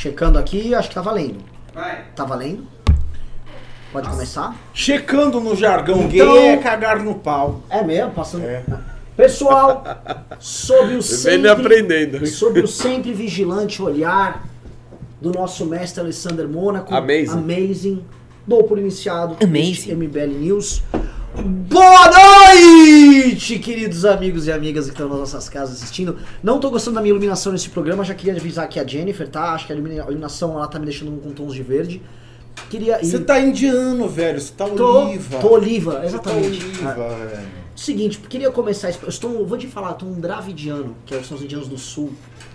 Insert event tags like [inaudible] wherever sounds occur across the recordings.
Checando aqui, acho que tá valendo. Vai. Tá valendo? Pode começar? Checando no jargão Então- gay é cagar no pau. É mesmo, passando. É. [laughs] Pessoal, sob o Vem sempre, me aprendendo. sob o sempre vigilante olhar do nosso mestre Alexander Mônaco, Amazing. amazing dou por iniciado Amazing. este MBL News. Boa noite, queridos amigos e amigas que estão nas nossas casas assistindo. Não tô gostando da minha iluminação nesse programa, já queria avisar aqui a Jennifer, tá? Acho que a ilumina- a iluminação ela tá me deixando com tons de verde. Queria Você tá indiano, velho. Você tá Tô, oliva. tô oliva, Você tá exatamente. oliva, Ah. velho. Seguinte, queria começar. Eu estou, vou te falar, estou um dravidiano, que são os indianos do sul,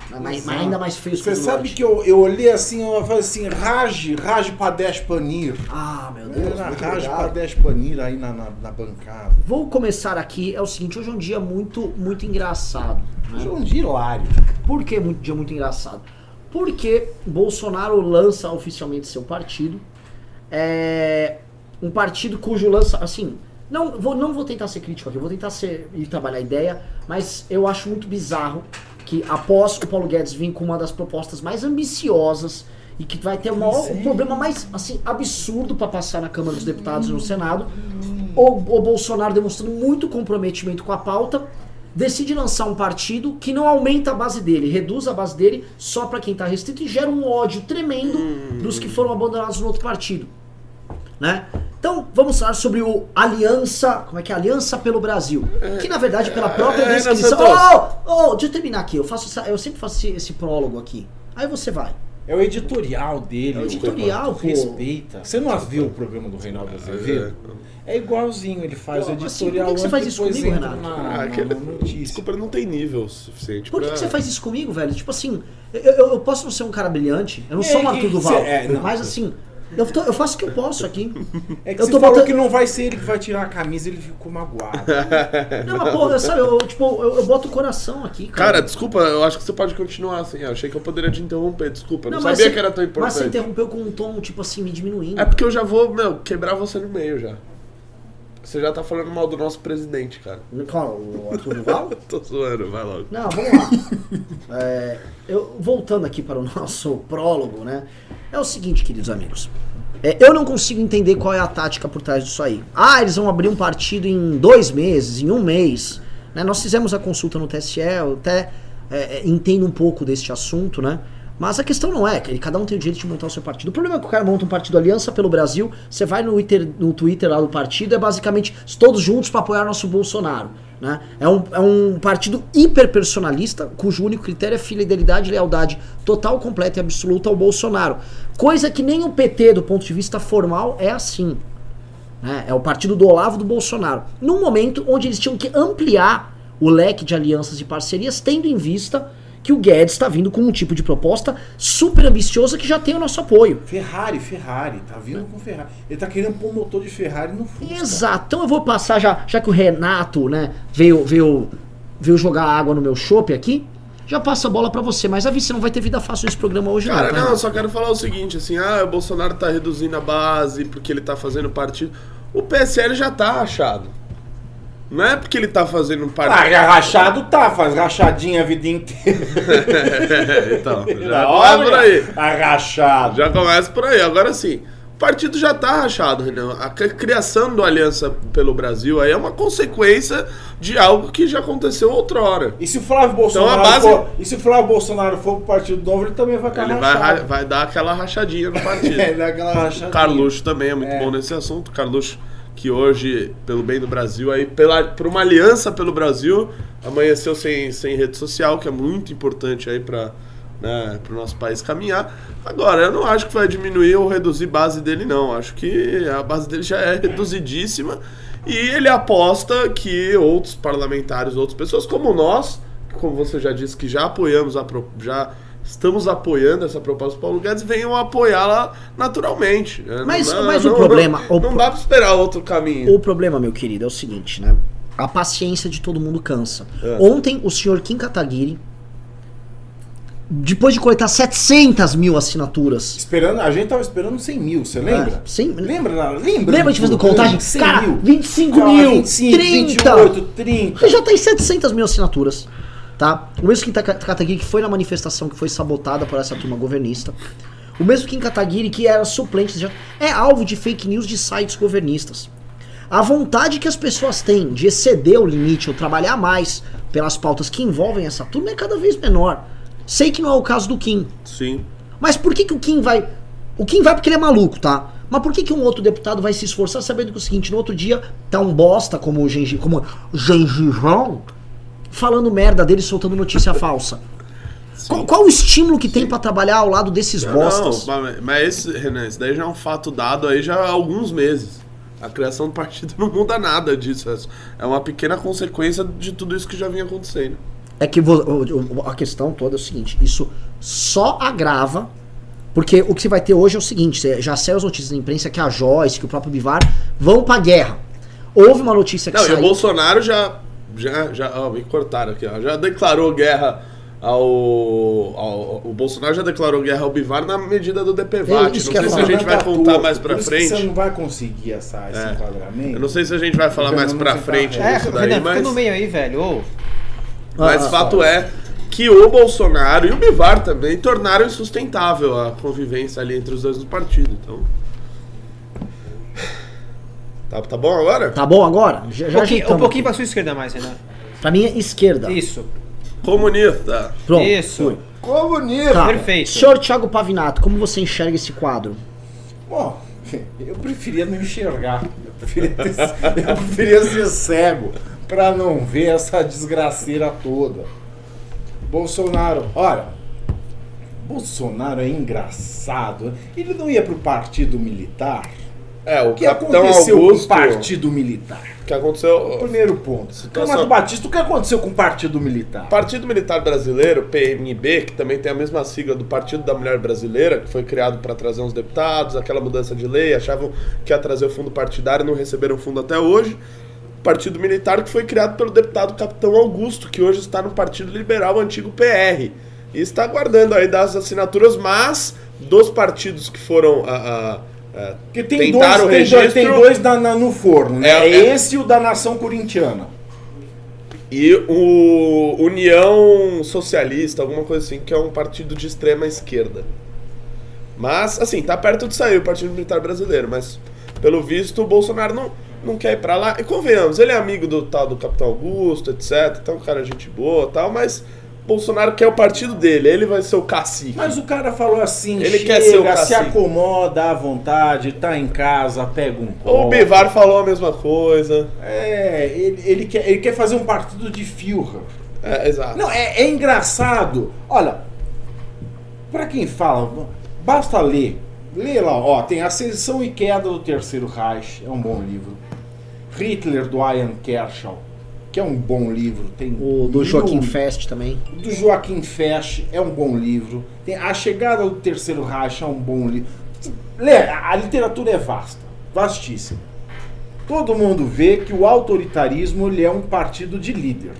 mas, mas ainda mais feios que Você sabe que eu, eu olhei assim, eu falei assim, Raj, Raj Padesh Panir. Ah, meu Deus, Era muito Raj obrigado. Padesh Panir aí na, na, na bancada. Vou começar aqui. É o seguinte, hoje é um dia muito, muito engraçado. né? Hoje é um dia hilário. Por que muito dia muito engraçado? Porque Bolsonaro lança oficialmente seu partido. É um partido cujo lança, assim, não vou, não vou tentar ser crítico aqui, vou tentar ser e trabalhar a ideia, mas eu acho muito bizarro que após o Paulo Guedes vir com uma das propostas mais ambiciosas e que vai ter o maior o problema mais assim absurdo para passar na Câmara dos Deputados e no Senado, o, o Bolsonaro demonstrando muito comprometimento com a pauta, decide lançar um partido que não aumenta a base dele, reduz a base dele só para quem tá restrito e gera um ódio tremendo dos que foram abandonados no outro partido, né? Então, vamos falar sobre o Aliança, como é que é? Aliança pelo Brasil, que na verdade pela própria é, descrição... Renan Oh, oh, deixa eu terminar aqui, eu faço essa- eu sempre faço esse, esse prólogo aqui. Aí você vai. É o editorial dele. É o editorial, pô. Respeita. Você não viu o programa do Reinaldo Azevedo? É igualzinho, ele faz Pô, o assim, editorial por que que você faz isso comigo, Renato? Na, Ah, na, aquele-. Desculpa, não tem nível suficiente Por que, pra... que você faz isso comigo, velho? Tipo assim, eu, eu- eu posso não ser um cara brilhante, eu não É sou um que Arthur Duval, é, não. mas assim, eu, tô- eu faço o que eu posso aqui. É que Eu você tô falou botando- que não vai ser ele que vai tirar a camisa, ele ficou magoado. Não, mas porra, sabe, eu, tipo, eu, eu boto o coração aqui, cara. Cara, desculpa, eu acho que você pode continuar assim. Eu achei que eu poderia te interromper, desculpa. Não, mas sabia você- que era tão Mas você importante. interrompeu com um tom, tipo assim, me diminuindo. É porque eu já vou, meu, quebrar você no meio já. Você já tá falando mal do nosso presidente, cara. Qual, o Arthur Duval? [laughs] Tô zoando, vai logo. Não, vamos lá. [laughs] É, eu, voltando aqui para o nosso prólogo, né? É o seguinte, queridos amigos. É, eu não consigo entender qual é a tática por trás disso aí. Ah, eles vão abrir um partido em dois meses, em um mês. né? Nós fizemos a consulta no TSE, eu até é, é, entendo um pouco deste assunto, né? Mas a questão não é, que cada um tem o direito de montar o seu partido. O problema é que o cara monta um partido Aliança pelo Brasil, você vai no Twitter, no Twitter lá do partido, é basicamente todos juntos para apoiar nosso Bolsonaro. Né? É, um, é um partido hiperpersonalista, cujo único critério é fidelidade e lealdade total, completa e absoluta ao Bolsonaro. Coisa que nem o PT, do ponto de vista formal, é assim. né? É o partido do Olavo do Bolsonaro. Num momento onde eles tinham que ampliar o leque de alianças e parcerias, tendo em vista que o Guedes está vindo com um tipo de proposta super ambiciosa que já tem o nosso apoio. Ferrari, Ferrari, tá vindo com Ferrari. Ele tá querendo pôr motor de Ferrari no Fusca. Exato. Então eu vou passar já, já que o Renato, né, veio, veio, veio jogar água no meu chopp aqui, já passo a bola pra você. Mas a você não vai ter vida fácil nesse programa hoje, Cara, não. tá, não, eu só quero falar o seguinte, assim, ah, o Bolsonaro tá reduzindo a base porque ele tá fazendo partido. O PSL já tá rachado. Não é porque ele tá fazendo um Ah, partido. rachado tá, faz rachadinha a vida inteira. [laughs] então, já começa por aí. Agachado. Já começa por aí. Agora sim, o partido já tá rachado, Renan. A cri- criação do Aliança pelo Brasil aí é uma consequência de algo que já aconteceu outrora. E se o Flávio Bolsonaro Então base- for, e se o Flávio Bolsonaro for pro Partido Novo, ele também vai estar Ele vai, vai dar aquela rachadinha no partido. [laughs] É, dá aquela rachadinha. O Carluxo também é muito É. bom nesse assunto. Carluxo, que hoje, pelo bem do Brasil, aí, pela, por uma aliança pelo Brasil, amanheceu sem, sem rede social, que é muito importante aí para né, o nosso país caminhar. Agora, eu não acho que vai diminuir ou reduzir base dele, não. Acho que a base dele já é reduzidíssima. E ele aposta que outros parlamentares, outras pessoas como nós, como você já disse, que já apoiamos a já estamos apoiando essa proposta do Paulo Guedes, venham apoiá-la naturalmente. né? Não Mas- dá- mas o não- problema- Não, o- não dá pra esperar outro caminho. O problema, meu querido, é o seguinte, né? A paciência de todo mundo cansa. É. Ontem, o senhor Kim Kataguiri, depois de coletar 700 mil assinaturas, Esperando, a gente tava esperando 100 mil, você lembra? É, sim. Lembra? Lembra? Lembra de fazer contagem? 100 Cara, mil. 25 Ah, mil, 25, 30. 28, 30. já tem 700 mil assinaturas. Tá? O mesmo Kim Ta- Kataguiri que foi na manifestação que foi sabotada por essa turma governista. O mesmo Kim Kataguiri que era suplente, já é alvo de fake news de sites governistas. A vontade que as pessoas têm de exceder o limite ou trabalhar mais pelas pautas que envolvem essa turma é cada vez menor. Sei que não é o caso do Kim, Sim. mas por que, que o Kim vai. O Kim vai porque ele é maluco, tá? Mas por que, que um outro deputado vai se esforçar sabendo que é o seguinte, no outro dia tá um bosta como o Gengi, como Gengivão falando merda dele, soltando notícia [laughs] falsa? Qual, qual o estímulo que tem pra trabalhar ao lado desses bostas? Não, mas- esse, Renan, isso daí já é um fato dado aí já há alguns meses. A criação do partido [laughs] não muda nada disso. É uma pequena consequência de tudo isso que já vinha acontecendo. É que a questão toda é o seguinte, isso só agrava, porque o que você vai ter hoje é o seguinte, você já saiu as notícias da imprensa que a Joyce, que o próprio Bivar vão pra guerra. Houve uma notícia que Não, e o saiu... Bolsonaro já. Já, já ó, me cortaram aqui, ó. Já declarou guerra ao, ao- O Bolsonaro já declarou guerra ao Bivar na medida do DPVAT. É, não sei se a gente vai Tá contar mais pra que Você frente. não vai conseguir essa, esse É. enquadramento. Eu não sei se a gente vai falar mais pra frente reto. É, disso daí, Renan, mas. fica no meio aí, velho. Ô, Mas Ah, fato é que o Bolsonaro e o Bivar também tornaram insustentável a convivência ali entre os dois no partido. Então. Tá, tá bom agora? Tá bom agora? Já, já um pouquinho, um pouquinho pra sua esquerda mais, Renan. Pra mim é esquerda. Isso. Comunista. Pronto. Isso. fui. Comunista! Tá. Perfeito. Senhor Thiago Pavinato, como você enxerga esse quadro? Bom, eu preferia não enxergar. Eu preferia, ter- eu preferia ser cego pra não ver essa desgraceira toda. Bolsonaro, olha, Bolsonaro é engraçado. Ele não ia pro partido militar. É, o O que aconteceu Augusto. com o partido militar? O que aconteceu. Primeiro ponto. Situação- Renato Batista, o que aconteceu com o partido militar? Partido Militar Brasileiro, PMB, que também tem a mesma sigla do Partido da Mulher Brasileira, que foi criado para trazer uns deputados, aquela mudança de lei, achavam que ia trazer o fundo partidário, não receberam fundo até hoje. Partido Militar que foi criado pelo deputado Capitão Augusto, que hoje está no Partido Liberal, antigo PR. E está aguardando aí das assinaturas, mas dos partidos que foram a, a- Porque tem dois, tem dois, registro tem dois na- na- no forno, né? É, É, é. esse e o da nação corintiana. e o União Socialista, alguma coisa assim, que é um partido de extrema esquerda. Mas, assim, tá perto de sair o Partido Militar Brasileiro, mas pelo visto o Bolsonaro não, não quer ir pra lá. E convenhamos, ele é amigo do tal do Capitão Augusto, etc. Então, cara gente boa e tal, mas Bolsonaro quer o partido dele, ele vai ser o cacique. Mas o cara falou assim, Ele chega, quer ser o se cacique. acomoda à vontade, tá em casa, pega um copo. O Bivar falou a mesma coisa. É, ele, ele quer, ele quer fazer um partido de Führer. É, exato. Não, é, é engraçado. Olha, pra quem fala, basta ler. Lê lá, ó, tem Ascensão e Queda do Terceiro Reich, é um bom livro. Hitler, do Ian Kershaw, que é um bom livro. Tem O do Joaquim Fest também. do Joaquim Fesch é um bom livro. Tem A Chegada do Terceiro Reich é um bom livro. Lê, a a literatura é vasta, vastíssima. Todo mundo vê que o autoritarismo ele é um partido de líder.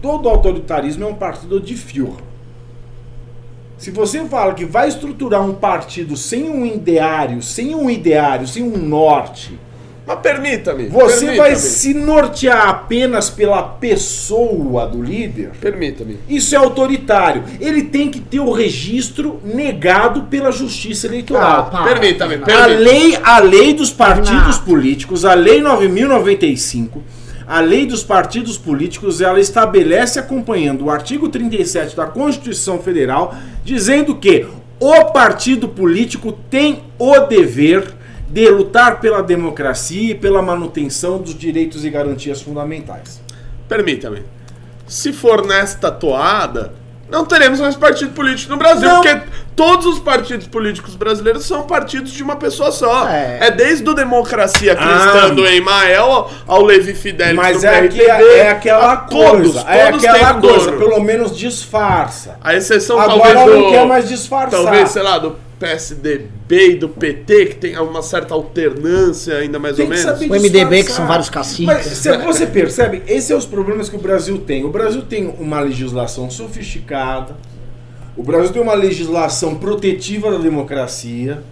Todo autoritarismo é um partido de Führer. Se você fala que vai estruturar um partido sem um ideário, sem um ideário, sem um norte, Mas permita-me. você vai permita-me, se nortear apenas pela pessoa do líder, Permita-me. isso é autoritário. Ele tem que ter o registro negado pela justiça eleitoral. Ah, Permita-me, a permita-me. lei, a lei dos partidos políticos, a lei 9095, a lei dos partidos políticos, ela estabelece acompanhando o artigo 37 da Constituição Federal, dizendo que o partido político tem o dever de lutar pela democracia e pela manutenção dos direitos e garantias fundamentais. Permita-me. Se for nesta toada, não teremos mais partido político no Brasil, Não. porque todos os partidos políticos brasileiros são partidos de uma pessoa só. É. É, desde o Democracia Cristã Ah. do Emael ao- Levi Fidelis Mas do é, PRTB. aqui- é aquela a todos, coisa, é aquela coisa, dono. pelo menos disfarça. A exceção Agora talvez não do... quer mais disfarçar. Talvez, sei lá, do PSDB e do PT, que tem uma certa alternância ainda mais Tem ou menos. O MDB, que são vários caciques. Mas se você percebe, esses são os problemas que o Brasil tem. O Brasil tem uma legislação sofisticada, o Brasil tem uma legislação protetiva da democracia,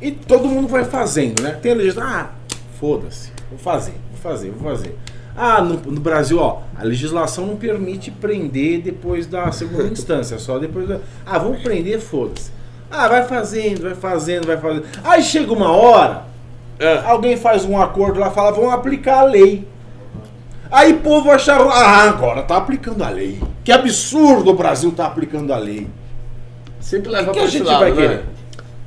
e todo mundo vai fazendo, né? Tem a legislação, ah, foda-se, vou fazer, vou fazer, vou fazer. Ah, no, no Brasil, ó, a legislação não permite prender depois da segunda [laughs] instância, só depois da. Ah, vamos prender, foda-se. Ah, vai fazendo, vai fazendo, vai fazendo. Aí chega uma hora, É. alguém faz um acordo lá, fala, vamos aplicar a lei. Aí o povo achava, ah, agora tá aplicando a lei. Que absurdo o Brasil tá aplicando a lei. Sempre O leva que pra a gente lado, vai né? querer?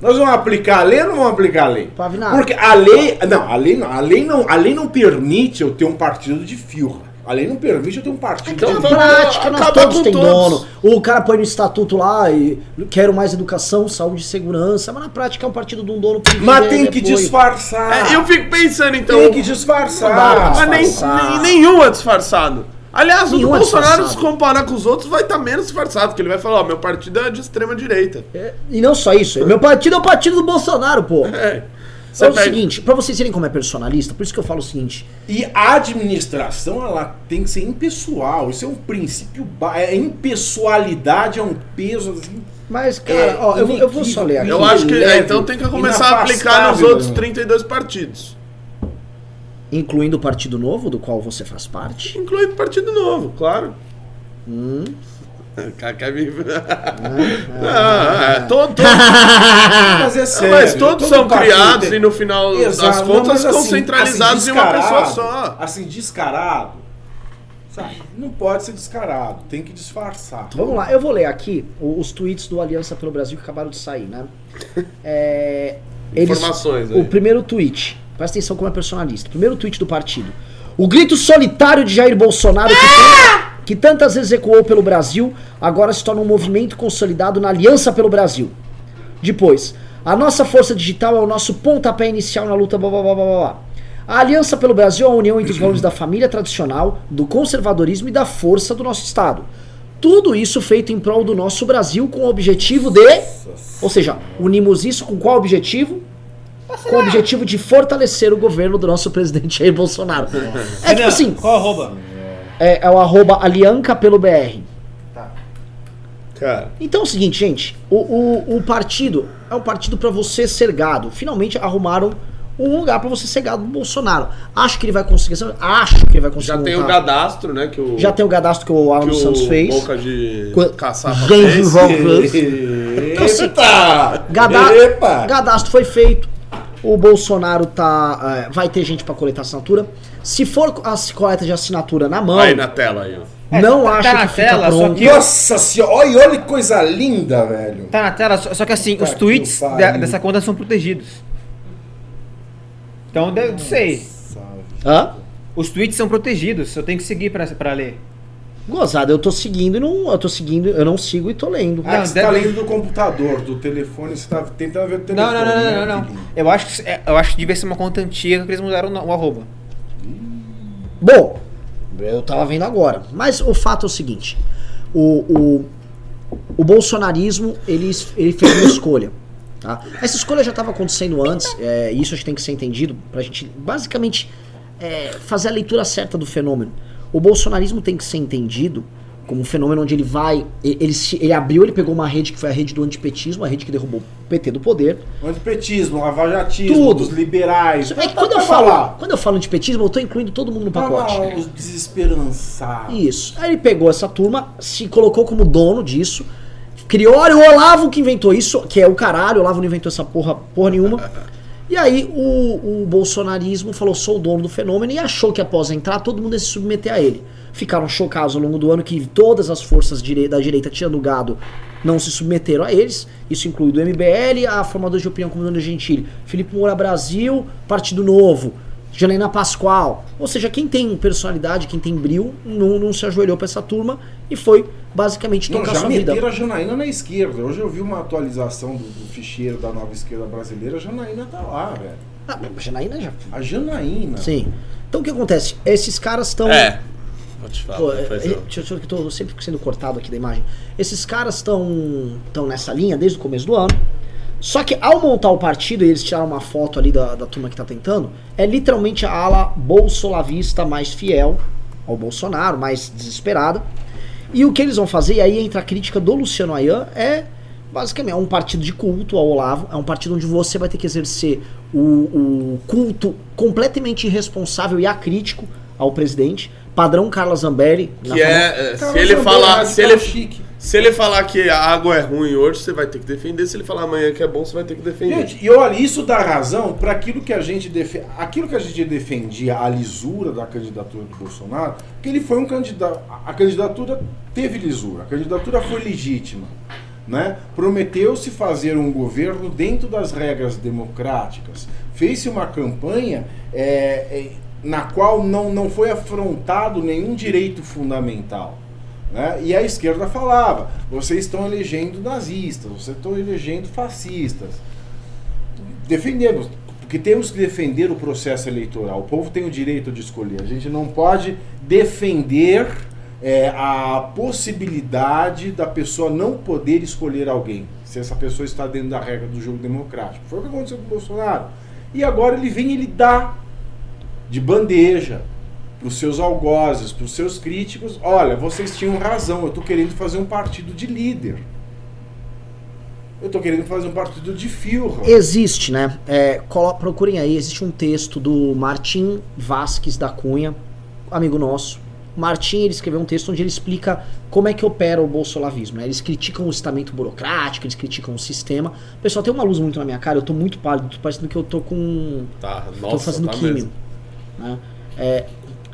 Nós vamos aplicar a lei ou não vamos aplicar a lei? Pavinato. Porque a lei. Não, a lei não, a lei não, a lei não permite eu ter um partido de firra. A lei não permite eu ter um partido Então Na prática, nós todos tem todos. dono. O cara põe no estatuto lá e quero mais educação, saúde e segurança, mas na prática é um partido de um dono privado. Mas tem que disfarçar. É, eu fico pensando, então. Tem que Não dá disfarçar. Mas nem, nem- nenhum é disfarçado. Aliás, Nenhum o é Bolsonaro, se comparar com os outros, vai estar menos disfarçado, porque ele vai falar, ó, meu partido é de extrema direita. É, e não só isso, meu partido é o partido do Bolsonaro, pô. É. É Você o pega- seguinte, pra vocês verem como é personalista, por isso que eu falo o seguinte, E a administração, ela tem que ser impessoal. Isso é um princípio. ba- A impessoalidade é um peso. Assim, mas cara, É, ó, eu, vou- eu vou só ler aqui. Eu acho que é, então tem que começar a aplicar nos outros né? 32 partidos. Incluindo o Partido Novo, do qual você faz parte. Incluindo o Partido Novo, claro. Hum. [laughs] Quer me- Ah, [laughs] Ah, é, todo- todo- [laughs] Mas é sério. mas todos todo são criados tem- e no final das Exato, contas ficam assim- centralizados assim, em uma pessoa só. Assim, descarado. Sabe? Não pode ser descarado. Tem que disfarçar. Vamos lá, eu vou ler aqui os tweets do Aliança pelo Brasil que acabaram de sair, né? É, eles- Informações aí. O primeiro tweet, presta atenção como é personalista. Primeiro tweet do partido. O grito solitário de Jair Bolsonaro, que, tan- que tantas vezes ecoou pelo Brasil, agora se torna um movimento consolidado na Aliança pelo Brasil. Depois, a nossa força digital é o nosso pontapé inicial na luta. Blá, blá, blá, blá, blá. A Aliança pelo Brasil é a união entre os valores da família tradicional, do conservadorismo e da força do nosso Estado. Tudo isso feito em prol do nosso Brasil com o objetivo de. Ou seja, unimos isso com qual objetivo? Com o objetivo de fortalecer o governo do nosso presidente Jair Bolsonaro. É tipo assim, Qual arroba? É, é o arroba Alianca pelo BR. Cara, Então é o seguinte, gente, o, o, o partido é um partido pra você ser gado. Finalmente arrumaram um lugar pra você ser gado do Bolsonaro. Acho que ele vai conseguir, acho que ele vai conseguir. já tem o cadastro, né? Que o, Já tem o cadastro que o Alan que dos o Santos fez. Boca de Co- caçapa fez. Então, assim, Eita! Gada- Epa! Cadastro foi feito. O Bolsonaro tá. é, vai ter gente pra coletar assinatura. Se for a coleta de assinatura na mão, Aí na tela aí, ó. É, não tá- acho tá na que fica tela, só pronto. que- Nossa senhora, olha, olha que coisa linda, velho. Tá na tela, só, só que assim, Puta os tweets da- dessa conta são protegidos. Então, deve- não sei. Hã? Os tweets são protegidos, eu tenho que seguir pra, pra ler. Gozada, eu tô seguindo e não. Eu tô seguindo, eu não sigo e tô lendo. Ah, Não, você tá deve- lendo do computador, do telefone, você tá tentando ver o Não, telefone. não, não, não, né, não, não. filhinho? Eu acho que é, eu acho que devia ser uma conta antiga que eles mudaram o, o arroba. Bom, eu tava vendo agora. Mas o fato é o seguinte: o, o, o bolsonarismo ele, ele fez uma escolha. Tá? Essa escolha já estava acontecendo antes, é, isso acho que tem que ser entendido pra gente basicamente é, fazer a leitura certa do fenômeno. O bolsonarismo tem que ser entendido como um fenômeno onde ele vai. Ele, se- ele abriu, ele pegou uma rede que foi a rede do antipetismo, a rede que derrubou o PT do poder. O antipetismo, lavajatismo, Tudo. dos liberais. É que quando eu, falo, quando eu falo antipetismo, eu tô incluindo todo mundo no pacote. lá, os desesperançados. Isso. Aí ele pegou essa turma, se colocou como dono disso, criou, olha, o Olavo que inventou isso, que é o caralho, o Olavo não inventou essa porra, porra nenhuma. [laughs] E aí o, o bolsonarismo falou, sou o dono do fenômeno, e achou que após entrar, todo mundo ia se submeter a ele. Ficaram chocados ao longo do ano que todas as forças dire- da direita, tirando o gado, não se submeteram a eles. Isso inclui do MBL, a formadora de opinião como Dona Gentili, Felipe Moura Brasil, Partido Novo, Janaína Pascoal. Ou seja, quem tem personalidade, quem tem brilho, não, não se ajoelhou pra essa turma e foi basicamente Não, tocar já sua vida. a Janaína na esquerda. Hoje eu vi uma atualização do, do ficheiro da nova esquerda brasileira. A Janaína tá lá, velho. Ah, a Janaína já. A Janaína. Sim. Então o que acontece? Esses caras estão. É. Vou te falar. Pô, é, é, eu deixa eu- que eu tô sempre sendo cortado aqui da imagem. Esses caras estão estão nessa linha desde o começo do ano. Só que ao montar o partido, e eles tiraram uma foto ali da, da turma que tá tentando, é literalmente a ala bolsolavista mais fiel ao Bolsonaro, mais desesperada. E o que eles vão fazer, e aí entra a crítica do Luciano Ayan, é basicamente é um partido de culto ao Olavo, é um partido onde você vai ter que exercer o, o culto completamente irresponsável e acrítico ao presidente, padrão Carla Zambelli. na Que fama- é, é, se ele falar, é se ele, se ele falar que a água é ruim hoje, você vai ter que defender. Se ele falar amanhã que é bom, você vai ter que defender. Gente, e olha, isso dá razão para aquilo que a gente defende, aquilo que a gente defendia a lisura da candidatura do Bolsonaro, que ele foi um candidato, a candidatura teve lisura, a candidatura foi legítima, né? Prometeu-se fazer um governo dentro das regras democráticas, fez-se uma campanha é, é, na qual não, não foi afrontado nenhum direito fundamental. Né? E a esquerda falava: vocês estão elegendo nazistas, vocês estão elegendo fascistas. Defendemos, porque temos que defender o processo eleitoral. O povo tem o direito de escolher. A gente não pode defender é, a possibilidade da pessoa não poder escolher alguém, se essa pessoa está dentro da regra do jogo democrático. Foi o que aconteceu com o Bolsonaro. E agora ele vem e ele dá de bandeja para os seus algozes, para os seus críticos, olha, vocês tinham razão, eu estou querendo fazer um partido de líder. Eu estou querendo fazer um partido de Führer. Existe, né? É, procurem aí, existe um texto do Martim Vasques da Cunha, amigo nosso. Martim ele escreveu um texto onde ele explica como é que opera o bolsolavismo. Né? Eles criticam o estamento burocrático, eles criticam o sistema. Pessoal, tem uma luz muito na minha cara, eu tô muito pálido, tô parecendo que eu tô com. Tá, tô nossa, fazendo tá químio. mesmo. Né? É,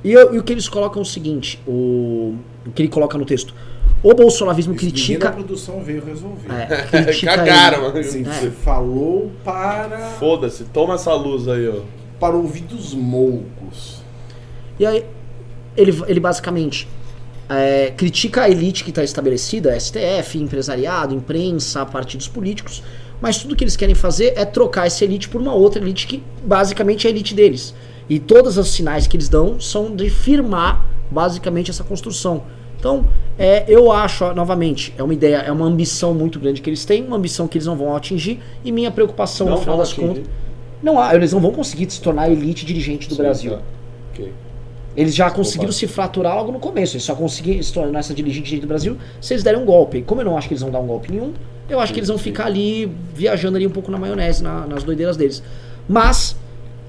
e, eu- e o que eles colocam é o seguinte: o, o que ele coloca no texto. O menino critica. A produção veio resolver. É, [laughs] critica Cagaram, ele. Assim, É. Você falou para, Foda-se, toma essa luz aí, ó. para ouvidos moucos. E aí, ele, ele basicamente é, critica a elite que está estabelecida, STF, empresariado, imprensa, partidos políticos, mas tudo que eles querem fazer é trocar essa elite por uma outra elite que basicamente é a elite deles. E todos os sinais que eles dão são de firmar basicamente essa construção. Então, é, eu acho, novamente, é uma ideia, é uma ambição muito grande que eles têm, uma ambição que eles não vão atingir, e minha preocupação, Não no final das contas, não há, eles não vão conseguir se tornar a elite dirigente do Sim, Brasil. tá. Ok. Eles já conseguiram Opa. se fraturar logo no começo. Eles só conseguiram se tornar essa dirigente do Brasil se eles derem um golpe. E como eu não acho que eles vão dar um golpe nenhum, eu acho que eles vão ficar ali viajando ali um pouco na maionese, na- nas doideiras deles. Mas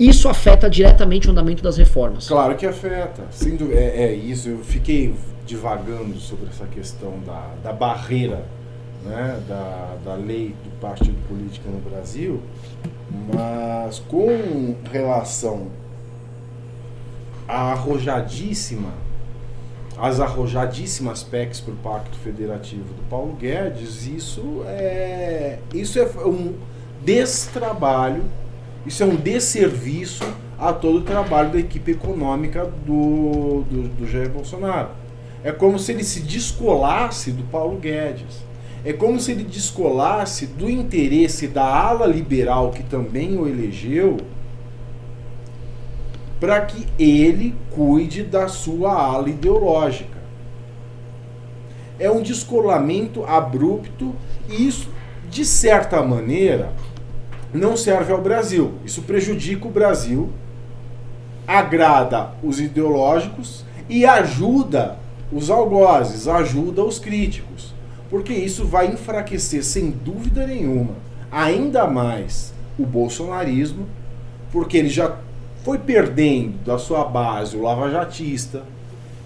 isso afeta diretamente o andamento das reformas. Claro que afeta. É, é isso. Eu fiquei divagando sobre essa questão da, da barreira né, da, da lei do partido político no Brasil, mas com relação à arrojadíssima, as arrojadíssimas PECs para o Pacto Federativo do Paulo Guedes, isso é, isso é um destrabalho, isso é um desserviço a todo o trabalho da equipe econômica do, do, do Jair Bolsonaro. É como se ele se descolasse do Paulo Guedes. É como se ele descolasse do interesse da ala liberal que também o elegeu para que ele cuide da sua ala ideológica. É um descolamento abrupto e isso, de certa maneira, não serve ao Brasil. Isso prejudica o Brasil, agrada os ideológicos e ajuda os algozes, ajuda os críticos. Porque isso vai enfraquecer, sem dúvida nenhuma, ainda mais o bolsonarismo, porque ele já foi perdendo da sua base o lavajatista,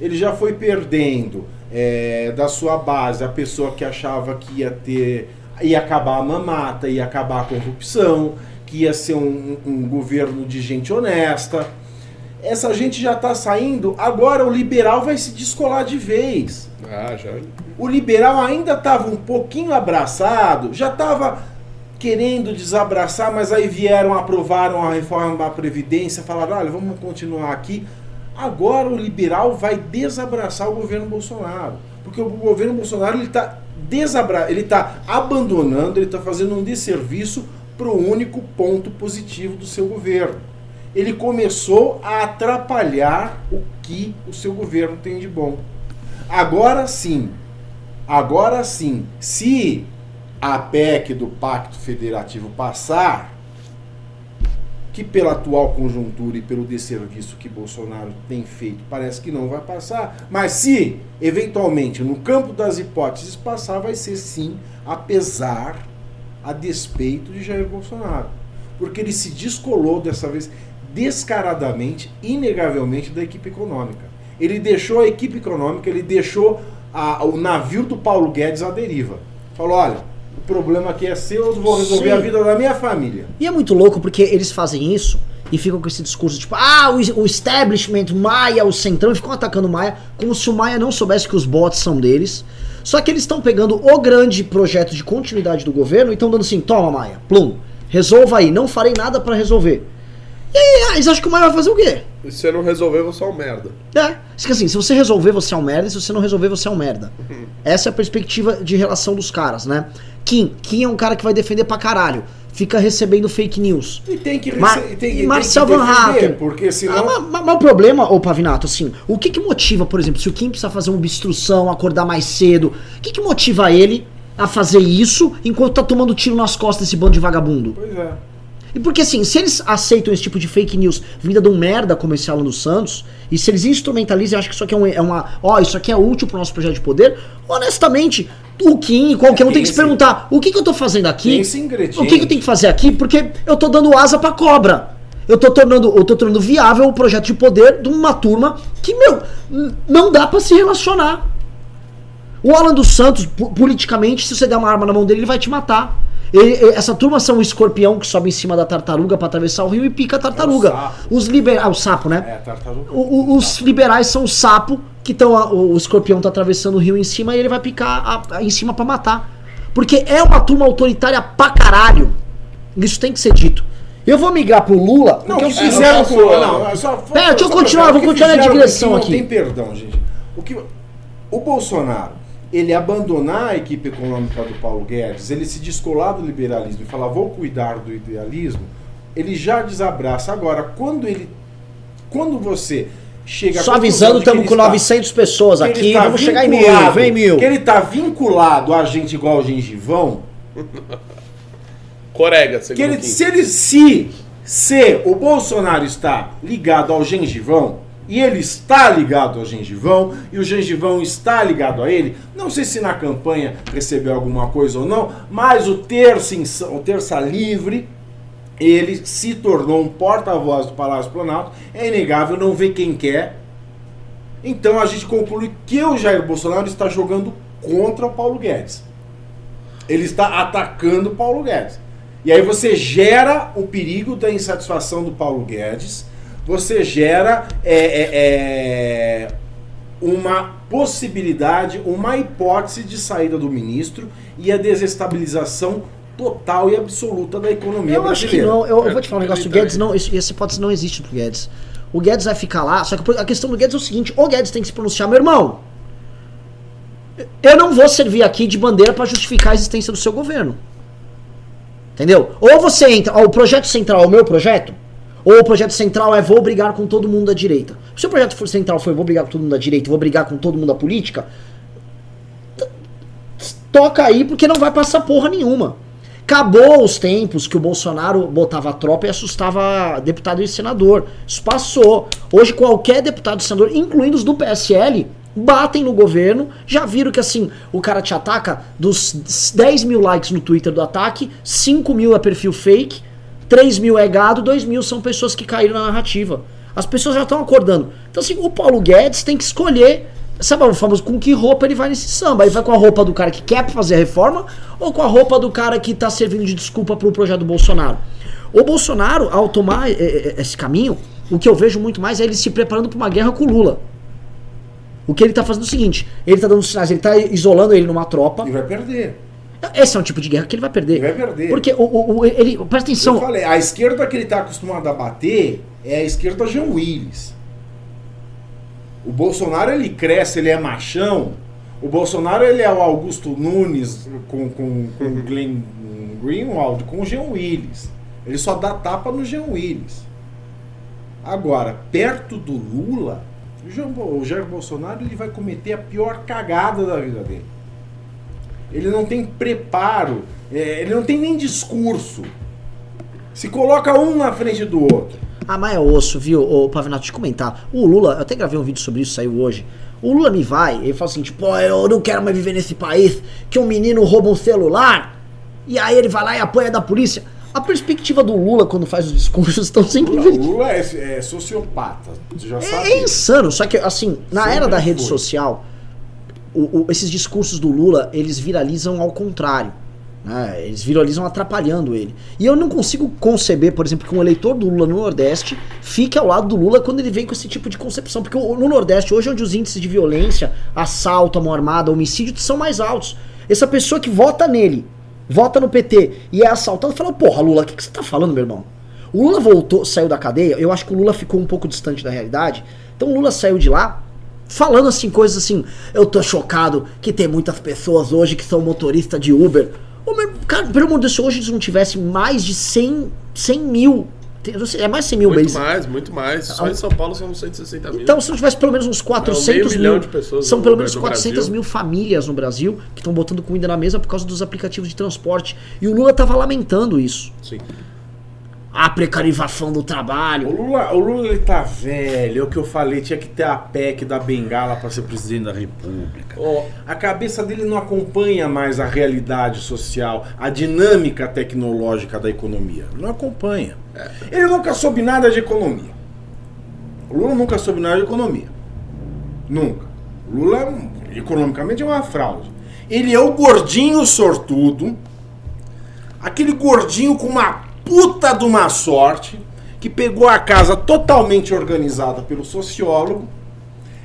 ele já foi perdendo é, da sua base a pessoa que achava que ia ter ia acabar a mamata, ia acabar a corrupção, que ia ser um, um governo de gente honesta. Essa gente já está saindo, agora o liberal vai se descolar de vez. Ah, já. O liberal ainda estava um pouquinho abraçado, já estava querendo desabraçar, mas aí vieram, aprovaram a reforma da Previdência, falaram, olha, vamos continuar aqui. Agora o liberal vai desabraçar o governo Bolsonaro. Porque o governo Bolsonaro ele está desabra... ele tá abandonando, ele está fazendo um desserviço para o único ponto positivo do seu governo. Ele começou a atrapalhar o que o seu governo tem de bom. Agora sim, agora sim, se a PEC do Pacto Federativo passar, que pela atual conjuntura e pelo desserviço que Bolsonaro tem feito, parece que não vai passar, mas se eventualmente no campo das hipóteses passar, vai ser sim, apesar, a despeito de Jair Bolsonaro. Porque ele se descolou dessa vez descaradamente, inegavelmente, da equipe econômica. Ele deixou a equipe econômica, ele deixou a- o navio do Paulo Guedes à deriva. Falou: olha, o problema aqui é seu, eu vou resolver Sim. a vida da minha família. E é muito louco porque eles fazem isso e ficam com esse discurso tipo, ah, o, establishment, Maia, o centrão, e ficam atacando o Maia como se o Maia não soubesse que os bots são deles. Só que eles estão pegando o grande projeto de continuidade do governo e estão dando assim, toma Maia, plum, resolva aí, não farei nada pra resolver. E aí, ah, eles acham que o Maia vai fazer o quê? E se você não resolver, você é um merda. É, assim, se você resolver, você é um merda, e se você não resolver, você é um merda. Essa é a perspectiva de relação dos caras, né? Kim, Kim é um cara que vai defender pra caralho. Fica recebendo fake news. E tem que, rece- Mar- tem, tem Marcel Van Hatten. porque Ah, senão... mas, mas- mas o problema, ô Pavinato, assim, o que que motiva, por exemplo, se o Kim precisa fazer uma obstrução, acordar mais cedo, o que que motiva ele a fazer isso enquanto tá tomando tiro nas costas desse bando de vagabundo? Pois é. E porque assim, se eles aceitam esse tipo de fake news vinda de um merda como esse Alan dos Santos, e se eles instrumentalizam e acham que isso aqui é, um, é uma. Ó, isso aqui é útil pro nosso projeto de poder, honestamente, o Kim e qualquer um tem Tem que se perguntar: o que, que eu tô fazendo aqui? O que, que eu tenho que fazer aqui? Porque eu tô dando asa pra cobra. Eu tô tornando, eu tô tornando viável o projeto de poder de uma turma que, meu, não dá pra se relacionar. O Alan dos Santos, po- politicamente, se você der uma arma na mão dele, ele vai te matar. Ele- essa turma são o escorpião que sobe em cima da tartaruga pra atravessar o rio e pica a tartaruga. É o. Os liberais. Ah, o sapo, né? É, tartaruga. O- o- os liberais são o sapo que estão. O escorpião tá atravessando o rio em cima e ele vai picar a- a- em cima pra matar. Porque é uma turma autoritária pra caralho. Isso tem que ser dito. Eu vou migrar pro Lula. Não, o é que o fizeram eu com... posso- Não, é só, Pera, deixa eu continuar, vou o continuar na digressão aqui. Não tem perdão, gente. O que... O Bolsonaro, ele abandonar a equipe econômica do Paulo Guedes, ele se descolar do liberalismo e falar, vou cuidar do idealismo, ele já desabraça. Agora, quando ele... Quando você chega... Só avisando, estamos com está- 900 pessoas que ele aqui. tá Vamos chegar em mil. Vem mil. Que ele tá vinculado a gente igual o gengivão, [laughs] Corega, que ele, se ele se, se o Bolsonaro está ligado ao gengivão e ele está ligado ao gengivão e o gengivão está ligado a ele, não sei se na campanha recebeu alguma coisa ou não, mas o terça, o terça livre ele se tornou um porta-voz do Palácio Planalto, é inegável, não vê quem quer. Então a gente conclui que o Jair Bolsonaro está jogando contra o Paulo Guedes. Ele está atacando o Paulo Guedes. E aí você gera o perigo da insatisfação do Paulo Guedes, você gera é, é, é, uma possibilidade, uma hipótese de saída do ministro e a desestabilização total e absoluta da economia Eu acho que brasileira. não. Eu, eu vou te falar um negócio. O. Guedes não. Essa hipótese não existe pro Guedes. O Guedes vai ficar lá. Só que a questão do Guedes é o seguinte: o Guedes tem que se pronunciar, meu irmão. Eu não vou servir aqui de bandeira pra justificar a existência do seu governo. Entendeu? Ou você entra. Ó, o projeto central é o meu projeto. Ou o projeto central é vou brigar com todo mundo da direita. Se o projeto central foi vou brigar com todo mundo da direita, vou brigar com todo mundo da política, toca aí porque não vai passar porra nenhuma. Acabou os tempos que o Bolsonaro botava a tropa e assustava deputado e senador. Isso passou. Hoje qualquer deputado e senador, incluindo os do PSL, batem no governo. Já viram que assim, o cara te ataca dos 10 mil likes no Twitter do ataque, 5 mil é perfil fake, 3 mil é gado, 2 mil são pessoas que caíram na narrativa. As pessoas já estão acordando. Então assim, o Paulo Guedes tem que escolher Sabe o famoso com que roupa ele vai nesse samba? Ele vai com a roupa do cara que quer fazer a reforma ou com a roupa do cara que tá servindo de desculpa pro projeto do Bolsonaro? O Bolsonaro, ao tomar eh, eh, esse caminho, o que eu vejo muito mais é ele se preparando pra uma guerra com o Lula. O que ele tá fazendo é o seguinte: ele tá dando sinais, ele tá isolando ele numa tropa. E vai perder. Esse é um tipo de guerra que ele vai perder. Ele vai perder. Porque o, o- o- ele. Presta Eu atenção. falei, a esquerda que ele está acostumado a bater é a esquerda Jean Willis. O Bolsonaro ele cresce, ele é machão. O Bolsonaro ele é o Augusto Nunes com, com, com o Glenn Greenwald, com o Jean Willis. Ele só dá tapa no Jean Willis. Agora, perto do Lula, o, Jean, Bo- o Jair Bolsonaro ele vai cometer a pior cagada da vida dele. Ele não tem preparo, é, ele não tem nem discurso. Se coloca um na frente do outro. Ah, mas é osso, viu, ô Pavinato, te comentar. O Lula, eu até gravei um vídeo sobre isso, saiu hoje. O Lula me vai, ele fala assim, tipo, "Pô, eu não quero mais viver nesse país que um menino rouba um celular e aí ele vai lá e apanha da polícia. A perspectiva do Lula quando faz os discursos [laughs] estão sempre Lula. Lula é, é sociopata. Você já sabe. É, é insano, só que assim, na Sempre era da rede foi. social, o- o- esses discursos do Lula, eles viralizam ao contrário. né? Eles viralizam atrapalhando ele. E eu não consigo conceber, por exemplo, que um eleitor do Lula no Nordeste fique ao lado do Lula quando ele vem com esse tipo de concepção. Porque no Nordeste, hoje, onde os índices de violência, assalto, mão armada, homicídio são mais altos. Essa pessoa que vota nele, vota no PT e é assaltado, fala, porra, Lula, o que, que você tá falando, meu irmão? O Lula voltou, saiu da cadeia, eu acho que o Lula ficou um pouco distante da realidade. Então o Lula saiu de lá falando assim, coisas assim, eu tô chocado que tem muitas pessoas hoje que são motorista de Uber. Ô, meu, cara, pelo amor de Deus, se hoje eles não tivessem mais de 100, 100 mil, é mais de 100 mil Muito mês. mais, muito mais. Só em São Paulo são 160 mil. Então, se não tivesse pelo menos uns 400 meio mil, milhão de pessoas são pelo menos no 400 Brasil. mil famílias no Brasil que estão botando comida na mesa por causa dos aplicativos de transporte. E o Lula tava lamentando isso. Sim. A precarização do O trabalho. Lula, o Lula ele tá velho, é o que eu falei, tinha que ter a PEC da Bengala para ser presidente da República. Ó, A cabeça dele não acompanha mais a realidade social, a dinâmica tecnológica da economia. Não acompanha. Ele nunca soube nada de economia. O Lula nunca soube nada de economia. Nunca. O Lula, economicamente, é uma fraude. Ele é o gordinho sortudo, aquele gordinho com uma puta de uma sorte, que pegou a casa totalmente organizada pelo sociólogo,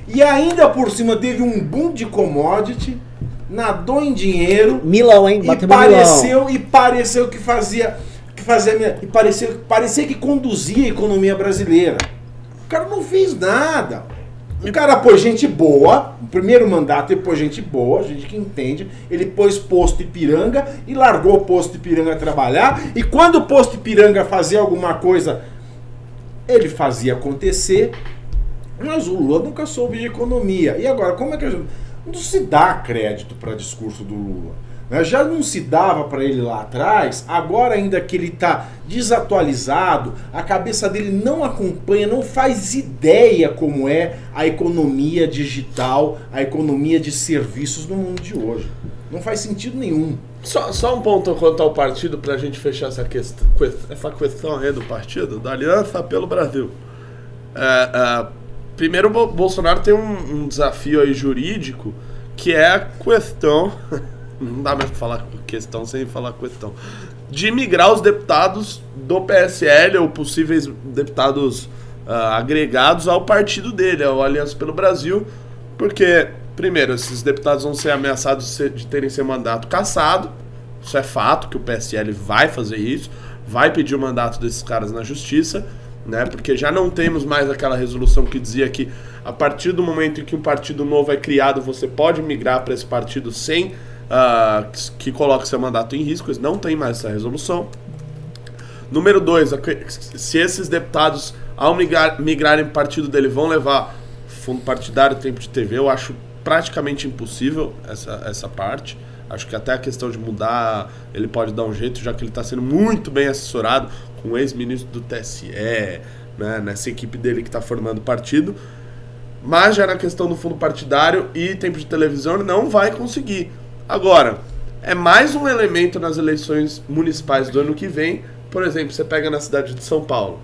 e ainda por cima teve um boom de commodity, nadou em dinheiro Milão, hein? e Batemos Milão. pareceu e pareceu que fazia que fazia e pareceu parecia que conduzia a economia brasileira. O cara não fez nada. O cara pôs gente boa, o primeiro mandato ele pôs gente boa, gente que entende. Ele pôs posto Ipiranga e largou o posto Ipiranga a trabalhar. E quando o posto Ipiranga fazia alguma coisa, ele fazia acontecer. Mas o Lula nunca soube de economia. E agora, como é que a gente. Não se dá crédito para discurso do Lula. Já não se dava para ele lá atrás, agora ainda que ele está desatualizado, a cabeça dele não acompanha, não faz ideia como é a economia digital, a economia de serviços no mundo de hoje. Não faz sentido nenhum. Só, só um ponto quanto ao partido pra gente fechar essa questão, essa questão aí do partido, da Aliança pelo Brasil. É, é, primeiro, o Bo- Bolsonaro tem um, um desafio aí jurídico que é a questão. [laughs] Não dá mais pra falar questão sem falar questão. De migrar os deputados do PSL ou possíveis deputados ah, agregados ao partido dele, ao Aliança pelo Brasil, porque, primeiro, esses deputados vão ser ameaçados de terem seu mandato cassado. Isso é fato que o PSL vai fazer isso, vai pedir o mandato desses caras na justiça, né? Porque já não temos mais aquela resolução que dizia que a partir do momento em que um partido novo é criado, você pode migrar para esse partido sem ah, que- coloque seu mandato em risco. Eles não tem mais essa resolução. Número dois, se esses deputados, ao migrar, migrarem para o partido dele, vão levar fundo partidário, tempo de TV, eu acho praticamente impossível essa, essa parte. Acho que até a questão de mudar, ele pode dar um jeito, já que ele está sendo muito bem assessorado com o ex-ministro do TSE, né, nessa equipe dele que está formando o partido. Mas já na questão do fundo partidário e tempo de televisão, ele não vai conseguir. Agora, é mais um elemento nas eleições municipais do ano que vem. Por exemplo, você pega na cidade de São Paulo,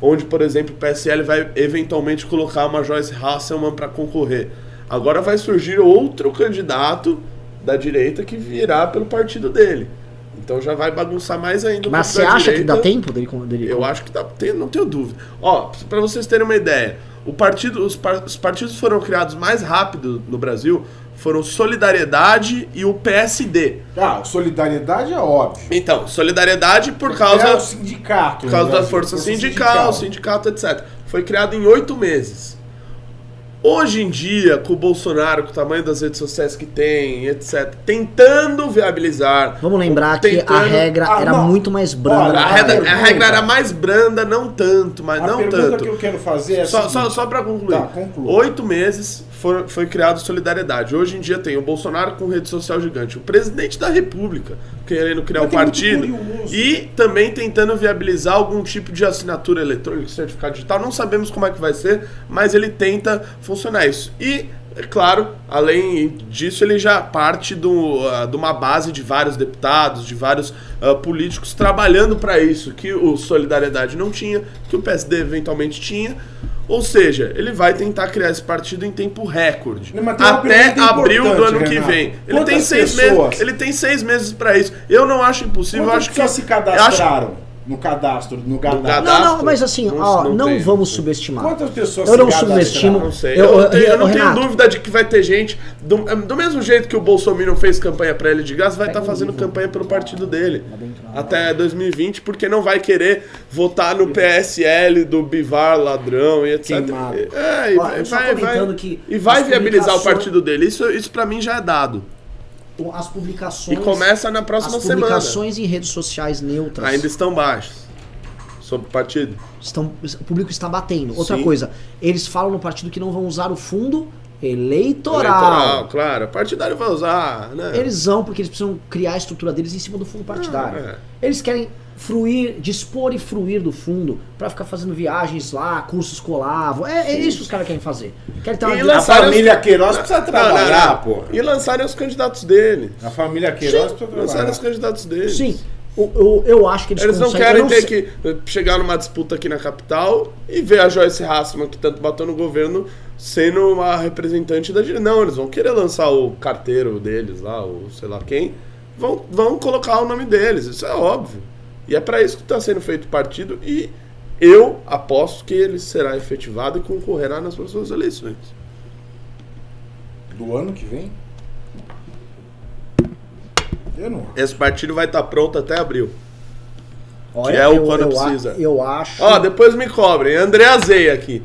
onde, por exemplo, o PSL vai eventualmente colocar uma Joyce Hasselman para concorrer. Agora vai surgir outro candidato da direita que virá pelo partido dele. Então já vai bagunçar mais ainda. Mas você acha que direita. dá tempo dele? dele Eu acho que dá, tem- não tenho dúvida. Ó, para vocês terem uma ideia, o partido, os, par- os partidos foram criados mais rápido no Brasil foram Solidariedade e o PSD. Ah, solidariedade é óbvio. Então, Solidariedade por É o causa, sindicato. por causa no da força sindical, sindicato, etc. Foi criado em oito meses. Hoje em dia, com o Bolsonaro, com o tamanho das redes sociais que tem, etc., tentando viabilizar. Vamos lembrar que a regra Ah, era não. muito mais branda. Olha, A a regra, a regra era mais branda, não tanto, mas A não pergunta tanto. que eu quero fazer é a Só, seguinte. só, só pra concluir. Tá. Oito meses foi, foi criado Solidariedade. Hoje em dia tem o Bolsonaro com rede social gigante, o presidente da República querendo criar um partido e também tentando viabilizar algum tipo de assinatura eletrônica, certificado digital. Não sabemos como é que vai ser, mas ele tenta funcionar isso. E É claro, além disso, ele já parte do, ah, de uma base de vários deputados, de vários ah, políticos trabalhando para isso, que o Solidariedade não tinha, que o PSD eventualmente tinha. Ou seja, ele vai tentar criar esse partido em tempo recorde. Não, Até abril do ano que Renato. vem. Ele Quantas tem seis pessoas- meses. Ele tem seis meses para isso. Eu não acho impossível. Quantas acho que se cadastraram no cadastro, no cadastro? cadastro? Não, não, mas assim, Não- ó, não não, vamos tem. subestimar. Quantas pessoas Eu se não subestimo. Não sei. Eu- Eu, eu- eu não tenho dúvida de que vai ter gente. Do, do mesmo jeito que o Bolsonaro fez campanha pra ele de gás, vai estar fazendo campanha pelo partido dele. Até 2020, porque não vai querer votar no PSL do Bivar ladrão e etc. Queimado. É, e Ó, vai, vai, que e vai viabilizar o partido dele. Isso, isso para mim já é dado. As publicações. E começa na próxima as semana. publicações em redes sociais neutras. Ainda estão baixos. Sobre o partido. estão, o público está batendo. Outra Sim. coisa, eles falam no partido que não vão usar o fundo eleitoral. Eleitoral, claro. Partidário vai usar, né? Eles vão porque eles precisam criar a estrutura deles em cima do fundo partidário. Ah, Eles querem fruir, dispor e fruir do fundo pra ficar fazendo viagens lá, cursos colavam. É, é isso que os caras querem fazer. Querem ter uma E A família Queiroz precisa trabalhar, não, não. pô. E lançarem os candidatos dele. A família Queiroz precisa Lançarem trabalhar. os candidatos dele. Sim. Eu, eu, eu acho que eles, Eles não conseguem. querem eu ter sei- que chegar numa disputa aqui na capital e ver a Joyce Hassman, que tanto bateu no governo, sendo uma representante da direita. Não, eles vão querer lançar o carteiro deles lá, ou sei lá quem. Vão, vão colocar o nome deles, isso é óbvio. E é pra isso que está sendo feito o partido e eu aposto que ele será efetivado e concorrerá nas próximas eleições. Do ano que vem? Eu não. Esse partido vai estar pronto até abril. Olha, é o eu, quando eu a- precisa. Eu acho. Ó, depois me cobrem. André Azei aqui.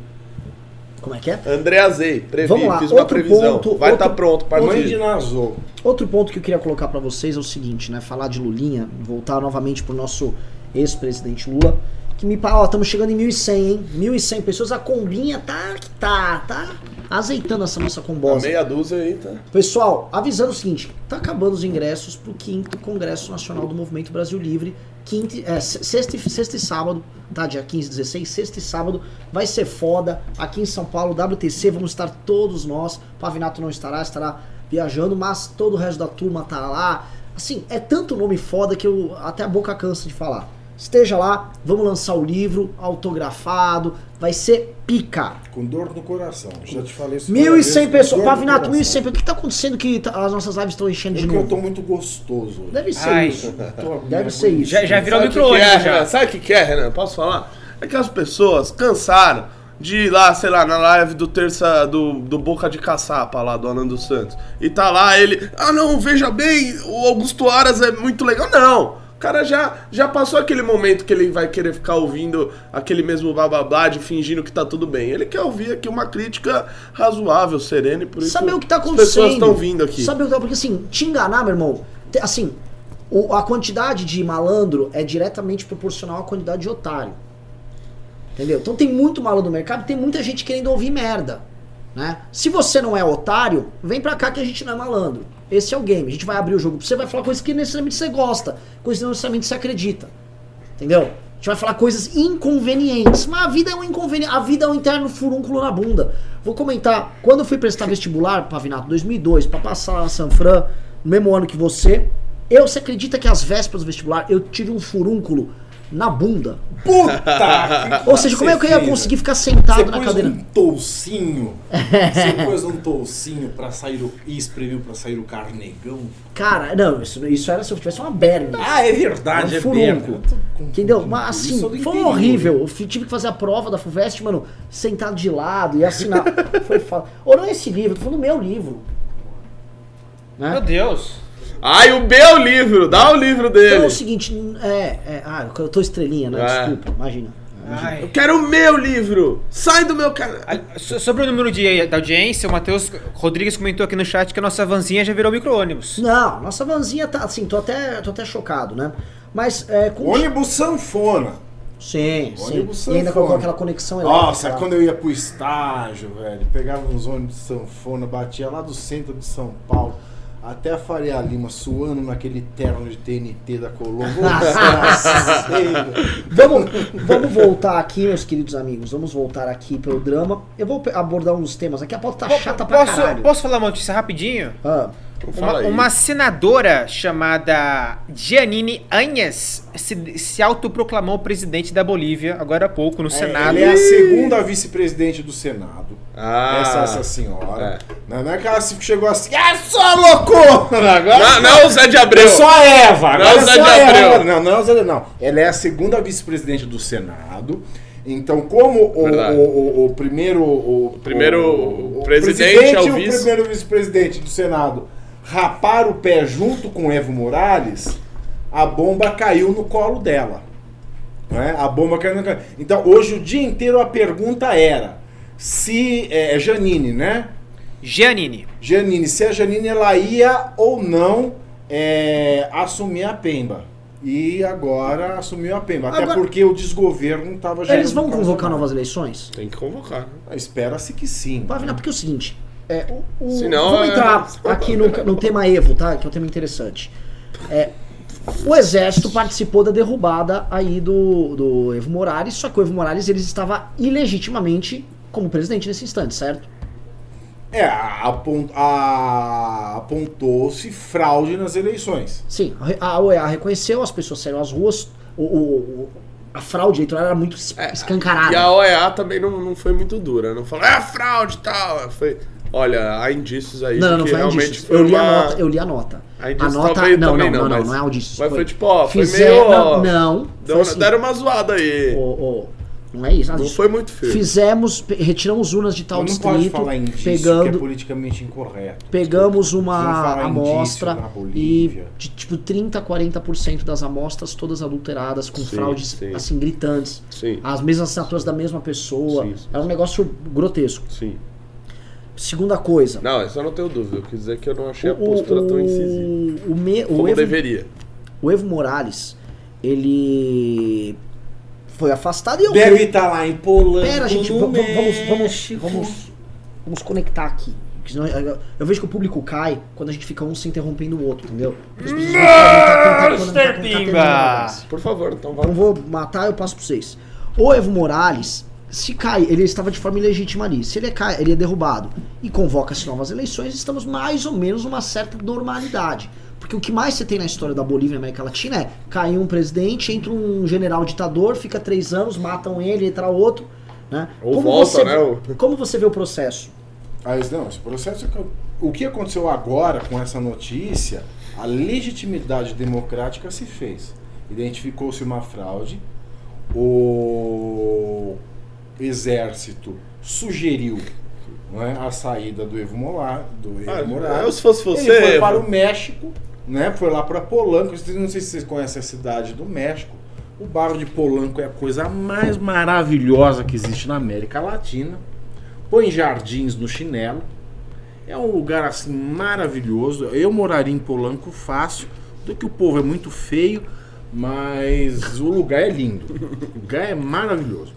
Como é que é? André Azei, previ, Vamos lá, fiz uma outro previsão. ponto, vai outro- estar pronto para Mãe de Nazou. Outro ponto que eu queria colocar pra vocês é o seguinte, né? Falar de Lulinha, voltar novamente pro nosso ex-presidente Lula, que me ó, estamos chegando em 1.100, hein? 1.100 pessoas, a combinha tá tá, tá azeitando essa nossa combosa. Meia dúzia aí, tá? Pessoal, avisando o seguinte, tá acabando os ingressos pro quinto Congresso Nacional do Movimento Brasil Livre, quinto, é, se- sexta, sexta e sábado, tá? Dia 15 e 16, sexta e sábado, vai ser foda, aqui em São Paulo, WTC, vamos estar todos nós, Pavinato não estará, estará viajando, mas todo o resto da turma tá lá, assim, é tanto nome foda que eu até a boca cansa de falar. Esteja lá, vamos lançar o livro autografado, vai ser pica. Com dor no coração. Já te falei isso. 1.100 várias vezes, com pessoas. Pavinato, coração. 1.100 pessoas. O que tá acontecendo que tá- as nossas lives estão enchendo É de que eu novo? tô muito gostoso. hoje. Deve ser Ai. isso. Tô- Deve ser isso. Já, já virou micro-ônibus é? Sabe o que que é, Renan? Posso falar? É que as pessoas cansaram de ir lá, sei lá, na live do terça do, do Boca de Caçapa lá, do Anando Santos. E tá lá ele, ah não, veja bem, o Augusto Aras é muito legal. Não! O cara já, já passou aquele momento que ele vai querer ficar ouvindo aquele mesmo blá blá blá de fingindo que tá tudo bem. Ele quer ouvir aqui uma crítica razoável, serena e por isso Saber o que tá as acontecendo. pessoas estão vindo aqui. Saber o que tá Porque assim, te enganar, meu irmão, assim, o- a quantidade de malandro é diretamente proporcional à quantidade de otário. Entendeu? Então tem muito malandro no mercado, tem muita gente querendo ouvir merda. Né? Se você não é otário, vem pra cá que a gente não é malandro. Esse é o game. A gente vai abrir o jogo pra você, vai falar coisas que necessariamente você gosta, coisas que necessariamente você acredita. Entendeu? A gente vai falar coisas inconvenientes. Mas a vida é um inconveniente. A vida é um interno furúnculo na bunda. Vou comentar. Quando eu fui prestar vestibular, Pavinato, 2002, pra passar lá na Sanfran, no mesmo ano que você, eu, você acredita que às vésperas do vestibular eu tive um furúnculo na bunda? Puta! [laughs] Ou seja, como é que eu ia você conseguir ficar sentado Você na pôs cadeira? um toucinho. [laughs] Você pôs um toucinho pra sair o. E espremeu pra sair o carnegão. Cara, não, isso, isso era se eu tivesse uma berna. Ah, é verdade, um é merda. Entendeu? Mas assim, foi entendi. horrível. Eu tive que fazer a prova da FUVEST, mano, sentado de lado e assinar. [laughs] foi foda. Ou não é esse livro, tô falando do meu livro. Né? Meu Deus. Ai, o meu livro, dá o livro dele. Então é o seguinte, é, é. Ah, eu tô estrelinha, né? É. Desculpa, imagina. Eu quero o meu livro! Sai do meu canal! So- Sobre o número de, da audiência, o Matheus Rodrigues comentou aqui no chat que a nossa vanzinha já virou micro-ônibus. Não, nossa vanzinha tá assim, tô até, tô até chocado, né? Mas é com. Ônibus sanfona. Sim, sim. Ônibus E ainda sanfona. colocou aquela conexão elétrica. Nossa, lá. quando eu ia pro estágio, velho, pegava uns ônibus sanfona, batia lá do centro de São Paulo. Até a Faria Lima suando naquele terno de TNT da Colômbia. [laughs] Vamos, vamos voltar aqui, meus queridos amigos. Vamos voltar aqui pelo drama. Eu vou abordar uns temas aqui. A pauta tá chata pra posso, caralho. posso falar uma notícia rapidinho? Ah, Uma, aí. uma senadora chamada Giannini Anhas se, se autoproclamou presidente da Bolívia agora há pouco no Senado. Ela é a segunda vice-presidente do Senado. Ah, essa, essa senhora. Não, não é que ela chegou assim, é só loucura! Agora Não, não é o Zé de Abreu. É só a Eva! Não agora é o é Zé de Abreu. Eva. Não, não é o Zé de Não. Ela é a segunda vice-presidente do Senado. Então, como o, o, o, o primeiro. O, primeiro o, presidente é o e o vice. primeiro vice-presidente do Senado raparam o pé junto com o Evo Morales, a bomba caiu no colo dela. Né? A bomba caiu no colo. Então, hoje o dia inteiro a pergunta era se. É, Janine, né? Giannini. Janine, se a Janine ela ia ou não é, assumir a Pemba. E agora assumiu a Pemba. Até Agora- porque o desgoverno estava gerando eles vão convocar novas eleições? Tem que convocar. né? Espera-se que sim. Pavina, porque é o seguinte. É, o, o- Senão, vamos é- entrar aqui no, no tema Evo, tá? Que é um tema interessante. É, o exército participou da derrubada aí do, do Evo Morales, só que o Evo Morales ele estava ilegitimamente como presidente nesse instante, certo? É, apontou-se fraude nas eleições. Sim, a OEA reconheceu, as pessoas saíram às ruas, o, o- o- a fraude eleitoral era muito É, escancarada. E a OEA também não, não foi muito dura. Não falou, é fraude e tal. Foi, olha, há indícios aí Não, não que foi realmente indícios. foi Eu li a uma... nota, eu li a nota. A A nota, não, não, não, não, não, mas- não é indícios. Mas foi tipo, ó, foi Fizer- meio... Não, não Deu, foi assim. Deram uma zoada aí. Ô, ô, não é isso. Não disso. foi muito firme. Fizemos, retiramos urnas de tal Mas não pode distrito, falar indício que é pegando, politicamente incorreto. pegamos Não uma amostra e de tipo 30, 40% das amostras todas adulteradas com Sim, fraudes sim. assim gritantes. Sim, As mesmas assinaturas da mesma pessoa. Sim, sim. Era um negócio grotesco. sim. Segunda coisa. Não, isso eu não tenho dúvida. Eu quis dizer que eu não achei o, a postura tão incisiva. o, o, me- o Como Evo, deveria. o Evo Morales, ele foi afastado e eu Deve estar lá em Polanco, Pera, gente, vamos, vamos, vamos, vamos conectar aqui. Eu, vejo que o público cai quando a gente fica um se interrompendo o outro, entendeu? Porque as pessoas quem tá- tá- tá. Por favor, então Então vamos. vou matar, eu passo pra vocês. O Evo Morales, se cai, ele estava de forma ilegítima ali. Se ele cai, ele é derrubado e convoca-se novas eleições, estamos mais ou menos numa certa normalidade. Porque o que mais você tem na história da Bolívia e América Latina é cair um presidente, entra um general ditador, fica três anos, matam ele, entra outro. Né? Ou volta, você, né, Como você vê o processo? Mas não, esse processo. é que- O que aconteceu agora com essa notícia, a legitimidade democrática se fez. Identificou-se uma fraude, o exército sugeriu é, a saída do Evo, Mola, do Evo Ah, Morales. eu, se fosse você, Ele foi Evo, para o México, né? Foi lá para Polanco. Não sei se vocês conhecem a cidade do México. O bairro de Polanco é a coisa mais maravilhosa que existe na América Latina. Põe jardins no chinelo. É um lugar assim maravilhoso. Eu moraria em Polanco fácil, do que o povo é muito feio, mas o lugar é lindo. O lugar é maravilhoso.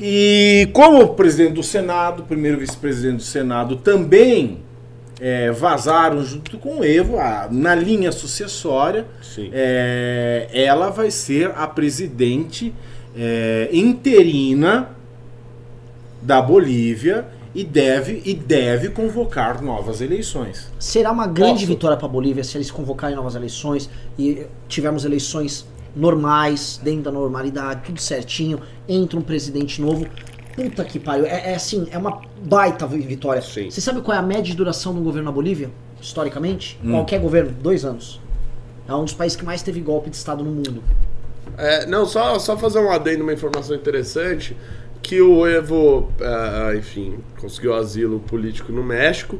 E como presidente do Senado, primeiro vice-presidente do Senado, também é, vazaram junto com o Evo, a- na linha sucessória, é, ela vai ser a presidente é, interina da Bolívia e deve, e deve convocar novas eleições. Será uma grande Posso? vitória para a Bolívia se eles convocarem novas eleições e tivermos eleições normais, dentro da normalidade, tudo certinho, entra um presidente novo. Puta que pariu. É, é assim, é uma baita vi- vitória. Sim. Você sabe qual é a média de duração de um governo na Bolívia? Historicamente? Hum. Qualquer governo, dois anos. É um dos países que mais teve golpe de Estado no mundo. É, não, só, só fazer um adendo, uma informação interessante, que o Evo, ah, enfim, conseguiu asilo político no México,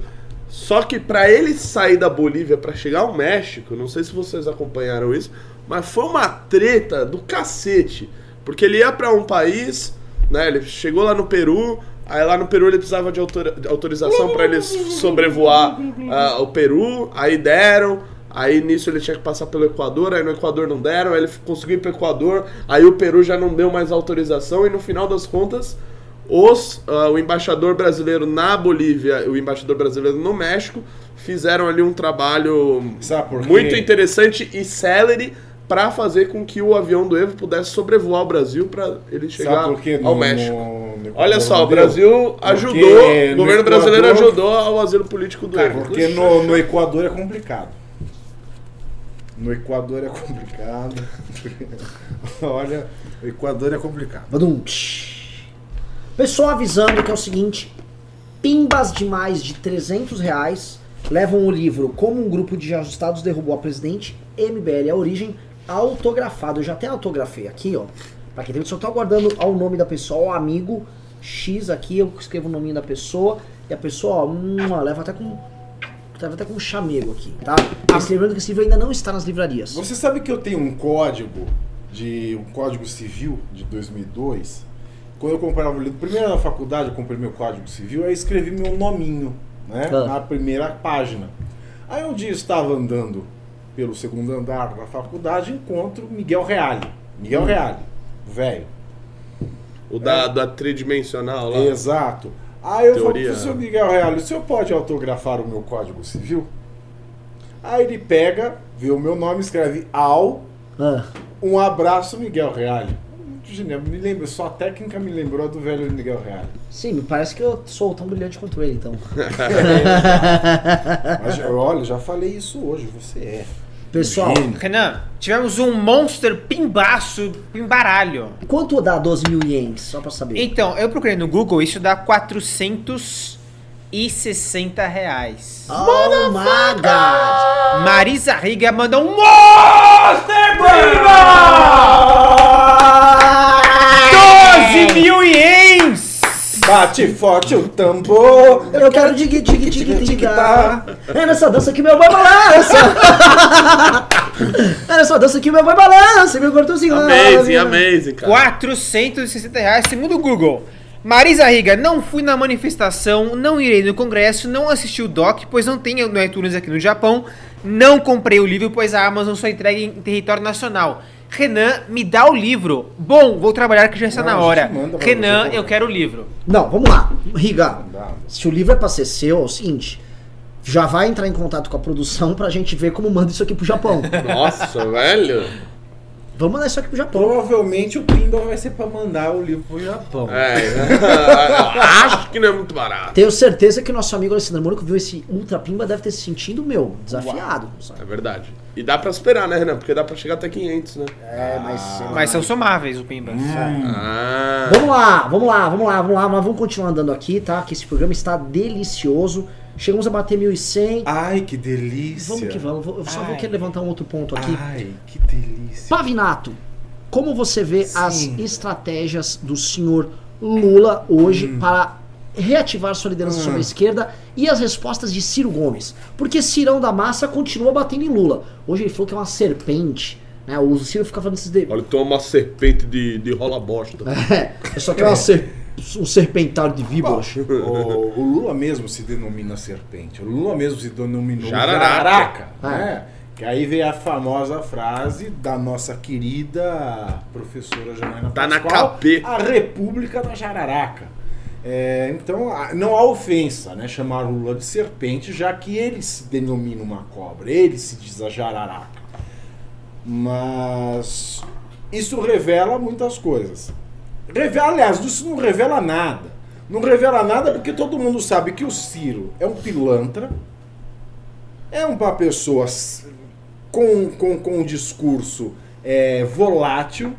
só que pra ele sair da Bolívia pra chegar ao México, não sei se vocês acompanharam isso, mas foi uma treta do cacete, porque ele ia pra um país, né, ele chegou lá no Peru, aí lá no Peru ele precisava de autor- de autorização pra ele sobrevoar ah, o Peru, aí deram, Aí nisso ele tinha que passar pelo Equador, aí no Equador não deram, aí ele conseguiu ir pro Equador, aí o Peru já não deu mais autorização, e no final das contas, os, ah, o embaixador brasileiro na Bolívia e o embaixador brasileiro no México fizeram ali um trabalho muito interessante e celery para fazer com que o avião do Evo pudesse sobrevoar o Brasil para ele chegar Sabe por quê? ao No- México. no- no Olha só, o? Brasil Porque ajudou, o no governo brasileiro Equador- ajudou ao asilo político do Evo. Porque no, no Equador é complicado. No Equador é complicado. [laughs] Olha, o Equador é complicado. Pessoal avisando que é o seguinte: pimbas de mais de 300 reais levam o livro Como um grupo de ajustados derrubou a presidente, MBL a origem, autografado. Eu já até autografei aqui, ó. Pra quem tem, só tô aguardando ao nome da pessoa, o amigo X aqui, eu escrevo o nome da pessoa e a pessoa, ó, hum, leva até com. Leva até com um chamego aqui, tá? Mas lembrando que esse livro ainda não está nas livrarias. Você sabe que eu tenho um código de um código civil de 2002? Quando eu comprava o livro, primeiro na faculdade eu comprei meu código civil, aí escrevi meu nominho, né, Ah. na primeira página. Aí um dia eu estava andando pelo segundo andar da faculdade, encontro Miguel Reale. Miguel Reale, velho. O da, da tridimensional lá. Exato. Aí eu Teoria. falo pro senhor Miguel Reale, o senhor pode autografar o meu código civil? Aí ele pega, vê o meu nome, escreve ao Ah, Um abraço, Miguel Reale. Me lembra, só a técnica me lembrou do velho Miguel Reale. sim, me parece que eu sou tão brilhante quanto ele, então. [laughs] Mas olha, já falei isso hoje, você é. Pessoal, Gênio. Renan, tivemos um monster pimbaço, pimbaralho. quanto dá 12 mil ienes? Só pra saber. Então, eu procurei no Google, isso dá 460 reais. Oh my god! Marisa Riga manda um monster pimba! 12 mil ienes! Bate forte o tambor. Eu quero dig dig dig dig. É nessa dança que meu boi balança. é nessa dança que meu boi balança, meu cortozinho. Amazing, amazing, cara. 460 reais, segundo o Google. Marisa Riga, não fui na manifestação, não irei no congresso, não assisti o doc, pois não tem no iTunes aqui no Japão, não comprei o livro, pois a Amazon só entrega em território nacional. Renan, me dá o livro. Bom, vou trabalhar que já está Não, na hora. Renan, eu quero o livro. Não, vamos lá. Riga, se o livro é pra ser seu, é o seguinte. Já vai entrar em contato com a produção pra gente ver como manda isso aqui pro Japão. Nossa, velho. Vamos mandar isso aqui pro Japão. Provavelmente o Pindle vai ser pra mandar o livro pro Japão. É, [laughs] acho que não é muito barato. Tenho certeza que o nosso amigo Alessandro Mônico viu esse Ultra Pimba deve ter se sentido, meu, desafiado. sabe? É verdade. E dá pra esperar, né, Renan? Porque dá pra chegar até 500, né? É, mas... Mas são somáveis o Pimba. Ah. Vamos lá, vamos lá, vamos lá, vamos lá, mas vamos continuar andando aqui, tá? Que esse programa está delicioso. Chegamos a bater 1.100. Ai, que delícia. Vamos que vamos. Eu só vou Ai. querer levantar um outro ponto aqui. Ai, que delícia. Pavinato, como você vê Sim. as estratégias do senhor Lula hoje para reativar sua liderança Hum. sobre a esquerda e as respostas de Ciro Gomes? Porque Cirão da Massa continua batendo em Lula. Hoje ele falou que é uma serpente. Né? O Ciro fica falando esses... De... Olha, tem uma serpente de, de rola bosta. [laughs] É, só que é uma [laughs] ser... um serpentário de víboras. O, o Lula mesmo se denomina serpente. O Lula mesmo se denominou Jararaca. jararaca. Ah. né? Que aí vem a famosa frase da nossa querida professora Janaina Tá na Pascoal, capeta. A República da Jararaca. É, então, não há ofensa, né? Chamar o Lula de serpente, já que ele se denomina uma cobra, ele se diz a jararaca. Mas isso revela muitas coisas. Revela, aliás, isso não revela nada. Não revela nada porque todo mundo sabe que o Ciro é um pilantra, é uma pessoa com, com, com um discurso é, volátil,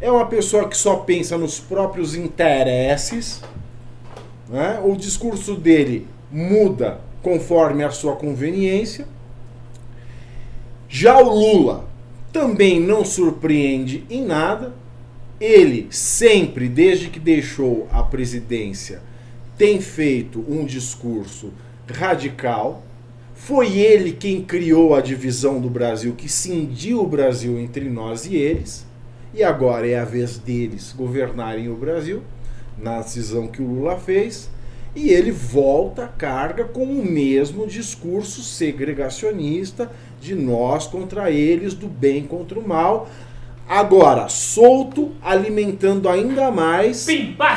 é uma pessoa que só pensa nos próprios interesses. né? O discurso dele muda conforme a sua conveniência. Já o Lula também não surpreende em nada. Ele sempre, desde que deixou a presidência, tem feito um discurso radical. Foi ele quem criou a divisão do Brasil, que cindiu o Brasil entre nós e eles. E agora é a vez deles governarem o Brasil, na decisão que o Lula fez. E ele volta à carga com o mesmo discurso segregacionista de nós contra eles, do bem contra o mal. Agora, solto, alimentando ainda mais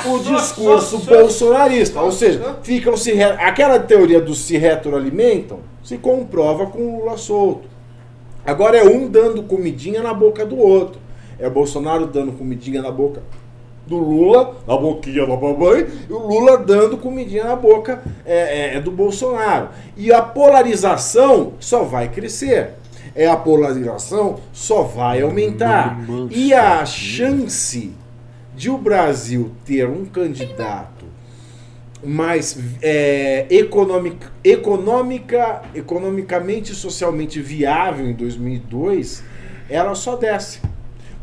o discurso bolsonarista. Ou seja, ficam se re- aquela teoria do se retroalimentam se comprova com o Lula solto. Agora é um dando comidinha na boca do outro. É o Bolsonaro dando comidinha na boca do Lula, na boquinha da mamãe, e o Lula dando comidinha na boca é, é, do Bolsonaro. E a polarização só vai crescer. É a polarização só vai aumentar. E a chance de o Brasil ter um candidato mais é, economic, econômica, economicamente e socialmente viável em 2002, ela só desce.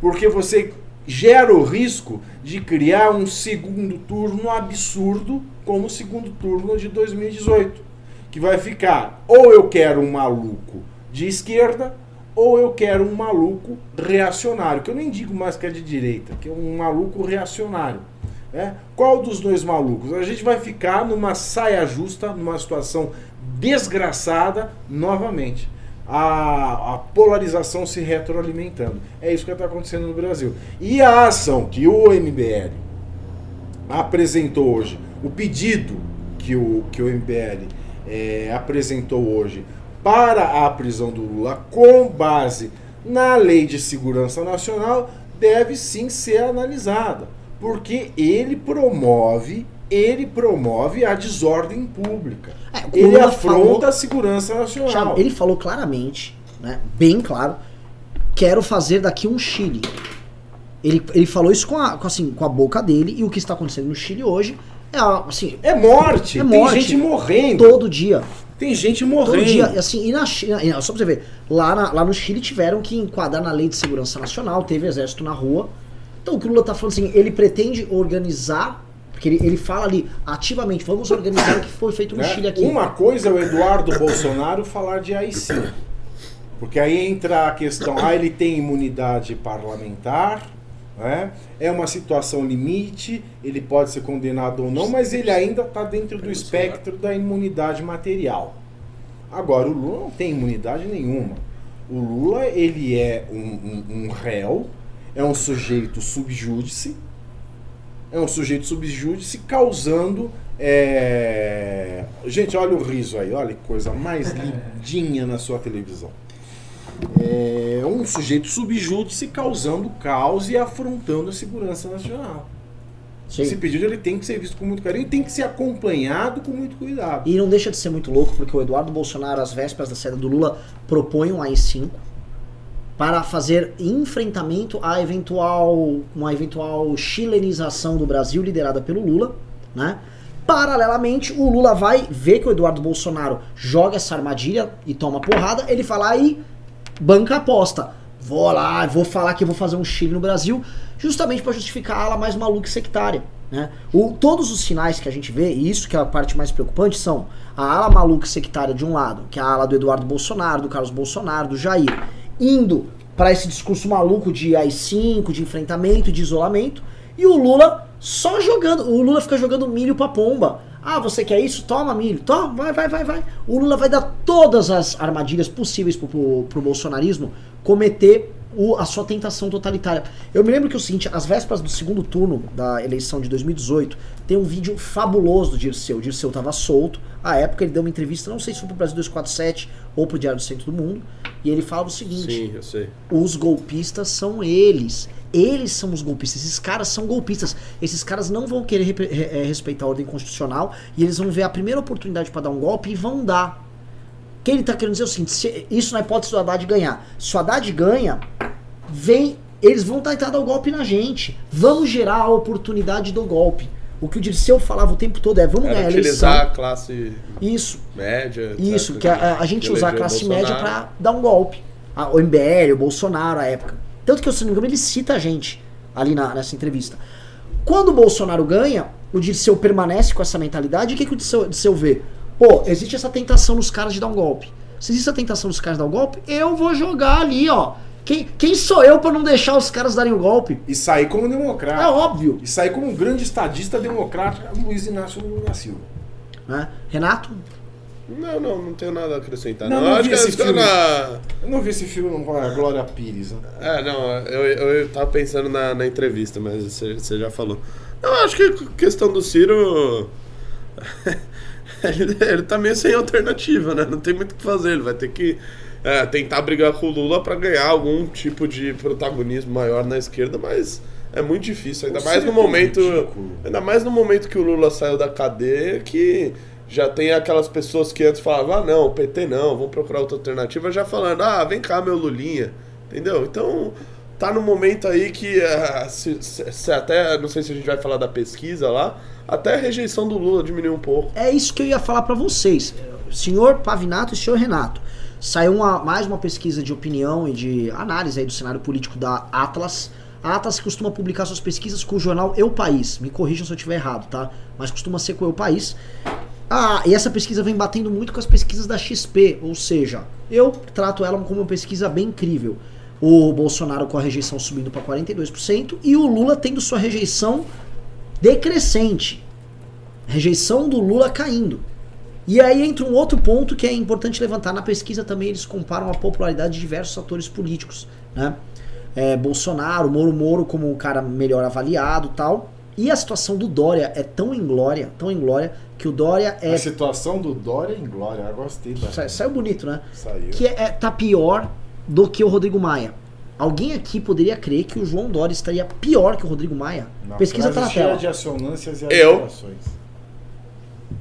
Porque você gera o risco de criar um segundo turno absurdo como o segundo turno de 2018. Que vai ficar, ou eu quero um maluco de esquerda, ou eu quero um maluco reacionário, que eu nem digo mais que é de direita, que é um maluco reacionário. né? Qual dos dois malucos? A gente vai ficar numa saia justa, numa situação desgraçada novamente. A, a polarização se retroalimentando. É isso que está acontecendo no Brasil. E a ação que o MBL apresentou hoje, o pedido que o, que o MBL eh, apresentou hoje para a prisão do Lula com base na Lei de Segurança Nacional deve sim ser analisada, porque ele promove, ele promove a desordem pública. É, ele Lula afronta falou- a segurança nacional. Ele falou claramente, né, bem claro, quero fazer daqui um Chile. Ele, ele falou isso com a, com, assim, com a boca dele e o que está acontecendo no Chile hoje é assim, É morte, É tem morte. gente morrendo. todo dia. Tem gente Todo morrendo. dia, e assim, e na China, só pra você ver, lá, na- lá no Chile tiveram que enquadrar na lei de segurança nacional, teve exército na rua. Então o que o Lula tá falando assim, ele pretende organizar, porque ele, ele fala ali ativamente, vamos organizar o que foi feito no né? Chile aqui. Uma coisa é o Eduardo Bolsonaro falar de AI-5. Porque aí entra a questão, ah, ele tem imunidade parlamentar, né? é uma situação limite, ele pode ser condenado ou não, mas ele ainda está dentro do espectro da imunidade material. Agora, o Lula não tem imunidade nenhuma. O Lula, ele é um, um- um réu, é um sujeito subjúdice, é um sujeito subjúdice causando. é, Gente, olha o riso aí, olha que coisa mais [laughs] lindinha na sua televisão. É um sujeito subjúdice causando caos e afrontando a segurança nacional. Sim. Esse pedido ele tem que ser visto com muito carinho e tem que ser acompanhado com muito cuidado. E não deixa de ser muito louco, porque o Eduardo Bolsonaro, às vésperas da saída do Lula, propõe um AI-5 para fazer enfrentamento à eventual, uma eventual chilenização do Brasil liderada pelo Lula, né? Paralelamente, o Lula vai ver que o Eduardo Bolsonaro joga essa armadilha e toma porrada, ele fala aí, banca aposta. Vou lá, vou falar que vou fazer um Chile no Brasil, justamente para justificar a ala mais maluca e sectária. Né? O, todos os sinais que a gente vê, e isso que é a parte mais preocupante, são a ala maluca e sectária de um lado, que é a ala do Eduardo Bolsonaro, do Carlos Bolsonaro, do Jair, indo para esse discurso maluco de AI-5, de enfrentamento, de isolamento, e o Lula só jogando. O Lula fica jogando milho pra pomba. Ah, você quer isso? Toma milho. Toma, vai, vai, vai, vai. O Lula vai dar todas as armadilhas possíveis pro, pro, pro bolsonarismo cometer o- a sua tentação totalitária. Eu me lembro que é o seguinte, às vésperas do segundo turno da eleição de 2018, tem um vídeo fabuloso do Dirceu. O Dirceu tava solto. À época ele deu uma entrevista, não sei se foi pro Brasil 247 ou pro Diário do Centro do Mundo, e ele falava o seguinte: Sim, os golpistas são eles. Eles são os golpistas. Esses caras são golpistas. Esses caras não vão querer repre- re- eh, respeitar a ordem constitucional e eles vão ver a primeira oportunidade para dar um golpe e vão dar. Que ele tá querendo dizer é o seguinte: se- isso na hipótese do Haddad ganhar. Se o Haddad ganha, vem. Eles vão tentar dar o golpe na gente. Vamos gerar a oportunidade do golpe. O que o Dirceu falava o tempo todo é: vamos Era ganhar a utilizar eleição. a classe Isso. média. Isso, que a, a gente usar a classe Bolsonaro. média pra dar um golpe. A- O MBL, o Bolsonaro, à época. Tanto que, se não me engano, ele cita a gente ali na- nessa entrevista. Quando o Bolsonaro ganha, o Dirceu permanece com essa mentalidade. E o que, que o Dirceu, Dirceu vê? Pô, existe essa tentação nos caras de dar um golpe. Se existe a tentação dos caras de dar um golpe, eu vou jogar ali, ó. Quem, quem sou eu pra não deixar os caras darem o golpe? E sair como democrata. É óbvio. E sair como um grande estadista democrático, Luiz Inácio Lula da Silva. Né? Renato? Não, não, não tenho nada a acrescentar. Não, Não, não acho vi que esse esse filme. na... Eu não vi esse filme com a Glória Pires. Né? É, não, eu, eu, eu tava pensando na, na entrevista, mas você, você já falou. Não, acho que a questão do Ciro. [laughs] [laughs] ele, ele tá meio sem alternativa, né? Não tem muito o que fazer. Ele vai ter que é, tentar brigar com o Lula pra ganhar algum tipo de protagonismo maior na esquerda, mas é muito difícil. Ainda mais no momento. ridículo. Ainda mais no momento que o Lula saiu da cadeia, que já tem aquelas pessoas que antes falavam, ah não, PT não, vamos procurar outra alternativa, já falando, ah, vem cá, meu Lulinha. Entendeu? Então, tá no momento aí que ah, se, se- até, não sei se a gente vai falar da pesquisa lá, até a rejeição do Lula diminuiu um pouco. É isso que eu ia falar pra vocês. Senhor Pavinato e senhor Renato. Saiu uma- mais uma pesquisa de opinião e de análise aí do cenário político da Atlas. A Atlas costuma publicar suas pesquisas com o jornal Eu País. Me corrijam se eu estiver errado, tá? Mas costuma ser com o Eu País. Ah, e essa pesquisa vem batendo muito com as pesquisas da XP, ou seja, eu trato ela como uma pesquisa bem incrível. O Bolsonaro com a rejeição subindo para 42% e o Lula tendo sua rejeição decrescente. Rejeição do Lula caindo. E aí entra um outro ponto que é importante levantar. Na pesquisa também eles comparam a popularidade de diversos atores políticos. Né? É, Bolsonaro, Moro Moro como o cara melhor avaliado tal. E a situação do Dória é tão inglória, tão inglória, que o Dória é. A situação do Dória em Glória, eu gostei da. Saiu bonito, né? Saiu. Que é, é- tá pior do que o Rodrigo Maia. Alguém aqui poderia crer que o João Dória estaria pior que o Rodrigo Maia? Uma Pesquisa tá na tela. de assonâncias e Eu?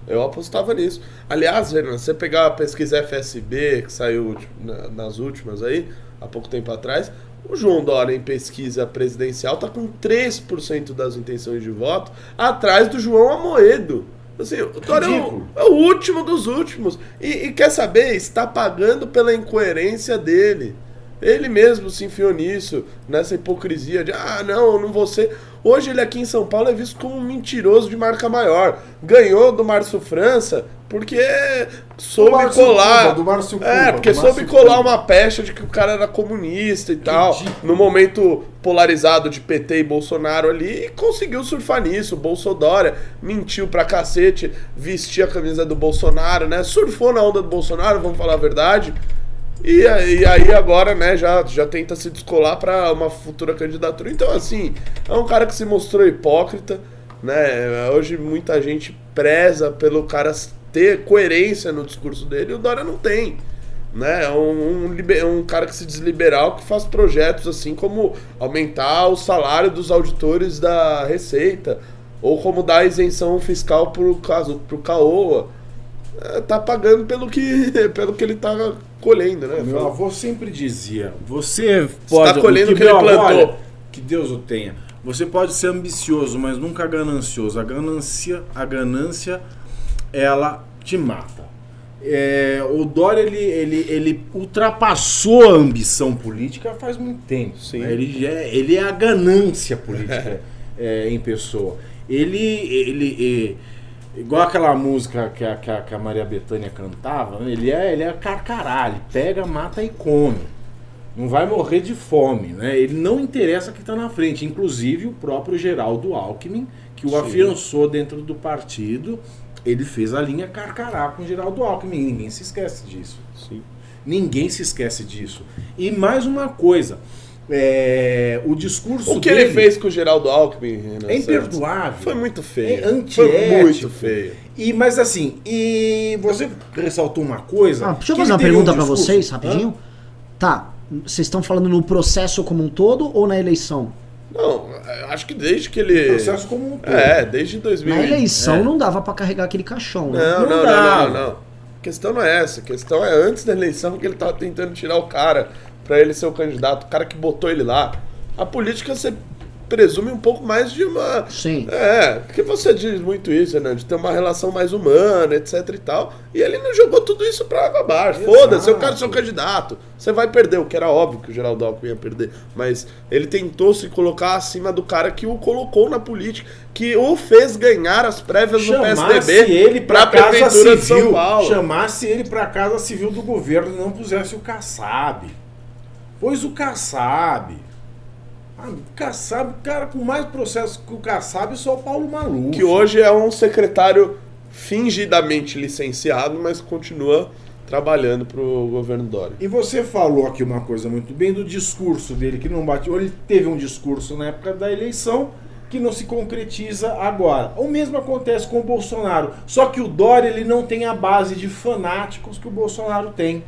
Eu apostava nisso. Aliás, Renan, você pegar a pesquisa FSB, que saiu nas últimas aí, há pouco tempo atrás, o João Dória em pesquisa presidencial tá com 3% das intenções de voto, atrás do João Amoedo. Assim, o Dória é o, Ridículo. é o último dos últimos. E, e quer saber? Está pagando pela incoerência dele. Ele mesmo se enfiou nisso, nessa hipocrisia de, ah, não, eu não vou ser. Hoje ele aqui em São Paulo é visto como um mentiroso de marca maior. Ganhou do Márcio França porque soube colar. Cuba, é, porque soube colar Cuba. uma pecha de que o cara era comunista e tal. Ridículo. No momento polarizado de PT e Bolsonaro ali, e conseguiu surfar nisso. O Bolsodória mentiu pra cacete, vestia a camisa do Bolsonaro, né? Surfou na onda do Bolsonaro, vamos falar a verdade. E e aí agora, né, já, já tenta se descolar pra uma futura candidatura. Então, assim, é um cara que se mostrou hipócrita, né? Hoje muita gente preza pelo cara ter coerência no discurso dele, e o Dória não tem. Né? É um, um, um cara que se diz liberal que faz projetos assim como aumentar o salário dos auditores da Receita, ou como dar isenção fiscal pro, caso, pro CAOA. É, tá pagando pelo que, [laughs] pelo que ele tá colhendo, né? Meu avô sempre dizia: você pode. tá colhendo o que meu ele avô, plantou. olha, que Deus o tenha. Você pode ser ambicioso, mas nunca ganancioso. A ganância, a ganância, ela te mata. É, o Dória ele, ele, ele ultrapassou a ambição política faz muito tempo. Sim. né? Ele, é, ele é a ganância política [laughs] é, em pessoa. Ele, ele é, igual aquela música que a, que a, que a Maria Bethânia cantava, né? ele é, ele é carcará, ele pega, mata e come. Não vai morrer de fome, né? Ele não interessa quem está na frente, inclusive o próprio Geraldo Alckmin, que o Sim. afiançou dentro do partido, ele fez a linha carcará com o Geraldo Alckmin, ninguém se esquece disso. Sim. Ninguém se esquece disso. E mais uma coisa, é, o discurso O que dele ele fez com o Geraldo Alckmin, Renan é imperdoável. Foi muito feio. É antiético. Foi muito feio. E, mas assim, e você ressaltou uma coisa. Ah, deixa eu fazer uma pergunta um pra discurso- vocês, rapidinho. Tá, vocês estão falando no processo como um todo ou na eleição? Não, acho que desde que ele. Hã? processo como um todo. É, desde 2000. Na eleição é. não dava pra carregar aquele caixão, né? Não, Não não, não, não, não. A questão não é essa. A questão é antes da eleição que ele tava tentando tirar o cara pra ele ser o candidato, o cara que botou ele lá. A política você presume um pouco mais de uma. Sim. É, porque você diz muito isso, né? De ter uma relação mais humana, etc e tal. E ele não jogou tudo isso pra água abaixo. Foda-se, eu quero ser o candidato. Você vai perder, o que era óbvio que o Geraldo Alckmin ia perder. Mas ele tentou se colocar acima do cara que o colocou na política, que o fez ganhar as prévias no Chamasse PSDB ele pra, pra casa Prefeitura de São civil, Paulo. chamasse ele pra casa civil do governo e não pusesse o Kassab. Pois o Kassab. Ah, o Kassab, cara, com mais processo que o Kassab, só o Paulo Maluf. Que hoje é um secretário fingidamente licenciado, mas continua trabalhando pro governo Dória. E você falou aqui uma coisa muito bem do discurso dele, que não bate. Ele teve um discurso na época da eleição que não se concretiza agora. O mesmo acontece com o Bolsonaro. Só que o Dória ele não tem a base de fanáticos que o Bolsonaro tem.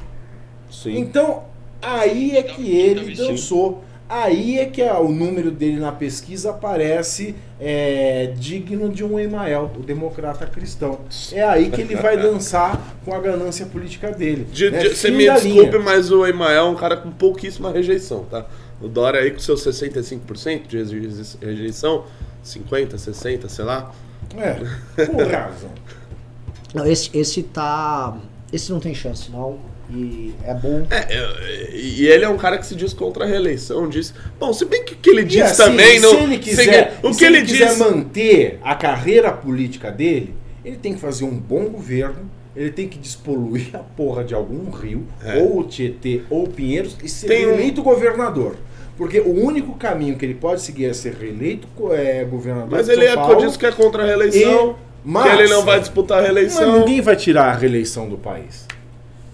Sim. Então, aí é que ele dançou. Aí é que o número dele na pesquisa aparece é, digno de um Emael, o democrata cristão. É aí que ele vai [laughs] dançar com a ganância política dele. De- né? de- Você me desculpe, linha. mas o Emael é um cara com pouquíssima rejeição, tá? O Dória aí com seus 65% de reje- rejeição, 50, 60, sei lá. É, com razão. Não, esse, esse tá. Esse não tem chance, não. E é bom. É, é, e ele é um cara que se diz contra a reeleição, diz. Bom, se bem que o que ele diz assim, também não. se ele quiser, o se que ele, quiser diz. manter a carreira política dele, ele tem que fazer um bom governo, ele tem que despoluir a porra de algum rio, É. ou o Tietê, ou o Pinheiros, e ser Tem um- eleito governador. Porque o único caminho que ele pode seguir é ser reeleito é, governador Mas de ele São é, Paulo. diz que é contra a reeleição. E- mas- que ele não vai disputar a Mas reeleição. ninguém vai tirar a reeleição do país.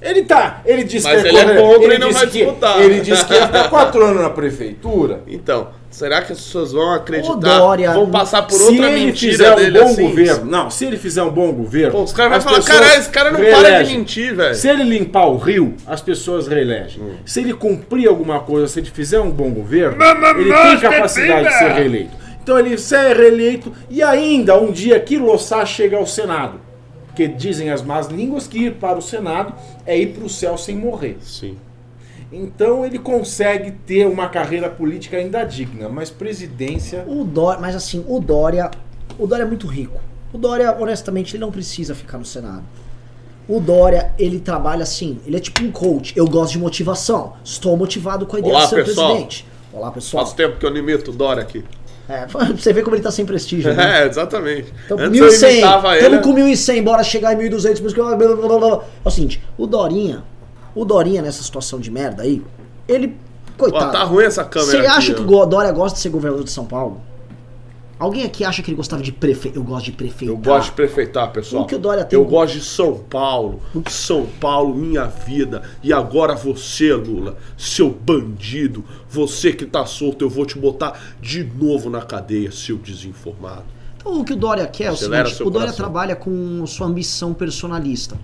Ele tá, ele diz Mas que é ele é contra ele e não disse vai que- disputar. Ele disse que ia [laughs] ficar quatro anos na prefeitura. Então, será que as pessoas vão acreditar? Dória, vão passar por se outra ele mentira fizer um dele bom assim? governo, não, se ele fizer um bom governo, Pô, os caras vão as falar, pessoas caralho, esse cara não para de reelegem. mentir, velho. Se ele limpar o rio, as pessoas reelegem. Hum. Se ele cumprir alguma coisa, se ele fizer um bom governo, ele tem capacidade de ser reeleito. Então ele é reeleito e ainda um dia que Lossá chega ao Senado. Porque dizem as más línguas que ir para o Senado é ir para o céu sem morrer. Sim. Então ele consegue ter uma carreira política ainda digna, mas presidência. O Dória, mas assim, o Dória, o Dória é muito rico. O Dória, honestamente, ele não precisa ficar no Senado. O Dória, ele trabalha assim, ele é tipo um coach. Eu gosto de motivação. Estou motivado com a ideia Olá, de ser pessoal. presidente. Olá, pessoal. Faz tempo que eu não imito o Dória aqui. É, [laughs] você ver como ele tá sem prestígio. Né? É, exatamente. Então, Antes eu 1.100, imitava ele. estamos com 1.100, bora chegar em 1.200, mas blá, blá, blá, blá. É o seguinte, o Dorinha, o Dorinha nessa situação de merda aí, ele, coitado. tá ruim essa câmera Você acha ó. que o Dória gosta de ser governador de São Paulo? Alguém aqui acha que ele gostava de prefeito? Eu gosto de prefeitar. Eu gosto de prefeitar, pessoal. O que o Dória tem- Eu gosto de São Paulo. São Paulo, minha vida. E agora você, Lula, seu bandido. Você que tá solto, eu vou te botar de novo na cadeia, seu desinformado. Então, o que o Dória quer é o seguinte: o Dória coração. trabalha com sua ambição personalista.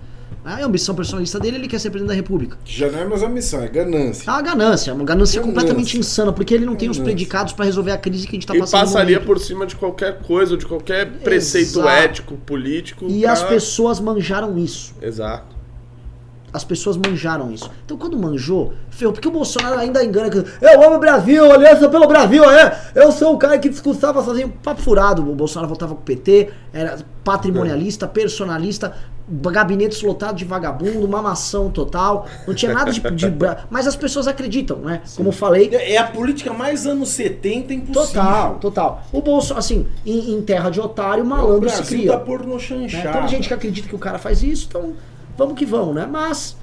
Né? A ambição personalista dele, ele quer ser presidente da República. Já não é mais a missão, é ganância. É uma ganância, é uma ganância, Ganância. completamente insana, porque ele não tem os Ganância. predicados pra resolver a crise que a gente tá e passando. no passaria por cima de qualquer coisa, de qualquer preceito Exato. ético, político. E pra- as pessoas manjaram isso. Exato. As pessoas manjaram isso. Então quando manjou, ferrou. Porque o Bolsonaro ainda engana que eu amo o Brasil, aliança pelo Brasil, é. Eu sou o cara que discursava sozinho. Papo furado. O Bolsonaro voltava com o PT, era patrimonialista, personalista, gabinetes lotados de vagabundo, mamação total. Não tinha nada de. de mas as pessoas acreditam, né? Como eu falei. É a política mais anos 70 impossível. Total, total. O Bolsonaro, assim, em, em terra de otário, É o malandro se Brasil cria. da porno Né? chanchada. Tem gente que acredita que o cara faz isso, então vamos que vamos, né? Mas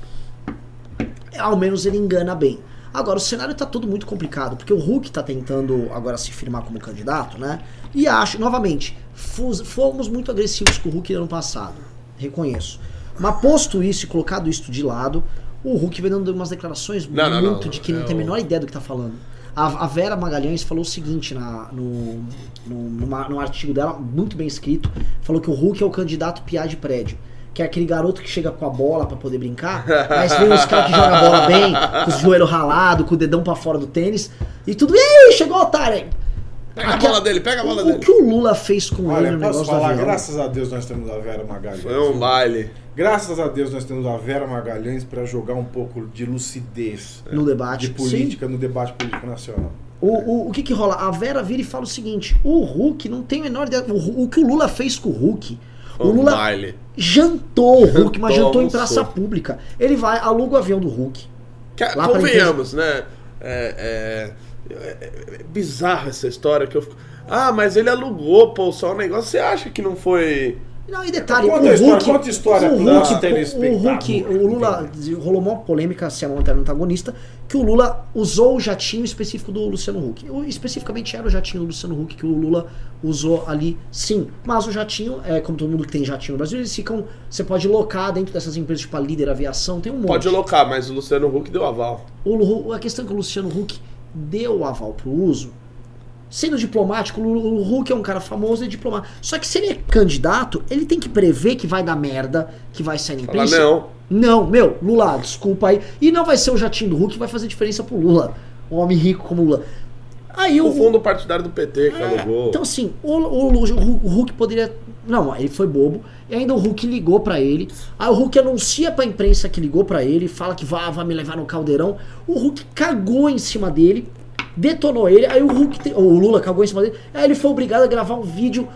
ao menos ele engana bem. Agora, o cenário tá todo muito complicado, porque o Hulk tá tentando agora se firmar como candidato, né? E acho, novamente, fomos muito agressivos com o Hulk ano passado. Reconheço. Mas posto isso e colocado isso de lado, o Hulk vem dando umas declarações Não, não, muito não, de que não é tem a o- menor ideia do que tá falando. A, a Vera Magalhães falou o seguinte na, no, no, numa- num artigo dela, muito bem escrito, falou que o Hulk é o candidato piá de prédio. Que é aquele garoto que chega com a bola pra poder brincar, mas vem os caras que jogam a bola bem, com os joelhos ralados, com o dedão pra fora do tênis, e tudo. E aí, chegou o otário. Pega a bola dele, pega a bola o, dele. O que o Lula fez com ele Olha, no posso negócio falar, avião. graças a Deus nós temos a Vera Magalhães. Foi um baile. Graças a Deus nós temos a Vera Magalhães para jogar um pouco de lucidez No debate. de política no debate político nacional. O, o, o que que rola? A Vera vira e fala o seguinte: o Hulk não tem a menor ideia. O, o que o Lula fez com o Hulk. Foi o um Lula baile. jantou o Hulk, mas Jantou, jantou em praça pública. Ele vai, aluga o avião do Hulk. Que- Lá pra convenhamos, né? É, é, é- é bizarra essa história que eu fico. Ah, mas ele alugou, pô, só um negócio. Você acha que não foi Não, e detalhe, Conta o a história, Hulk, conta a história o Hulk, o, o Hulk, o Lula rolou uma polêmica se é um antagonista, que o Lula usou o jatinho específico do Luciano Huck. O- Especificamente era o jatinho do Luciano Huck que o Lula usou ali, sim. Mas o jatinho, é como todo mundo que tem jatinho no Brasil, eles ficam, você pode locar dentro dessas empresas tipo a Líder Aviação, tem um monte. Pode alocar, mas o Luciano Huck deu aval. O a questão é que o Luciano Huck deu o aval pro uso. Sendo diplomático, o o Huck é um cara famoso e é diplomático. Só que se ele é candidato, ele tem que prever que vai dar merda, que vai sair na Fala, imprensa. não. Não, meu, Lula, desculpa aí. E não vai ser o jatinho do Hulk que vai fazer diferença pro Lula. Um homem rico como Lula. Aí O o. fundo partidário do PT que É, alugou. então assim, o, o, o, o Hulk poderia. Não, ele foi bobo. E ainda o Hulk ligou pra ele. Aí o Hulk anuncia pra imprensa que ligou pra ele, fala que vai, vai me levar no caldeirão. O Hulk cagou em cima dele, detonou ele. Aí o Hulk, te- o Lula cagou em cima dele. Aí ele foi obrigado a gravar um vídeo.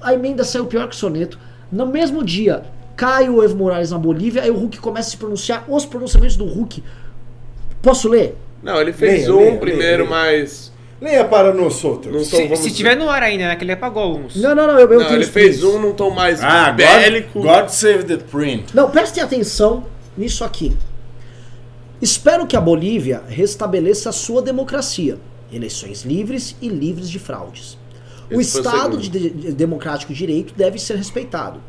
A emenda saiu pior que o soneto. No mesmo dia, cai o Evo Morales na Bolívia. Aí o Hulk começa a se pronunciar. Os pronunciamentos do Hulk. Posso ler? Não, ele fez Leia, um leia, primeiro, leia, mas. Leia para nós outros. Não Se, se tiver no ar ainda, né? Que ele apagou alguns. Não, não, não. Eu, eu Não, tenho ele fez um num tom mais Ah, bélico. God, God save the print. Não, prestem atenção nisso aqui. Espero que a Bolívia restabeleça a sua democracia, eleições livres e livres de fraudes. O Esse o Estado de- de democrático de direito deve ser respeitado.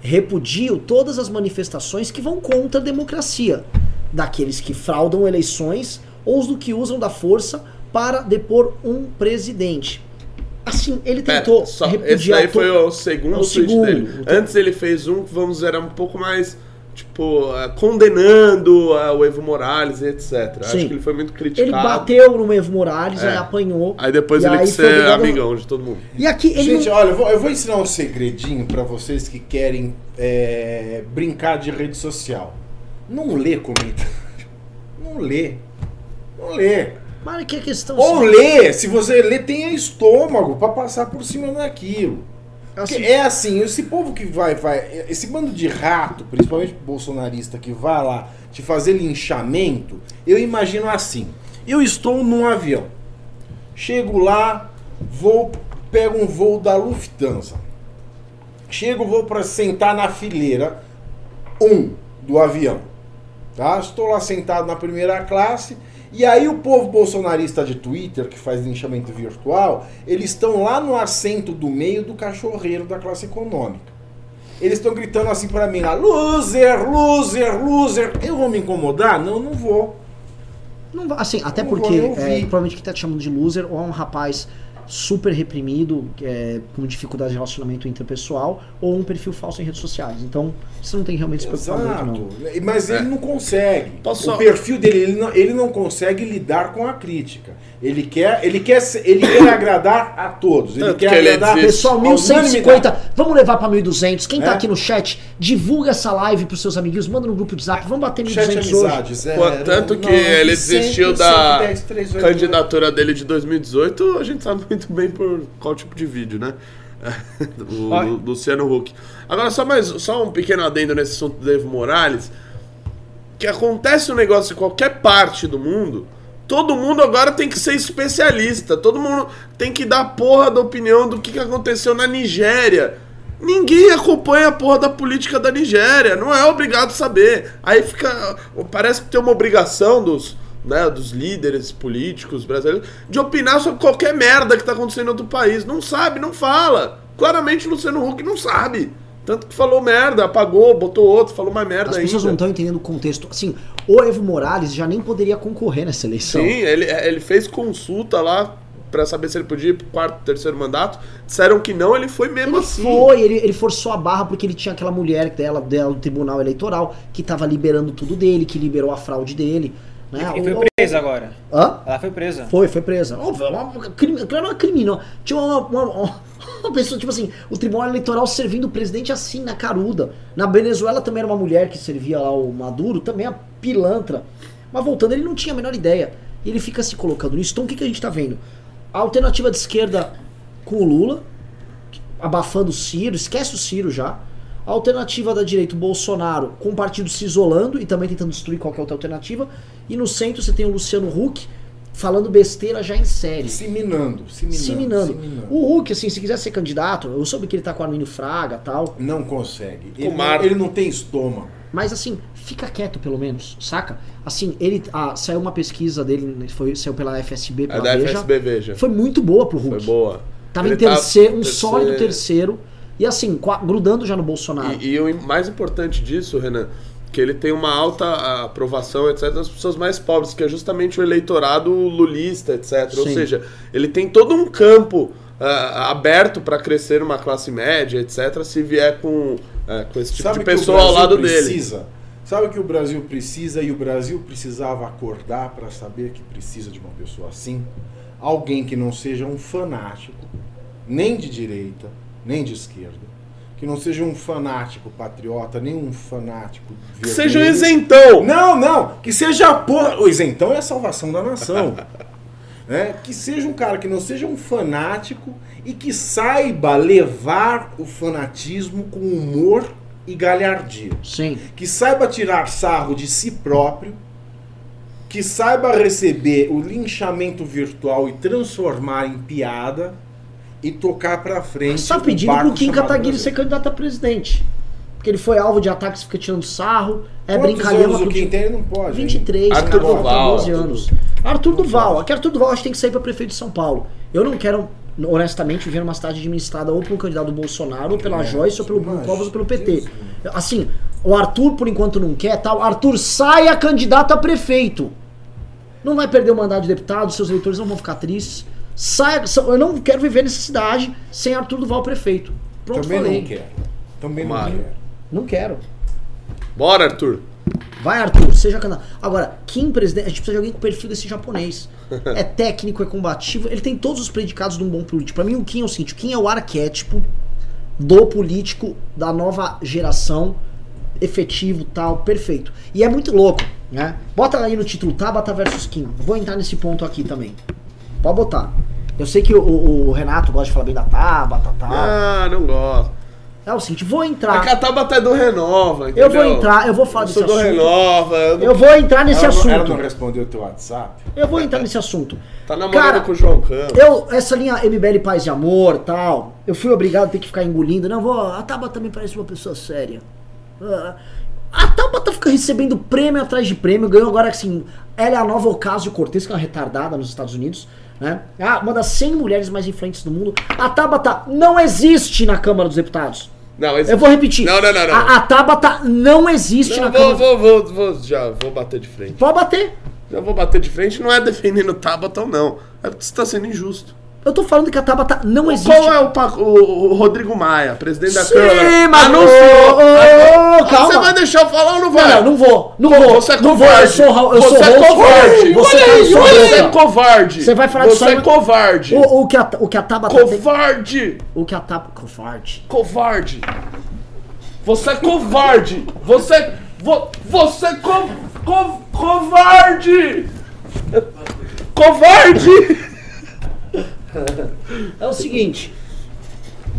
Repudio todas as manifestações que vão contra a democracia, daqueles que fraudam eleições ou os do que usam da força para depor um presidente. Assim, ele tentou É, só, esse daí foi o segundo É o tweet segundo. dele. O te- Antes ele fez um que, vamos dizer, era um pouco mais, tipo, eh, condenando ah, o Evo Morales e etc. Acho Sim. que ele foi muito Ele criticado. bateu no Evo Morales, É. aí apanhou. Aí depois ele quis foi ser obrigado a- amigão de todo mundo. E aqui ele Gente, não... olha, eu vou, eu vou ensinar um segredinho pra vocês que querem é, brincar de rede social. Não lê comentário. Não lê. Não lê. Mas que questão Ou assim, lê, se você lê, tenha estômago pra passar por cima daquilo. Porque assim, é assim, esse povo que vai, vai, esse bando de rato, principalmente bolsonarista, que vai lá te fazer linchamento, eu imagino assim. Eu estou num avião. Chego lá, vou, pego um voo da Lufthansa. Chego, vou para sentar na fileira 1 do avião. Tá? Estou lá sentado na primeira classe. E aí o povo bolsonarista de Twitter, que faz linchamento virtual, eles estão lá no assento do meio do cachorreiro da classe econômica. Eles estão gritando assim pra mim lá, loser, loser, loser. Eu vou me incomodar? Não, não vou. não assim, até Não porque é, provavelmente quem tá te chamando de loser ou é um rapaz super reprimido, é, com dificuldade de relacionamento interpessoal, ou um perfil falso em redes sociais. Então, você não tem realmente se preocupar muito, não. Exato. Mas ele não consegue. Posso o só- perfil dele, ele não, ele não consegue lidar com a crítica. Ele quer, ele quer, ele quer agradar a todos. Ele Tanto quer que ele agradar desiste. Pessoal, a 1150, vamos levar pra 1200. Quem tá É. aqui no chat, divulga essa live pros seus amiguinhos, manda no grupo de zap, vamos bater Chat 1200 hoje. Pô, tanto que ele desistiu da dez, três, oito, candidatura dele de 2018, a gente sabe muito bem por qual tipo de vídeo, né? [laughs] o. Lu- Luciano Huck. Agora, só mais só um pequeno adendo nesse assunto do Evo Morales. Que acontece um negócio em qualquer parte do mundo, todo mundo agora tem que ser especialista. Todo mundo tem que dar a porra da opinião do que, que aconteceu na Nigéria. Ninguém acompanha a porra da política da Nigéria, não é obrigado a saber. Aí fica. Parece que tem uma obrigação dos, né, dos líderes políticos brasileiros de opinar sobre qualquer merda que tá acontecendo em outro país. Não sabe, não fala. Claramente o Luciano Huck não sabe. Tanto que falou merda, apagou, botou outro, falou mais merda As ainda. pessoas não estão entendendo o contexto. Assim, o Evo Morales já nem poderia concorrer nessa eleição. Sim, ele, ele fez consulta lá pra saber se ele podia ir pro quarto, terceiro mandato. Disseram que não, ele foi mesmo Ele assim. foi, ele, ele forçou a barra porque ele tinha aquela mulher dela, dela do Tribunal Eleitoral que tava liberando tudo dele, que liberou a fraude dele. Né? E foi presa agora. Hã? Ela foi presa. Foi, foi presa. Óbvio, uma, uma, crime, claro, uma criminosa. Tinha uma, uma, uma- uma pessoa, tipo assim, o Tribunal Eleitoral servindo o presidente assim, na caruda. Na Venezuela também era uma mulher que servia lá o Maduro, também a pilantra. Mas voltando, ele não tinha a menor ideia. Ele fica se colocando nisso. Então o que, que a gente tá vendo? A alternativa de esquerda com o Lula, abafando o Ciro, esquece o Ciro já. A alternativa da direita, o Bolsonaro, com o partido se isolando e também tentando destruir qualquer outra alternativa. E no centro você tem o Luciano Huck, falando besteira já em série. Se minando, se minando. Se minando. se minando. O Hulk, assim, se quiser ser candidato, eu soube que ele tá com o Arminio Fraga tal. Não consegue. Ele não, Marco. ele não tem estômago. Mas assim, fica quieto pelo menos, saca? Assim, ele. ah, saiu uma pesquisa dele, foi, saiu pela FSB, É pela da Veja. FSB, veja. Foi muito boa pro Foi Hulk. boa. Tava Ele em terceiro, um terceiro. sólido terceiro. E assim, grudando já no Bolsonaro. E, e o mais importante disso, Renan, que ele tem uma alta aprovação, etc., das pessoas mais pobres, que é justamente o eleitorado lulista, etc. Ou Sim. seja, ele tem todo um campo ah, aberto para crescer uma classe média, etc., se vier com, ah, com esse tipo Sabe de que o pessoa ao Brasil lado dele. precisa? Sabe o que o Brasil precisa e o Brasil precisava acordar para saber que precisa de uma pessoa assim? Alguém que não seja um fanático, nem de direita, nem de esquerda. Que não seja um fanático patriota, nem um fanático Que seja um isentão! Não, não, que seja a porra. O isentão é a salvação da nação. [laughs] né? Que seja um cara que não seja um fanático e que saiba levar o fanatismo com humor e galhardia. Sim. Que saiba tirar sarro de si próprio, que saiba receber o linchamento virtual e transformar em piada e tocar pra frente. Só um pedindo pro Kim Kataguiri ser candidato a presidente. Porque ele foi alvo de ataques, fica tirando sarro, é Quantos brincalhão. anos o Kim tem? Ele não pode. hein? 23, Arthur cara, Duval. 12 anos. Arthur Duval. Aqui Arthur Duval acho que tem que sair pra prefeito de São Paulo. Eu não quero, honestamente, ver uma cidade administrada ou pelo candidato do Bolsonaro, ou pela Não, Joyce, ou pelo Bruno Covas, ou pelo PT. Deus Assim, o Arthur, por enquanto, não quer, tal. Arthur, saia candidato a prefeito. Não vai perder o mandato de deputado, seus eleitores não vão ficar tristes. Saia, eu não quero viver nessa cidade sem Arthur Duval prefeito. Pronto, Também falei. não quero. Também não Mário. quero. Não quero. Bora, Arthur! Vai, Arthur, seja candidato. Agora, Kim presidente, a gente precisa de alguém com o perfil desse japonês. [laughs] É técnico, é combativo, ele tem todos os predicados de um bom político. Pra mim, o Kim é o seguinte: o Kim é o arquétipo do político da nova geração, efetivo, tal, perfeito. E é muito louco, né? Bota aí no título Tabata versus Kim. Vou entrar nesse ponto aqui também. Pode botar. Eu sei que o, o- o Renato gosta de falar bem da Tabata, tal. Ah, não gosto. É o seguinte, vou A entrar. Cataba é do Renova, Eu entendeu? vou entrar, eu vou falar Eu desse sou do assunto. Renova. eu não- Eu vou entrar nesse ela, não- assunto. ela não respondeu o teu WhatsApp? Eu vou entrar nesse assunto. Tá namorando Cara, com o João Campos. Eu, essa linha MBL Paz e Amor tal, eu fui obrigado a ter que ficar engolindo. Não, vou. A Tabata também parece uma pessoa séria. Ah, A Tabata fica recebendo prêmio atrás de prêmio, ganhou agora assim. Ela é a nova Ocasio Cortez, que é uma retardada nos Estados Unidos. Né? Ah, uma das 100 mulheres mais influentes do mundo. A Tabata não existe na Câmara dos Deputados. Não, mas... Eu vou repetir. Não, não, não, não. A, a Tabata não existe na Não, Câmara. vou, vou, vou, vou, já vou bater de frente. Pode bater. Já vou bater de frente, não é defendendo o Tabata, não. É porque você tá sendo injusto. Eu tô falando que a Tabata não existe. Qual é o- o Rodrigo Maia, presidente da Sim, Câmara? mas- Anunciou! Deixar eu falar ou não Não, vai? não, não vou. Não Pô, vou. Você é não vou. Eu covarde. sou, eu você sou é covarde. Você Olha tá aí, olha, Você é covarde. Você vai falar Você aí, é covarde. O, o que a, o que a Tabata tem. Covarde. O que a Tabata. Covarde. Covarde. Você é covarde. Você. Vo, você é co, co, covarde. Covarde. É o seguinte.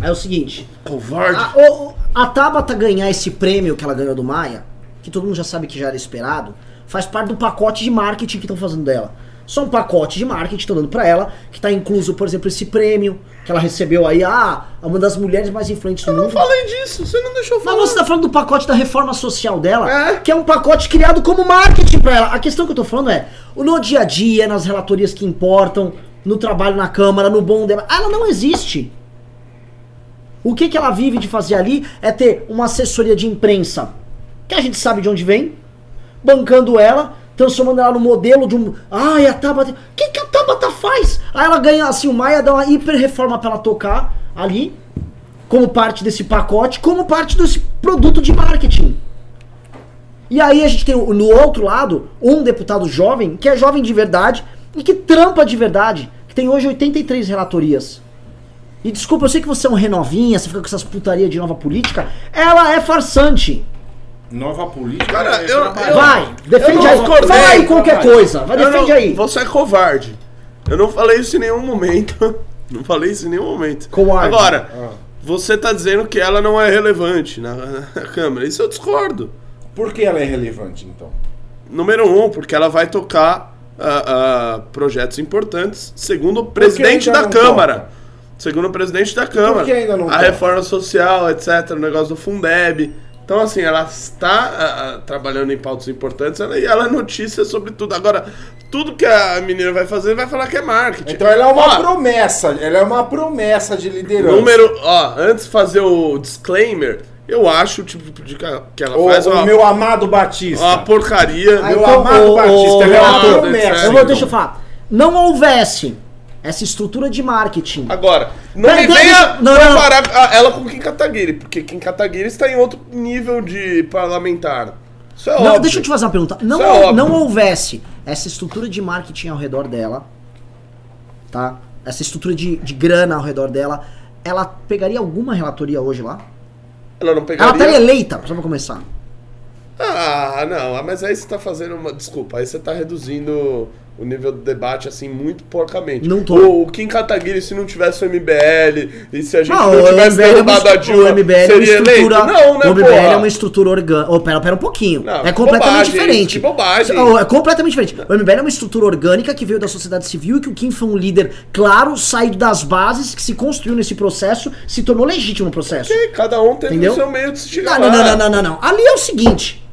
É o seguinte. Covarde. A, o- a Tabata ganhar esse prêmio que ela ganhou do Maia, que todo mundo já sabe que já era esperado, faz parte do pacote de marketing que estão fazendo dela. Só um pacote de marketing que estão dando pra ela, que tá incluso, por exemplo, esse prêmio que ela recebeu aí, ah, uma das mulheres mais influentes do Eu não mundo. falei disso. Você não deixou eu falar. Mas você tá falando do pacote da reforma social dela, É. que é um pacote criado como marketing pra ela. A questão que eu tô falando é, no dia a dia, nas relatorias que importam, no trabalho na Câmara, no bom debate, ela não existe. O que, que ela vive de fazer ali é ter uma assessoria de imprensa, que a gente sabe de onde vem, bancando ela, transformando ela no modelo de um. Ai, a Tabata. O que, que a Tabata faz? Aí ela ganha assim, o Maia dá uma hiper reforma pra ela tocar ali, como parte desse pacote, como parte desse produto de marketing. E aí a gente tem no outro lado um deputado jovem, que é jovem de verdade e que trampa de verdade, que tem hoje 83 relatorias. E desculpa, eu sei que você é um renovinha, você fica com essas putaria de nova política. Ela é farsante. Nova política. Cara, é eu- eu- Vai, defende não aí. discordei. Fala aí qualquer coisa. Vai, Eu defende não- aí. Você é covarde. Eu não falei isso em nenhum momento. [laughs] Não falei isso em nenhum momento. Covarde. Agora, Ah. você tá dizendo que ela não é relevante na, na Câmara. Isso eu discordo. Por que ela é relevante, então? Número um, porque ela vai tocar ah, ah, projetos importantes, segundo o presidente da Câmara. Segundo o presidente da Câmara. que ainda não a toca? reforma social, etc., o negócio do Fundeb. Então, assim, ela está trabalhando em pautas importantes ela, e ela é notícia sobre tudo. Agora, tudo que a menina vai fazer, vai falar que é marketing. Então ela é uma Ó, promessa, ela é uma promessa de liderança. Número, ó, antes de fazer o disclaimer, eu acho o tipo de que ela O, faz o uma, meu amado Batista. uma porcaria. Meu então, amado ô, Batista, ô, ela é uma promessa. Eu vou, deixa eu falar. Não houvesse essa estrutura de marketing. Agora, não me deixa- venha não, não, não. comparar a- ela com Kim Kataguiri, porque Kim Kataguiri está em outro nível de parlamentar. Isso é Não, óbvio. deixa eu te fazer uma pergunta. Não, é não houvesse essa estrutura de marketing ao redor dela, tá? Essa estrutura de, de grana ao redor dela, ela pegaria alguma relatoria hoje lá? Ela não Ela pegaria... estaria eleita, só pra começar. Ah, não, mas aí você tá fazendo uma. Desculpa, aí você tá reduzindo o nível do debate assim muito porcamente. Não tô. O, o Kim Kataguiri, se não tivesse o MBL, e se a gente não, o tivesse MBL é derrubado a Dilma, o MBL é uma seria estrutura. Não, né, o MBL porra? é uma estrutura orgânica. Oh, pera, pera um pouquinho. Não, é completamente bobagem, diferente. que bobagem. Oh, É completamente diferente. O MBL é uma estrutura orgânica que veio da sociedade civil e que o Kim foi um líder claro, saído das bases, que se construiu nesse processo, se tornou legítimo no processo. E cada um teve Entendeu? o seu meio de se chegar Não, não, não, não, não, não, não. Ali é o seguinte.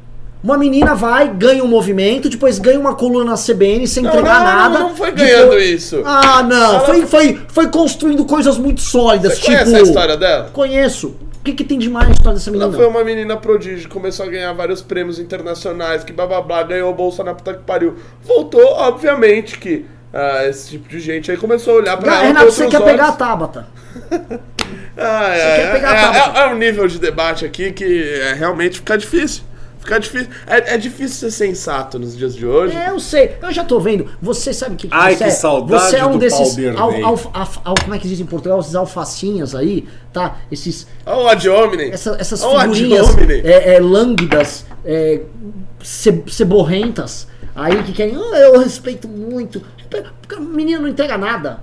Uma menina vai, ganha um movimento, depois ganha uma coluna na CBN sem Não, entregar não, não, nada. não foi depois- ganhando isso. Ah, não. Ela- Foi, foi, foi construindo coisas muito sólidas, Você tipo. conhece a história dela? Conheço. O que, que tem de mais na história dessa menina? Ela foi uma menina prodígio, começou a ganhar vários prêmios internacionais, que blá blá blá, ganhou bolsa na puta que pariu. Voltou, obviamente, que ah, esse tipo de gente aí começou a olhar pra Não, ela Renato, você quer pegar a olhos. Tabata. [laughs] Ah, é, Você quer é, pegar a é, Tabata. é, é um nível de debate aqui que é, realmente fica difícil. Fica difícil. É, é difícil ser sensato nos dias de hoje. É, eu sei. Eu já tô vendo. Você sabe o que, que Ai, você que é? saudade Você é um do desses. Al, af- al- como é que diz em Portugal? Esses alfacinhas aí, tá? Esses. Olha o ad hominem. Essa- essas Olha o ad figurinhas hominem. é, é, lânguidas, é, ce- ceborrentas, aí que querem, ah, eu respeito muito. Porque a menina não entrega nada.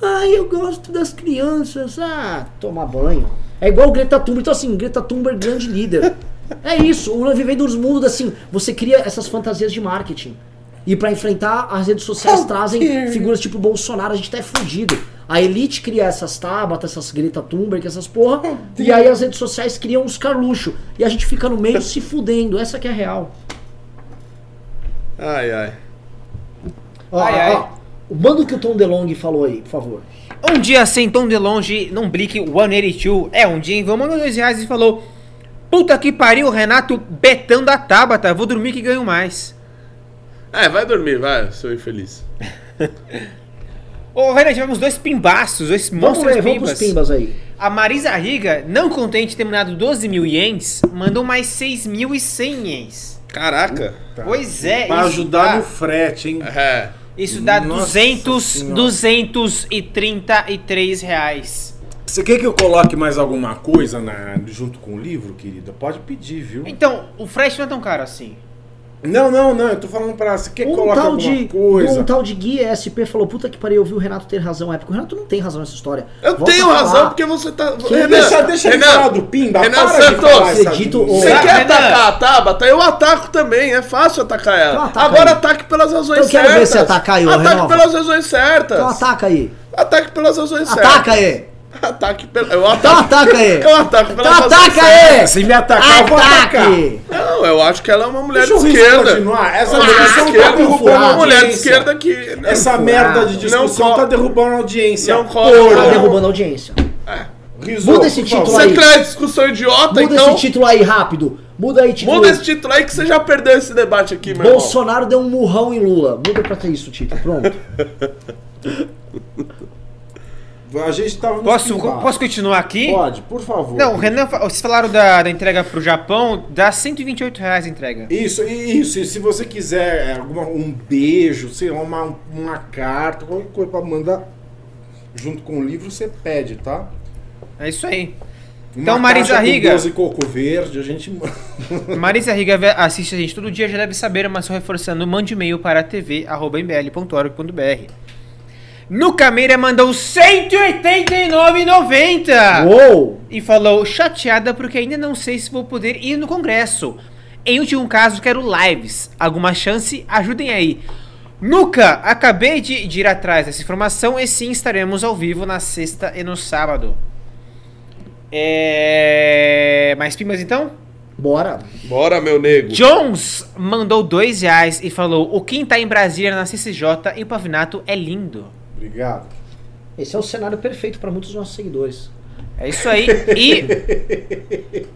Ai, eu gosto das crianças. Ah, tomar banho. É igual o Greta Thunberg. Então, assim, Greta Thunberg, grande líder. [laughs] É isso. O Vivendo dos Mundos, assim, você cria essas fantasias de marketing. E pra enfrentar, as redes sociais trazem figuras tipo Bolsonaro, a gente tá é fudido. A elite cria essas Tabata, essas Greta Thunberg, essas porra, e aí as redes sociais criam uns carluxo. E a gente fica no meio se fudendo. Essa que é a real. Ai, ai. Ó, Ai, ai. ó, manda o que o Tom DeLonge falou aí, por favor. Um dia sem tom de longe, num Blick 182. É, um dia enviou, mandou dois reais e falou: Puta que pariu, Renato Betão da Tabata, vou dormir que ganho mais. É, vai dormir, vai, seu infeliz. Ô, Renato, tivemos dois pimbaços, dois Vamos monstros ver, vamos pros pimbas. pimbas aí. A Marisa Riga, não contente de ter mandado 12 mil ienes, mandou mais 6.100 ienes. Caraca. Pois é, Pra isso ajudar dá, no frete, hein? É. isso dá Nossa 200, Senhora. 233 reais. Você quer que eu coloque mais alguma coisa na, junto com o livro, querida? Pode pedir, viu? Então, o frete não é tão caro assim. Não, não, não. Eu tô falando pra. Você quer que Um coloque tal, alguma de, coisa? um tal de Gui SP falou, puta que pariu, eu vi o Renato ter razão. É porque o Renato não tem razão nessa história. Eu Volta tenho falar. razão porque você tá. Deixa, deixa ele Renan, falar do Pimba. Renan para de Santos, falar acredito, doença. Você Renan. quer atacar a Tabata? Eu ataco também, é fácil atacar ela. Então ataca Agora aí. ataque pelas razões Então eu quero ver certas. você atacar aí, Ataque Renova. pelas razões certas. Então ataca aí. Ataque pelas razões certas. Ataca aí. Ataque pela... Eu Então ataco. ataca aí. [laughs] Eu ataco Então pelas razões ataca aí. Se me atacar, eu vou atacar. Ataque. Não, eu acho que ela é uma mulher Deixa de esquerda. continuar. Essa Uma mulher de discussão tá esquerda, derrubando uma mulher de audiência. esquerda que. não, Essa furado. merda de discussão Não tá derrubando a audiência. Não. Porra. Tá derrubando a audiência. Risou, Muda esse título favor. aí. Você traz discussão idiota, Muda então. esse título aí rápido. Muda aí título. Muda esse título aí que você já perdeu esse debate aqui, meu Bolsonaro deu um murrão em Lula. Muda pra ter isso o título. Pronto. [laughs] A gente tava no Posso, posso continuar aqui? Pode, por favor. Não, o Renan, vocês falaram da, da entrega pro Japão, dá 128 reais a entrega. Isso, isso. E se você quiser é, alguma, um beijo, sei lá, uma, uma carta, qualquer coisa pra mandar junto com o livro, você pede, tá? É isso aí. Uma Então, Marisa com Riga. 12 coco verde, a gente. [laughs] Marisa Riga assiste a gente todo dia, já deve saber, mas só reforçando, mande e-mail para tv.mbl.org.br. Nuca Meira mandou 189,90 Uou! e falou chateada porque ainda não sei se vou poder ir no congresso. Em último caso, quero lives. Alguma chance? Ajudem aí. Nuca, acabei de, de ir atrás dessa informação e sim estaremos ao vivo na sexta e no sábado. É... Mais pimas então? Bora. Bora, meu nego. Jones mandou dois reais e falou: O quem tá em Brasília na CCJ e o Pavinato é lindo. Obrigado. Esse é o cenário perfeito para muitos dos nossos seguidores. É isso aí. E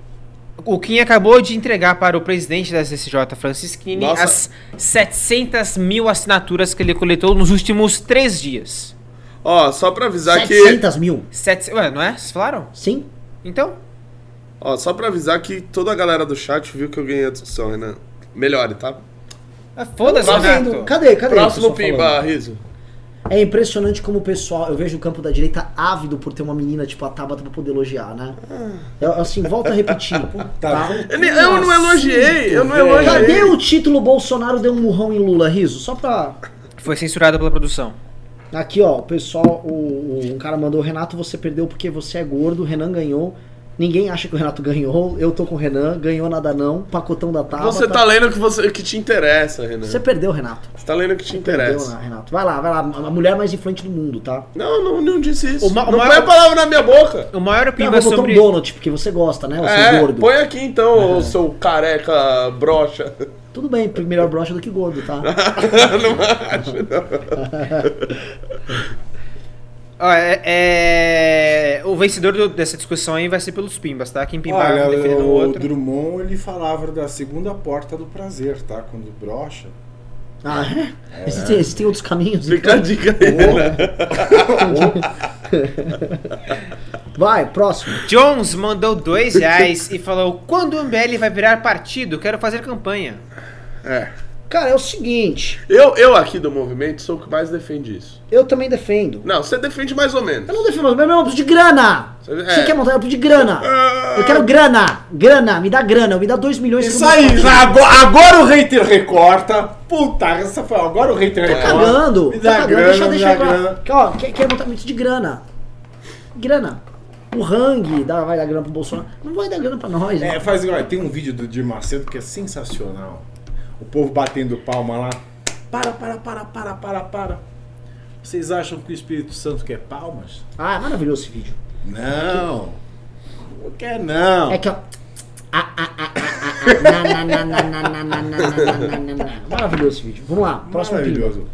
o Kim acabou de entregar para o presidente da CCJ, Francisquini, Nossa. as 700 mil assinaturas que ele coletou nos últimos três dias. Ó, só pra avisar que. 700 mil. Sete... Ué, não é? Vocês falaram? Sim? Então? Ó, só pra avisar que toda a galera do chat viu que eu ganhei a discussão, Renan. Melhore, tá? Ah, Foda-se, Tá Renato. vendo? Cadê? Cadê? Próximo Pimba? Riso. É impressionante como o pessoal, eu vejo o campo da direita ávido por ter uma menina tipo a Tabata pra poder elogiar, né? Eu, assim, volto a repetir. [laughs] tá? Eu, eu não elogiei, eu não elogiei. Cadê o título Bolsonaro deu um murrão em Lula, Riso? Só pra. Foi censurado pela produção. Aqui, ó, o pessoal, o, o- um cara mandou, Renato, você perdeu porque você é gordo, o Renan ganhou. Ninguém acha que o Renato ganhou, eu tô com o Renan, ganhou nada não, pacotão da Tabata. Você tá lendo o que, você, que te interessa, Renan. Você perdeu, Renato. Você tá lendo o que te Perdeu, interessa. né, Renato. Vai lá, vai lá, a mulher mais influente do mundo, tá? Não, não, não disse isso. O ma- não maior- põe a palavra na minha boca. O maior Não, pimba vou sobre... um donut, porque você gosta, né? O seu É, gordo. põe aqui então, o seu careca brocha. Tudo bem, melhor brocha do que gordo, tá? [laughs] não acho, não. [laughs] Ó, é, é- O vencedor do- dessa discussão aí vai ser pelos pimbas, tá? Quem pimbar Olha, defendendo o o outro. Drummond ele falava da segunda porta do prazer, tá? Quando brocha. Ah, é? Existem, existem outros caminhos? Fica a então? dica aí, Renan. [laughs] Vai, próximo. Jones mandou dois reais e falou: Quando o MBL vai virar partido? Quero fazer campanha. É. Cara, é o seguinte, Eu, eu aqui do movimento sou o que mais defende isso. eu também defendo. Não, você defende mais ou menos. Eu não defendo, mas meu irmão, eu preciso de grana. Você- Você é. quer montar? Eu preciso de grana. Ah. Eu quero grana. Grana, me dá grana. Me dá 2 milhões. Isso aí, agora, agora o hater recorta. Puta, essa foi. Agora o hater Tô recorta. cagando. Me dá cagando. grana, deixa, me deixa dá eu falar. grana. Ó, quer, quer montar muito de grana. Grana. O Hang dá, vai dar grana pro Bolsonaro. Não vai dar grana pra nós. É, né? faz igual. Tem um vídeo do Dir Macedo que é sensacional o povo batendo palma lá. Para, para, para, para, para, para. Vocês acham que o Espírito Santo quer palmas? Ah, maravilhoso esse vídeo. Não. Não quer não. É que ó. Maravilhoso esse vídeo. Vamos lá, próximo Maravilhoso. Pimba.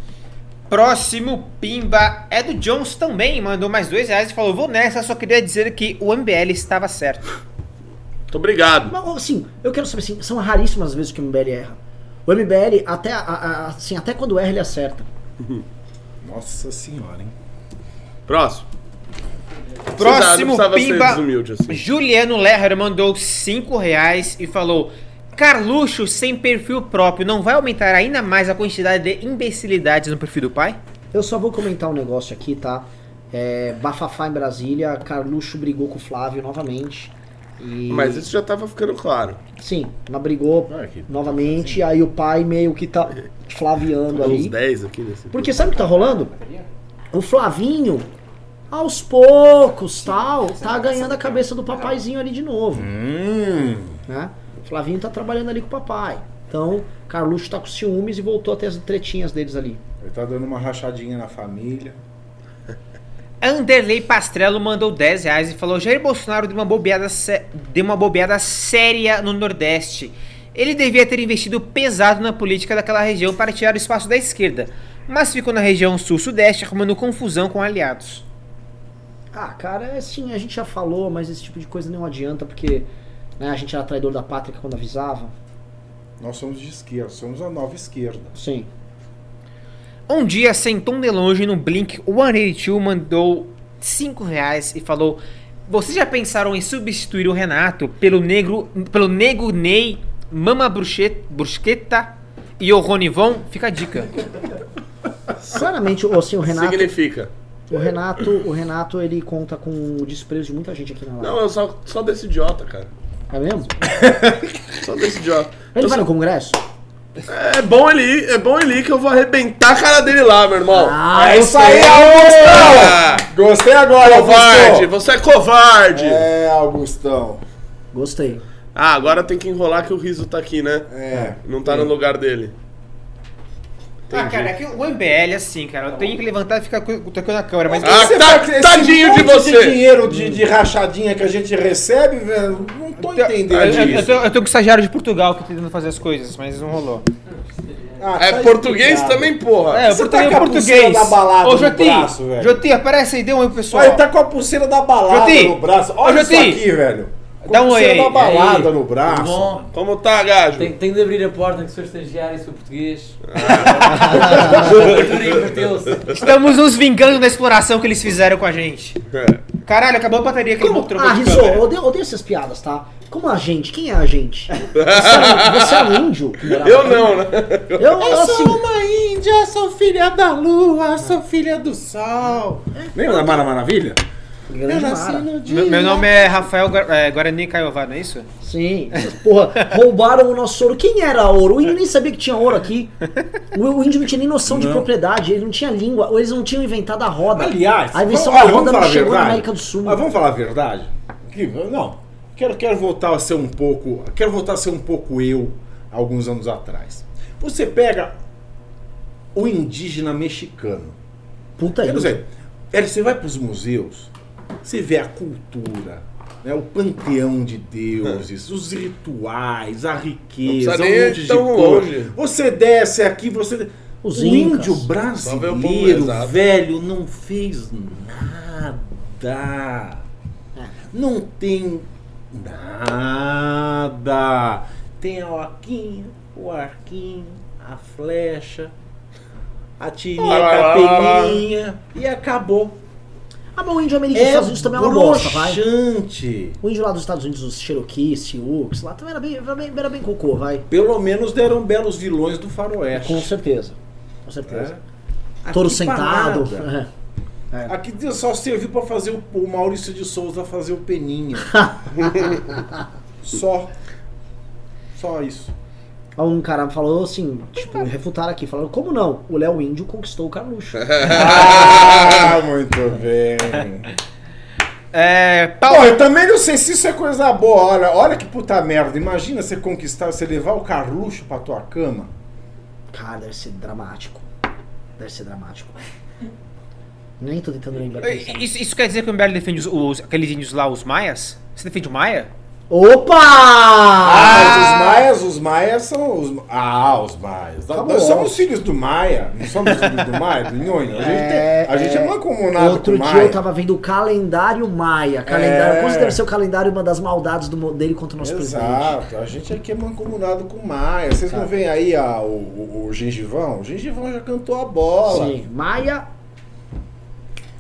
Próximo Pimba é do Jones também. Mandou mais dois reais e falou: Vou nessa, só queria dizer que o MBL estava certo. Muito obrigado. Mas, assim, eu quero saber assim: são raríssimas as vezes que o MBL erra. O MBL, até, a- a- assim, até quando erra, ele acerta. Nossa senhora, hein? Próximo. Próximo pimba. assim. Juliano Lerrer mandou cinco reais e falou: Carluxo sem perfil próprio não vai aumentar ainda mais a quantidade de imbecilidades no perfil do pai? Eu só vou comentar um negócio aqui, tá? É, Bafafá em Brasília, Carluxo brigou com o Flávio novamente. E, Mas isso já tava ficando claro. Sim, mas brigou que- novamente, aí o pai meio que tá flaviando Uns ali. 10 aqui nesse. Porque sabe o que tá rolando? O Flavinho, aos poucos, tal, tá ganhando a cabeça do papaizinho ali de novo, Hum. né? O Flavinho tá trabalhando ali com o papai. Então, Carluxo tá com ciúmes e voltou a ter as tretinhas deles ali. Ele tá dando uma rachadinha na família. Anderley Pastrello mandou 10 reais e falou: Jair Bolsonaro deu uma bobeada, sé- deu uma bobeada séria no Nordeste. Ele devia ter investido pesado na política daquela região para tirar o espaço da esquerda, mas ficou na região sul-sudeste arrumando confusão com aliados. Ah, cara, é assim, a gente já falou, mas esse tipo de coisa não adianta, porque né, a gente era traidor da pátria quando avisava. Nós somos de esquerda, somos a nova esquerda. Sim. Um dia, sem tom de longe, no Blink 182 mandou 5 reais e falou: Vocês já pensaram em substituir o Renato pelo negro, pelo nego Ney, Mama Bruschet- Brusqueta e o Ronivon? Fica a dica. Sinceramente, o- assim, o Renato, Significa. o Renato, o Renato, ele conta com o desprezo de muita gente aqui na live. Não, eu só, só desse idiota, cara. É mesmo? [laughs] Só desse idiota. Ele Eu vai só- no congresso? É bom ele ir, é bom ele ir que eu vou arrebentar a cara dele lá, meu irmão. Ah, é isso aí, Augustão! Ah, Gostei agora, covarde, Augustão! você é covarde. É, Augustão. Gostei. Ah, agora tem que enrolar que o riso tá aqui, né? É. Não tá no lugar dele. Ah, cara, é que o MBL, assim, cara, eu tenho que levantar e ficar tocando na câmera, mas... Ah, Você tá- vai- esse tadinho de você. dinheiro de, de rachadinha que a gente recebe, velho, tô Eu, eu, entendendo eu, eu, isso. tô, eu tô com o estagiário de Portugal que tá tentando fazer as coisas, mas não rolou. Ah, É tá português explicado. também, porra. É, Você português tá é com a pulseira português. da balada Ô, no Joti, braço, velho. Joti, aparece aí, dê um oi pro pessoal. Olha, ele tá com a pulseira da balada Joti! no braço. Ô, Olha isso Joti! aqui, velho. Dá um oi aí. da balada aí? no braço. Bom? Como tá, gajo? Tenho, tenho de abrir a porta que sou estagiário e sou português. [laughs] Inverteu-se. Estamos nos vingando da exploração que eles fizeram com a gente. É. Caralho, acabou a bateria que Como? ele trocou Ah, Rizzo, eu odeio, odeio essas piadas, tá? Como a gente? Quem é a gente? [laughs] Você é, um- você é um índio? que morava Eu aqui? não, né? Eu, assim, uma índia, sou filha da lua, sou filha do sol. Lembra da Mara Maravilha? Grande Mara. Meu, meu nome é Rafael Gua- é, Guarani Caiová, não é isso? Sim, porra, roubaram o nosso ouro. Quem era ouro? O índio nem sabia que tinha ouro aqui. O, o índio não tinha nem noção de Não. propriedade, ele não tinha língua, ou eles não tinham inventado a roda. Aliás, a invenção olha, da roda não falar a chegou na verdade. América do Sul. Mas vamos falar a verdade? Que, não, quero, quero voltar a ser um pouco. Quero voltar a ser um pouco eu, alguns anos atrás. Você pega o indígena mexicano. Puta Quer índio. dizer, você vai para os museus, você vê a cultura, né, o panteão de deuses, os rituais, a riqueza, um monte de coisa. Você desce aqui, você. Os o incas. índio povo brasileiro, velho, não fez nada. Não tem nada. Tem a oquinha, o arquinho, a flecha, a tirinha, a capelinha e acabou. Ah, mas o índio americano dos É Estados Unidos também é uma bosta, vai. O índio lá dos Estados Unidos, os Cherokee, Sioux, lá também era bem, era bem, era bem cocô, vai. Pelo menos deram belos vilões do faroeste. Com certeza. Com certeza. É. Touro sentado. nada. Aqui só serviu pra fazer o, o Maurício de Souza fazer o Peninha. [laughs] só. Só isso. Um cara falou assim, tipo, refutaram aqui, falando, como não? O Léo Índio conquistou o Carluxo. [laughs] Ah, muito bem. É. Paulo. eu também não sei se isso é coisa boa. Olha, olha que puta merda. Imagina você conquistar, você levar o Carluxo pra tua cama. Cara, deve ser dramático. Deve ser dramático. Nem tô tentando lembrar. É, Isso, isso quer dizer que o MBL defende os, os- aqueles índios lá, os maias? Você defende o maia? Opa! Ah, mas os maias, os maias são os. Ah, os maias. Acabou. Nós somos filhos do Maia. Não somos filhos do Maia, do Nhonho. A gente, É, tem, a gente é, é. mancomunado Outro dia Maia. eu tava vendo o calendário Maia. Calendário, É. ser o calendário uma das maldades do, mo- dele contra o nosso presidente. Exato, a gente aqui é mancomunado com o Maia. Vocês não veem aí a, o, o, o Gengivão? O Gengivão já cantou a bola. Sim, Maia.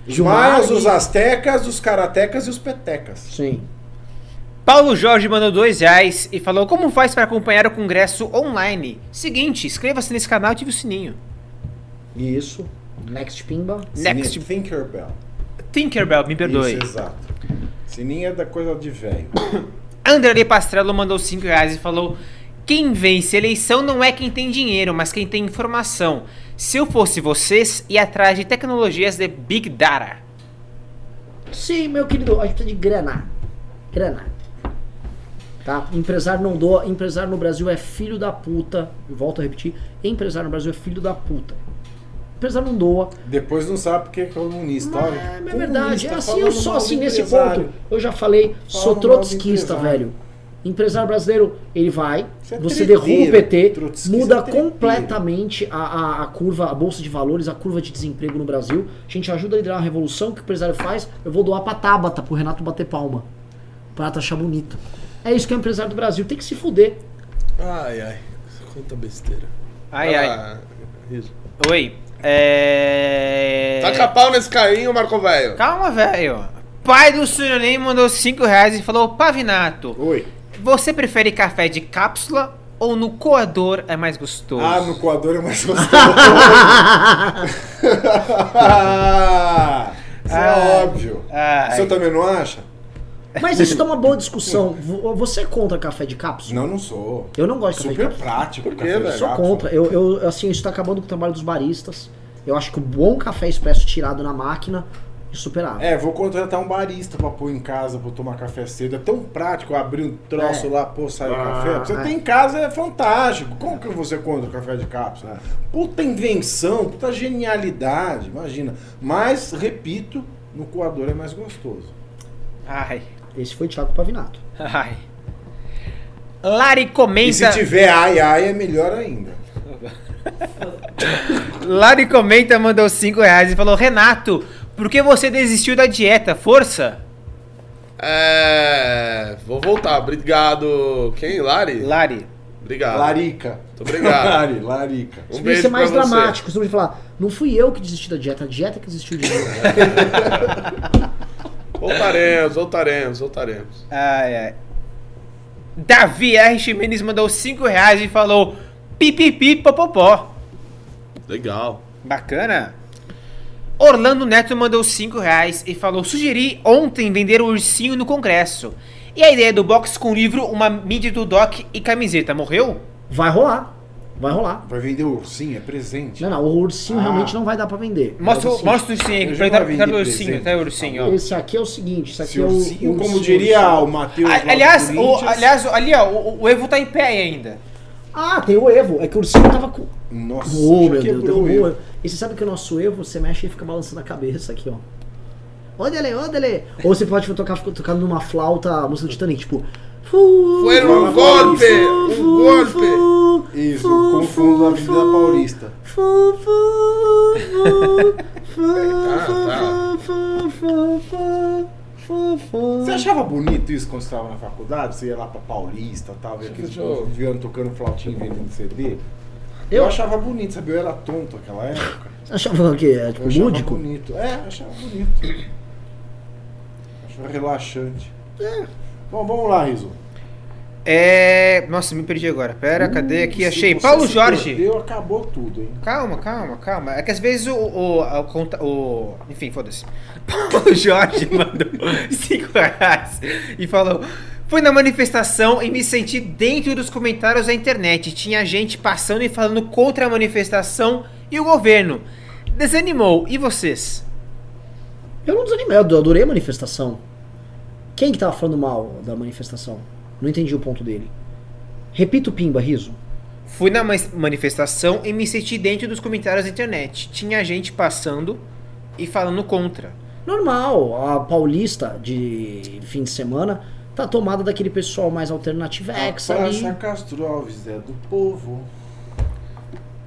Os maias, os astecas, os karatecas e os petecas. Sim. Paulo Jorge mandou dois reais e falou: Como faz para acompanhar o congresso online? Seguinte, inscreva-se nesse canal e ative o sininho. Isso. Next Pimba. Next. Sininho Tinkerbell. Tinkerbell, me perdoe. Isso, exato. Sininho é da coisa de velho. [coughs] Anderley Pastrello mandou 5 reais e falou: Quem vence eleição não é quem tem dinheiro, mas quem tem informação. Se eu fosse vocês, ia atrás de tecnologias de Big Data. Sim, meu querido, a gente precisa de grana. Grana. Tá? Empresário não doa. Empresário no Brasil é filho da puta. Volto a repetir. Empresário no Brasil é filho da puta. Empresário não doa. Depois não sabe porque é comunista. Mas olha. é, é verdade. É assim, eu sou assim nesse ponto. Eu já falei, sou mal do trotskista, velho. Empresário brasileiro, ele vai, Você é você derruba o PT, muda é completamente a, a, a curva, a bolsa de valores, a curva de desemprego no Brasil. A gente ajuda a liderar uma revolução. O que o empresário faz? Eu vou doar pra Tabata, pro Renato bater palma. Pra ela achar bonito. É isso que é o empresário do Brasil. Tem que se fuder. Ai, ai. Quanta besteira. Ai, ai. Ah, riso. Oi. É. Taca pau nesse carinho, Marco Velho. Calma, velho. Pai do Sunonem mandou 5 reais e falou: Pavinato, Oi. você prefere café de cápsula ou no coador é mais gostoso? Ah, no coador é mais gostoso. [laughs] [laughs] Isso Ai. é óbvio. Ai. Você também não acha? Mas isso dá uma boa discussão. Vo- Você é contra café de cápsula? Não, não sou. Eu não gosto de café de Super cápsula. prático. Por quê, café de velho? Sou cápsula. contra. Eu, eu, assim, isso tá acabando com o trabalho dos baristas. Eu acho que o bom café expresso tirado na máquina insuperável. É, vou contratar um barista pra pôr em casa, pra eu tomar café cedo. É tão prático abrir um troço É. lá, pô, sair o Ah, café. Você é. tem em casa, é fantástico. Como que você conta o café de cápsula? Puta invenção, puta genialidade, imagina. Mas, repito, no coador é mais gostoso. Ai, Esse foi Thiago Pavinato. ai. Lari E se comenta. tiver ai ai, é melhor ainda. [laughs] Lari comenta, mandou 5 reais e falou: Renato, por que você desistiu da dieta? Força? É. Vou voltar. Obrigado. Quem? Lari? Lari. Obrigado. Larica. Muito obrigado. [laughs] Lari, larica. Um beijo ser mais dramático. Você podia falar, não fui eu que desisti da dieta, a dieta que desistiu de mim. [laughs] Voltaremos, voltaremos, voltaremos. Ai, ai. Davi R. Ximenes mandou 5 reais e falou: pipipi popopó. Legal. Bacana. Orlando Neto mandou 5 reais e falou: sugeri ontem vender o ursinho no congresso. E a ideia do box com livro, uma mídia do Doc e camiseta, morreu? Vai rolar. Vai rolar. Vai vender o ursinho, é presente. Não, não, o ursinho Ah. realmente não vai dar pra vender. Mostra, Mas, o- mostra o ursinho vender ursinho, presente. tá o ursinho, ó. Esse aqui é o seguinte, esse aqui Esse é o ursinho, como ursinho, diria ursinho. o Matheus. Ah, aliás, o, aliás, ali, ó, o, o Evo tá em pé ainda. Ah, tem o Evo. É que o ursinho tava com. Nossa, Oh, meu Deus, derrubou o. Evo. E você sabe que o nosso Evo, você mexe e fica balançando a cabeça aqui, ó. Ó, Dele, ó, Dele. Ou você pode tocar tocando numa flauta, a música do Titanic, tipo. Foi um golpe! Um golpe! Isso, com o fundo da Avenida Paulista. Você achava bonito isso quando você estava na faculdade? Você ia lá pra Paulista e tal, ver aqueles viando tocando flautinho vendendo CD? Eu, Eu achava bonito, sabia? Eu era tonto naquela época. Você achava o quê? É, tipo, Eu achava lúdico? bonito. É, eu achava bonito. Achava relaxante. Bom, vamos lá, Riso. É. Nossa, me perdi agora. Pera, cadê aqui? Se Achei. Paulo Jorge. Perdeu, acabou tudo, hein? Calma, calma, calma. É que às vezes o. o, a conta- o- enfim, foda-se. [laughs] Paulo Jorge mandou [laughs] 5 reais e falou. Fui na manifestação e me senti dentro dos comentários da internet. Tinha gente passando e falando contra a manifestação e o governo. Desanimou. E vocês? Eu não desanimei, eu adorei a manifestação. Quem que tava falando mal da manifestação? Não entendi o ponto dele. Repita o Pimba, Riso. Fui na manifestação e me senti dentro dos comentários da internet. Tinha gente passando e falando contra. Normal, a paulista de fim de semana tá tomada daquele pessoal mais alternativex a ali. Praça Castro Alves é do povo.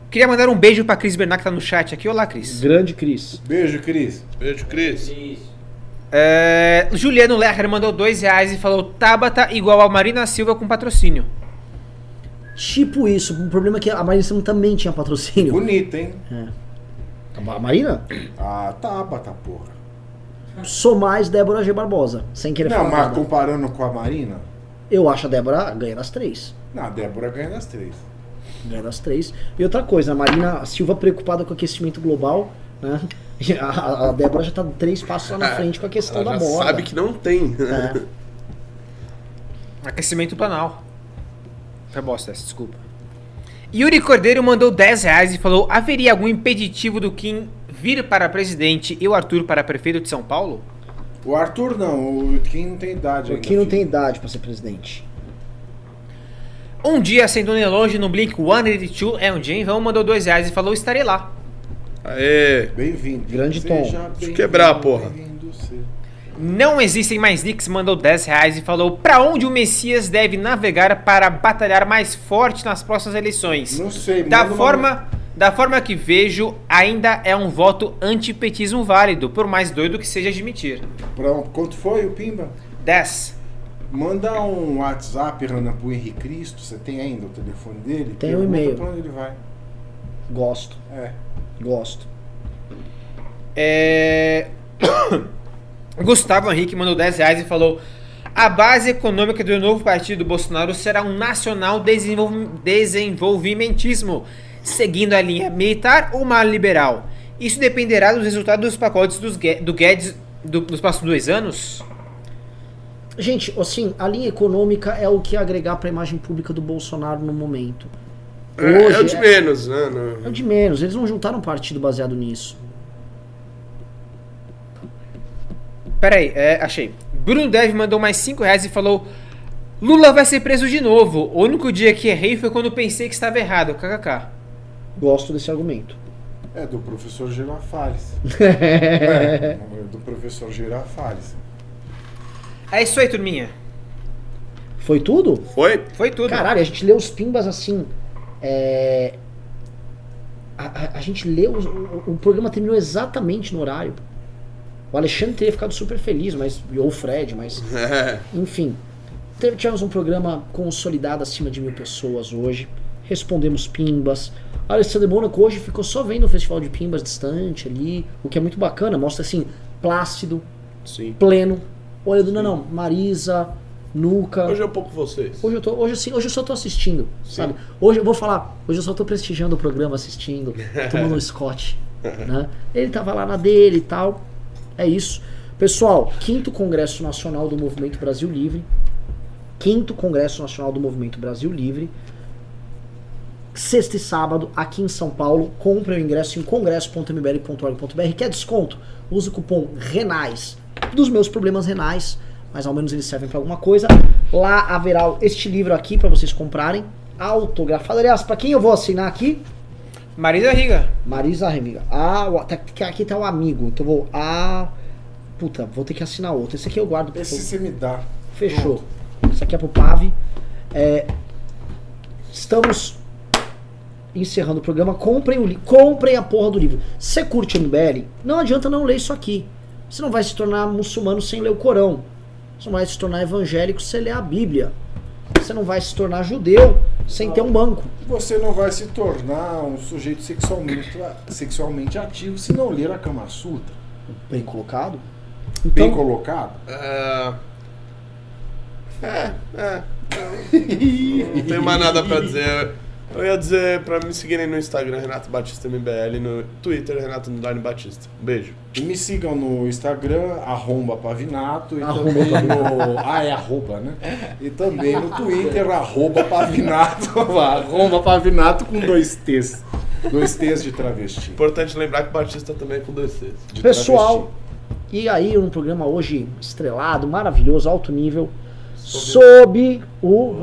Queria mandar um beijo pra Cris Bernard que tá no chat aqui. Olá, Cris. Grande Cris. Beijo, Cris. Beijo, Cris. Isso. É, Juliano Lerner mandou dois reais e falou Tabata igual a Marina Silva com patrocínio. Tipo isso, o problema é que a Marina Silva também tinha patrocínio. Bonita, hein? A Marina? Ah, tá, bata porra. Sou mais Débora G. Barbosa, sem querer Não, falar mas nada. comparando com a Marina, Eu acho a Débora ganha das três. não, a Débora ganha das três. Ganha das três. E outra coisa, a Marina Silva preocupada com o aquecimento global, né? [laughs] A, a Débora já tá três passos lá na frente com a questão Ela da moda. sabe que não tem. É. Aquecimento planal. Foi bosta essa, desculpa. Yuri Cordeiro mandou 10 reais e falou: haveria algum impeditivo do Kim vir para presidente e o Arthur para prefeito de São Paulo? O Arthur não, o Kim não tem idade O ainda. que não filho. tem idade pra ser presidente. Um dia, sendo longe no Blink 182, é um dia, Vão mandou 2 reais e falou: estarei lá. Aê. Bem-vindo. Grande tom. Deixa quebrar, porra. Não existem mais leaks, mandou 10 reais e falou: para onde o Messias deve navegar para batalhar mais forte nas próximas eleições? Não sei, Da manda uma- forma, da forma que vejo, ainda é um voto antipetismo válido, por mais doido que seja admitir. Pra, quanto foi o Pimba? 10. Manda um WhatsApp, Rana, pro Henrique Cristo. Você tem ainda o telefone dele? Tem o Pergunta e-mail. Pra onde ele vai. Gosto, É. gosto. É... [coughs] Gustavo Henrique mandou 10 reais e falou: A base econômica do novo partido do Bolsonaro será um nacional desenvolv- desenvolvimentismo, seguindo a linha militar ou uma liberal. Isso dependerá dos resultados dos pacotes dos do Guedes do- dos próximos dois anos? Gente, assim, a linha econômica é o que agregar pra imagem pública do Bolsonaro no momento. É, é o Hoje de é- menos, né? No- É o de menos, eles não juntaram um partido baseado nisso. Pera aí, é, achei. Bruno Dev mandou mais 5 reais e falou: Lula vai ser preso de novo. O único dia que errei foi quando pensei que estava errado. KKK. Gosto desse argumento. É do professor Girafales. [laughs] é, do professor Girafales. É isso aí, turminha. Foi tudo? Foi? Foi tudo. Caralho, a gente leu os pimbas assim. É... A, a- a gente leu. O, o programa terminou exatamente no horário. O Alexandre teria ficado super feliz, mas. Ou o Fred, mas. [laughs] Enfim. Tivemos um programa consolidado acima de mil pessoas hoje. Respondemos pimbas. O Alessandro Mônaco hoje ficou só vendo o festival de pimbas distante ali. O que é muito bacana. Mostra assim, plácido, Sim. pleno. Olha, não, não. Marisa, Nuca. Hoje é um pouco vocês. Hoje eu tô, hoje assim, hoje eu só tô assistindo, sabe? Hoje eu vou falar, hoje eu só tô prestigiando o programa, assistindo, [laughs] tomando um Scott, né? Ele tava lá na dele e tal. É isso. Pessoal, quinto Congresso Nacional do Movimento Brasil Livre. Quinto Congresso Nacional do Movimento Brasil Livre. Sexta e sábado, aqui em São Paulo. Compre o ingresso em congresso.mbl.org.br. Quer desconto? Use o cupom RENAIS dos meus problemas renais, mas ao menos eles servem para alguma coisa. Lá haverá este livro aqui para vocês comprarem, autografado. Aliás, para quem eu vou assinar aqui? Marisa Riga. Marisa Remiga. Ah, o- tá- que aqui tá o amigo. Então eu vou. Ah. Puta, vou ter que assinar outro. Esse aqui eu guardo. Esse você me dá. Fechou. Isso aqui é pro Pave. É, estamos encerrando o programa. Comprem o livro. Comprem a porra do livro. Você curte MBL? Não adianta não ler isso aqui. Você não vai se tornar muçulmano sem ler o Corão. Você não vai se tornar evangélico sem ler a Bíblia. Você não vai se tornar judeu sem ter um banco. Você não vai se tornar um sujeito sexualmente, sexualmente ativo se não ler a Kama Sutra. Bem colocado. Bem Então, colocado? É. É, é. [laughs] Não tenho mais nada pra dizer. Eu ia dizer pra me seguirem no Instagram, Renato Batista MBL, no Twitter, Renato Nudani Batista. Um beijo. E me sigam no Instagram, arromba Pavinato, e Arromba também no. Ah, é arroba, né? E também no Twitter, arroba Pavinato. [laughs] arroba Pavinato com dois T's. Dois T's de travesti. Importante lembrar que Batista também é com dois Cs. De Pessoal, e aí um programa hoje estrelado, maravilhoso, alto nível, sob o...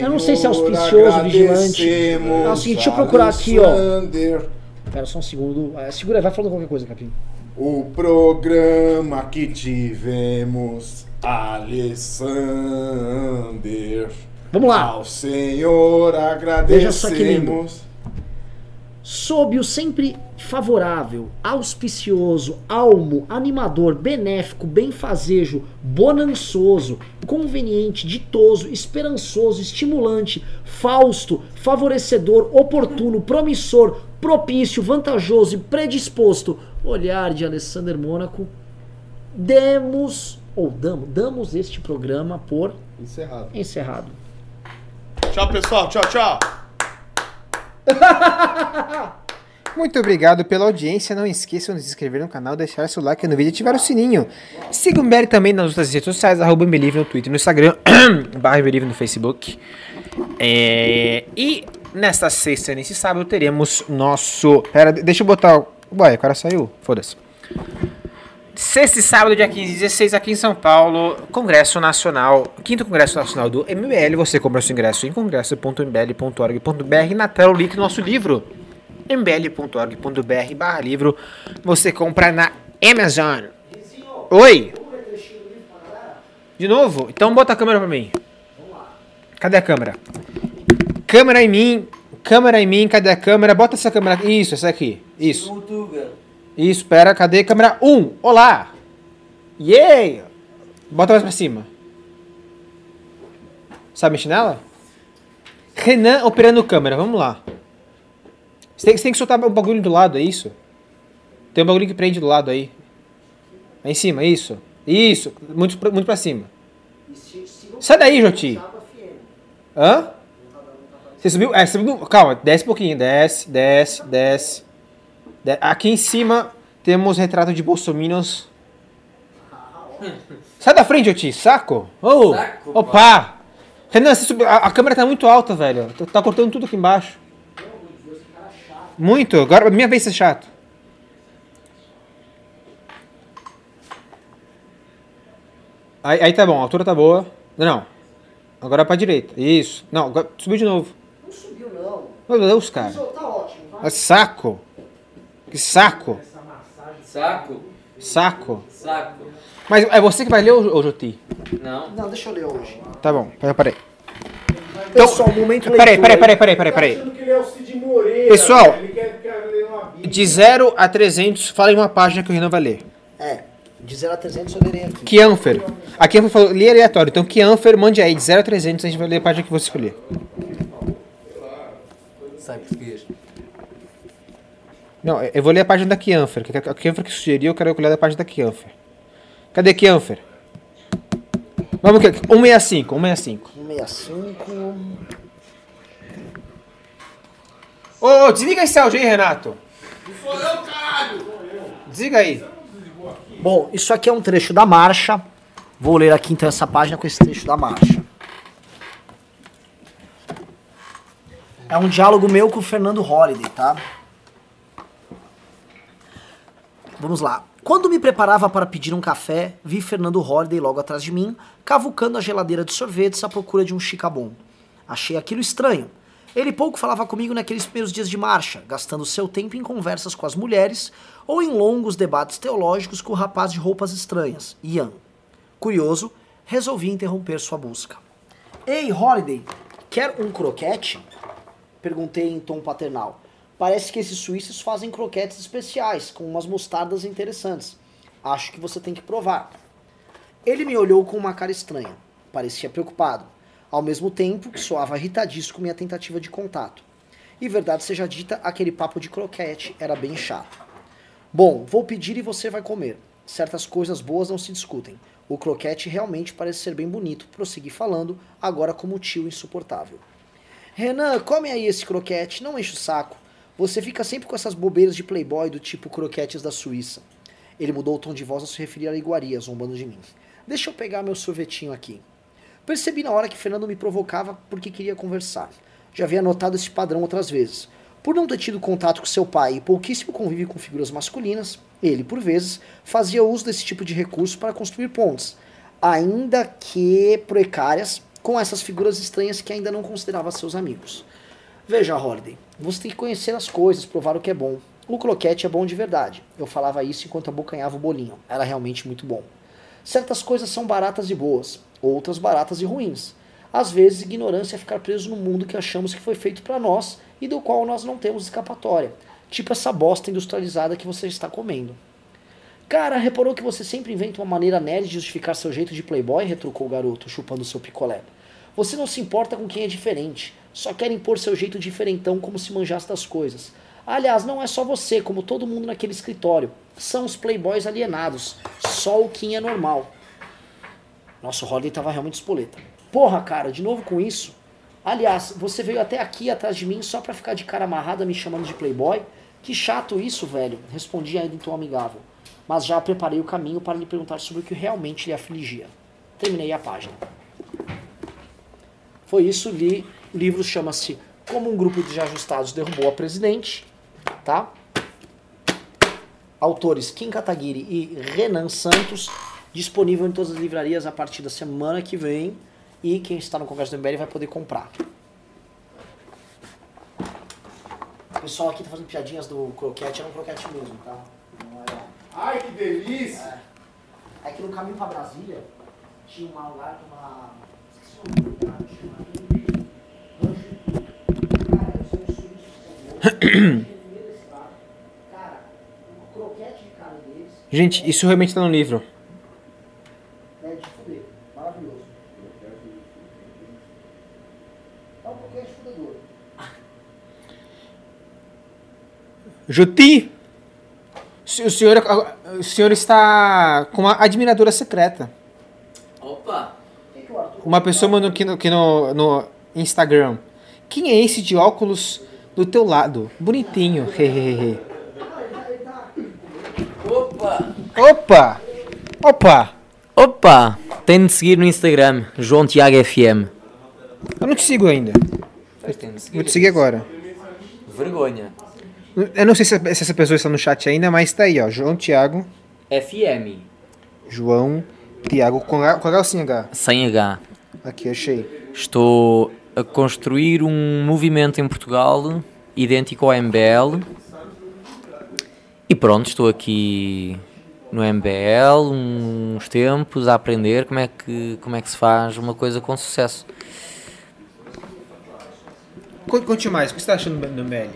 Eu não sei se é auspicioso, vigilante. agradecemos, É o seguinte, deixa eu procurar aqui, ó. Alexander, Pera só um segundo. É, segura aí, vai falando qualquer coisa, Capim. O programa que tivemos, Alessander. Vamos lá. Ao Senhor Veja só que lindo. Sob o sempre favorável, auspicioso, almo, animador, benéfico, benfazejo, bonançoso, conveniente, ditoso, esperançoso, estimulante, fausto, favorecedor, oportuno, promissor, propício, vantajoso e predisposto, olhar de Alessander Mônaco, demos, ou damos, damos este programa por Encerrado. encerrado. Tchau, pessoal. Tchau, tchau. [laughs] Muito obrigado pela audiência. Não esqueçam de se inscrever no canal, deixar seu like no vídeo e ativar o sininho. Siga o MBL também nas outras redes sociais, arroba MBLive no Twitter no Instagram, [clears throat] barra no Facebook. É, E nesta sexta e nesse sábado teremos nosso... Pera, deixa eu botar... Ué, o cara saiu? Foda-se. Sexta e sábado, dia 15 e 16, aqui em São Paulo, Congresso Nacional, quinto Congresso Nacional do MBL. Você compra seu ingresso em congresso.mbl.org.br. Na tela o link do nosso livro, mbl.org.br barra livro. Você compra na Amazon. Oi! De novo? Então bota a câmera pra mim. Cadê a câmera? Câmera em mim, câmera em mim, cadê a câmera? Bota essa câmera. Isso, essa aqui. Isso. Isso, pera, cadê? Câmera 1. Olá! Yeah! Bota mais pra cima. Sabe mexer nela? Renan operando câmera, vamos lá. Você tem, você tem que soltar o bagulho do lado, é isso? Tem um bagulho que prende do lado aí. Aí em cima, isso. Isso, muito, muito pra cima. Sai daí, Joti. Hã? Você subiu? É, subiu. Calma, desce um pouquinho. Desce, desce, desce. Aqui em cima temos retrato de bolsominions. Sai da frente, Joti, saco? Ô, Saco, opa! Renan, você subiu- a, a câmera tá muito alta, velho. Tá, tá cortando tudo aqui embaixo. Muito. Agora minha vez ser chato. Aí, aí tá bom, a altura tá boa. Não. Agora pra direita. Isso. Não, agora subiu de novo. Não subiu, não. Meu Deus, cara. Tá ótimo, vai. Saco. Que saco. Saco. Saco. Saco. Mas é você que vai ler, ô ô, Joti? Não. Não, deixa eu ler hoje. Tá bom, peraí, peraí. Pessoal, momento Peraí, leitura. peraí, peraí, peraí, peraí, peraí. ele é o Cid Moreira. Pessoal. De 0 a 300, fala em uma página que o Renan vai ler. É, de 0 a 300 eu lerei aqui. Kianfer. A Kianfer falou, lê aleatório. Então, Kianfer, mande aí, de 0 a 300, a gente vai ler a página que você escolher. Sai português. Não, eu vou ler a página da Kianfer. que A Kianfer que sugeriu, eu quero ler a página da Kianfer. Cadê Kianfer? Vamos aqui, 165, 165. 165. Ô, ô, desliga esse áudio aí, Renato. Sou eu, caralho! Desliga aí. Bom, isso aqui é um trecho da marcha. Vou ler aqui então essa página com esse trecho da marcha. É um diálogo meu com o Fernando Holliday, tá? Vamos lá. Quando me preparava para pedir um café, vi Fernando Holliday logo atrás de mim, cavucando a geladeira de sorvetes à procura de um chicabon. Achei aquilo estranho. Ele pouco falava comigo naqueles primeiros dias de marcha, gastando seu tempo em conversas com as mulheres ou em longos debates teológicos com o rapaz de roupas estranhas, Ian. Curioso, resolvi interromper sua busca. Ei, Holiday, quer um croquete? Perguntei em tom paternal. Parece que esses suíços fazem croquetes especiais, com umas mostardas interessantes. Acho que você tem que provar. Ele me olhou com uma cara estranha. Parecia preocupado. Ao mesmo tempo que soava irritadíssimo com minha tentativa de contato. E verdade seja dita, aquele papo de croquete era bem chato. Bom, vou pedir e você vai comer. Certas coisas boas não se discutem. O croquete realmente parece ser bem bonito, prossegui falando, agora como tio insuportável. Renan, come aí esse croquete, não enche o saco. Você fica sempre com essas bobeiras de playboy do tipo croquetes da Suíça. Ele mudou o tom de voz a se referir à iguaria, zombando de mim. Deixa eu pegar meu sorvetinho aqui. Percebi na hora que Fernando me provocava porque queria conversar. Já havia notado esse padrão outras vezes. Por não ter tido contato com seu pai e pouquíssimo convívio com figuras masculinas, ele, por vezes, fazia uso desse tipo de recurso para construir pontes, ainda que precárias, com essas figuras estranhas que ainda não considerava seus amigos. Veja, Holiday, você tem que conhecer as coisas, provar o que é bom. O croquete é bom de verdade. Eu falava isso enquanto abocanhava o bolinho. Era realmente muito bom. Certas coisas são baratas e boas, outras baratas e ruins. Às vezes, ignorância é ficar preso no mundo que achamos que foi feito para nós e do qual nós não temos escapatória. Tipo essa bosta industrializada que você está comendo. Cara, reparou que você sempre inventa uma maneira nerd de justificar seu jeito de playboy? retrucou o garoto, chupando seu picolé. Você não se importa com quem é diferente, só quer impor seu jeito diferentão como se manjasse das coisas. Aliás, não é só você, como todo mundo naquele escritório. São os playboys alienados. Só o Kim é normal. Nossa, o Holiday tava realmente espoleta. Porra, cara, de novo com isso? Aliás, você veio até aqui atrás de mim só pra ficar de cara amarrada me chamando de playboy? Que chato isso, velho. Respondi ainda em tom amigável. Mas já preparei o caminho para lhe perguntar sobre o que realmente lhe afligia. Terminei a página. Foi isso, li. O livro chama-se Como um grupo de ajustados derrubou a presidente, tá? Autores Kim Kataguiri e Renan Santos, disponível em todas as livrarias a partir da semana que vem. E quem está no Congresso do MBL vai poder comprar. O pessoal aqui tá fazendo piadinhas do croquete, era um croquete mesmo, tá? Era... Ai, que delícia! É que no caminho pra Brasília tinha um lugar, uma. [coughs] Gente, isso realmente tá no livro. é de fuder. Maravilhoso. É um croquete fudedor. Juti! O senhor, o senhor está com uma admiradora secreta. Opa! O que, que o Arthur. Uma pessoa mandou aqui no, aqui no, no Instagram. Quem é esse de óculos do teu lado? Bonitinho. Hehehe. Opa! Opa! Opa! Opa! Tem de seguir no Instagram, João Tiago FM. Eu não te sigo ainda. Vou te seguir agora. Vergonha. Eu não sei se, se essa pessoa está no chat ainda, mas tá aí, ó. João Tiago. FM. João Tiago? Com H, com H ou sem H? sem H. Aqui, achei. Estou a construir um movimento em Portugal idêntico ao MBL. E pronto, estou aqui no MBL uns tempos a aprender como é que, como é que se faz uma coisa com sucesso. Con- Conte mais, o que você está achando do MBL?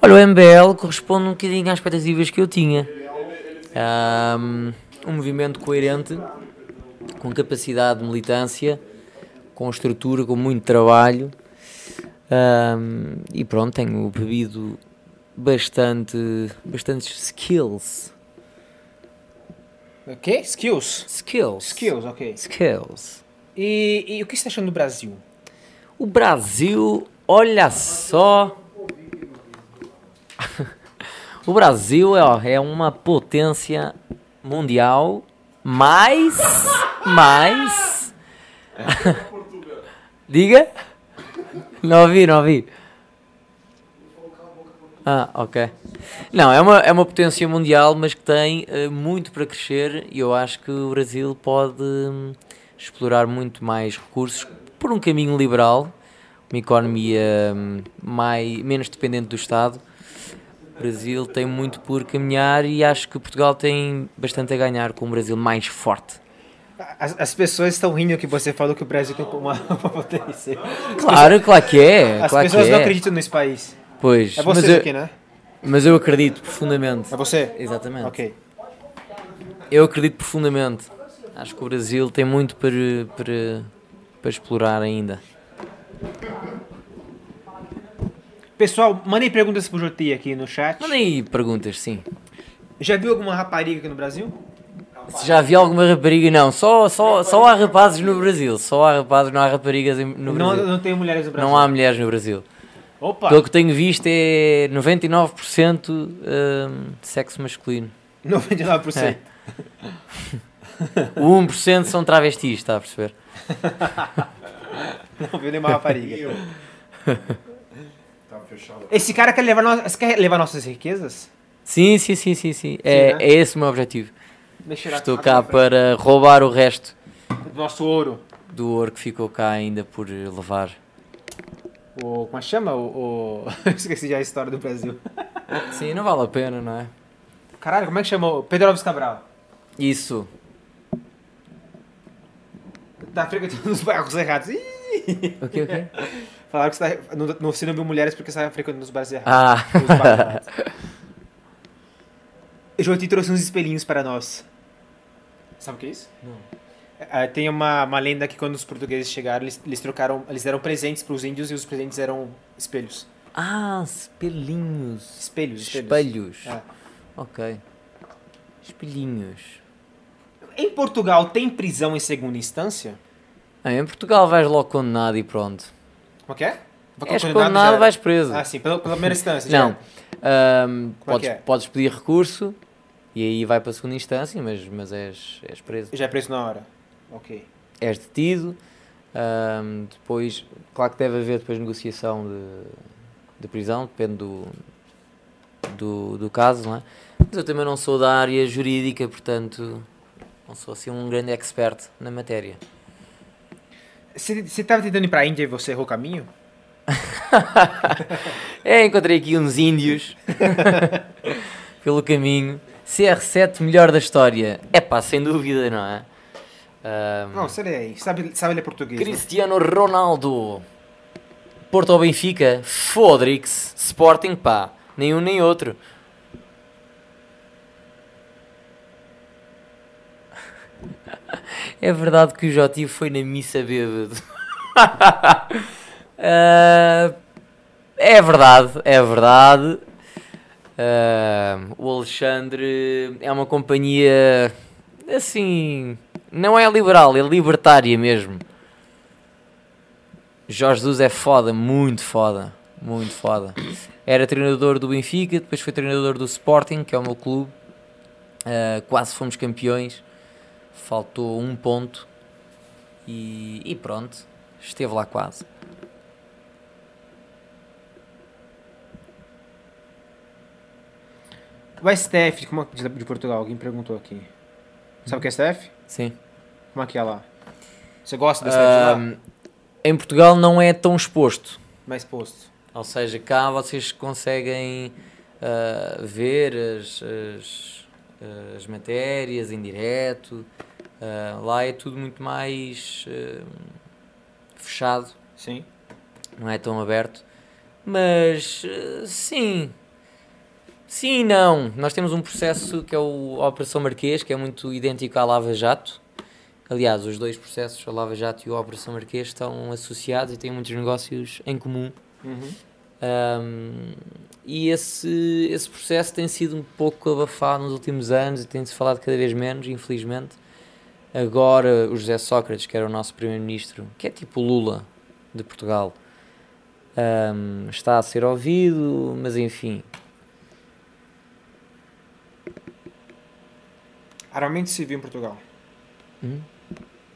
Olha, o MBL corresponde um bocadinho às expectativas que eu tinha. Ahm, Um, movimento coerente, com capacidade de militância, com estrutura, com muito trabalho. Ahm, e pronto, tenho bebido bastante, bastantes skills. O quê? Skills? Skills. Skills, ok. Skills. E, e o que está achando do Brasil? O Brasil, olha só. [laughs] o Brasil é, ó, é uma potência mundial, mas. Mas. Diga? Não ouvi, não ouvi. Ah, ok. Não, é uma, é uma potência mundial, mas que tem eh, muito para crescer e eu acho que o Brasil pode hum, explorar muito mais recursos por um caminho liberal, uma economia hum, mais, menos dependente do Estado. O Brasil tem muito por caminhar e acho que Portugal tem bastante a ganhar com um Brasil mais forte. As, as pessoas estão rindo que você falou que o Brasil tem uma, [laughs] uma potência. Claro, claro que é. As claro pessoas que não é. acreditam nesse país. Pois, É mas você eu, aqui, né? mas eu acredito profundamente. É você? Exatamente. Ok. Eu acredito profundamente. Acho que o Brasil tem muito para, para, para explorar ainda. Pessoal, mandem perguntas pro Joti aqui no chat. Manda aí perguntas, sim. Já viu alguma rapariga aqui no Brasil? Se já havia alguma rapariga, não. Só, só, só há rapazes no Brasil. Só há rapazes, não há raparigas no Não, Brasil. não tem mulheres no Brasil. Não há mulheres no Brasil. Opa! Pelo que tenho visto é 99% hum, sexo masculino. 99%. O 1% são travestis, está a perceber? [laughs] Não viu nenhuma rapariga. [laughs] Fechado. Esse cara quer levar, no... você quer levar nossas riquezas? Sim, sim, sim, sim, sim. É, né? é esse o meu objetivo. Estou cá para roubar o resto Do Nosso ouro. do ouro que ficou cá ainda por levar. O, como é que chama? O, o... [laughs] Esqueci já a história do Brasil. [laughs] Sim, não vale a pena, não é? Caralho, como é que chamou? Pedro Alves Cabral. Isso. Tá frequentando [laughs] os bairros errados. Ih! O quê, o quê? Falaram que você, tá, não, não, você não viu mulheres porque você está frequentando os bairros errados. Ah, Os bairros errados. [laughs] Joti trouxe uns espelhinhos para nós. Sabe o que é isso? Não. tem uma, uma lenda que quando os portugueses chegaram, eles, eles trocaram, eles deram presentes para os índios e os presentes eram espelhos. ah, espelhinhos. Espelhos, espelhos. Espelhos. É. Ok. Espelhinhos. Em Portugal tem prisão em segunda instância? Ah, em Portugal vais logo condenado e pronto. Como é que é? És condenado já- vais preso. Ah, sim, pela, pela primeira instância. Não. Ahm, Como é podes, é? podes pedir recurso e aí vai para a segunda instância, mas, mas és, és preso. Já é preso na hora. Ok. És detido. ahm, depois, claro que deve haver depois negociação de, de prisão, depende do, do, do caso, não é? Mas eu também não sou da área jurídica, portanto não sou assim um grande expert na matéria. Você estava tentando ir para a Índia e você errou o caminho? [laughs] É, encontrei aqui uns índios [laughs] pelo caminho. CR7, melhor da história. É pá, sem dúvida, não é? Ahm, Não, lê aí. Sabe, sabe ler português. né? Cristiano Ronaldo. Porto ou Benfica? Fodrix. Sporting, pá. Nenhum nem outro. É verdade que o Joti foi na missa bêbado. [laughs] Ah, é verdade, é verdade. Ah, o Alexandre é uma companhia assim. Não é liberal, é libertária mesmo. Jorge Jesus é foda, muito foda. Muito foda. Era treinador do Benfica, depois foi treinador do Sporting, que é o meu clube. Ah, quase fomos campeões. Faltou um ponto. E, e pronto, esteve lá quase. O STF, como é de Portugal, alguém perguntou aqui. Sabe o que é STF? Sim. Como é que é lá? Você gosta lá? Ahm, em Portugal não é tão exposto. Mais posto. Ou seja, cá vocês conseguem ah, ver as, as, as matérias em direto. Ah, lá é tudo muito mais ah, fechado, Sim. não é tão aberto. Mas ah, sim. Sim e não. Nós temos um processo que é o a Operação Marquês, que é muito idêntico à Lava Jato. Aliás, os dois processos, a Lava Jato e a Operação Marquês, estão associados e têm muitos negócios em comum. Uhum. Um, e esse, esse processo tem sido um pouco abafado nos últimos anos e tem-se falado cada vez menos, infelizmente. Agora, o José Sócrates, que era o nosso primeiro-ministro, que é tipo Lula de Portugal, um, está a ser ouvido, mas enfim. Armamento civil em Portugal. Hum?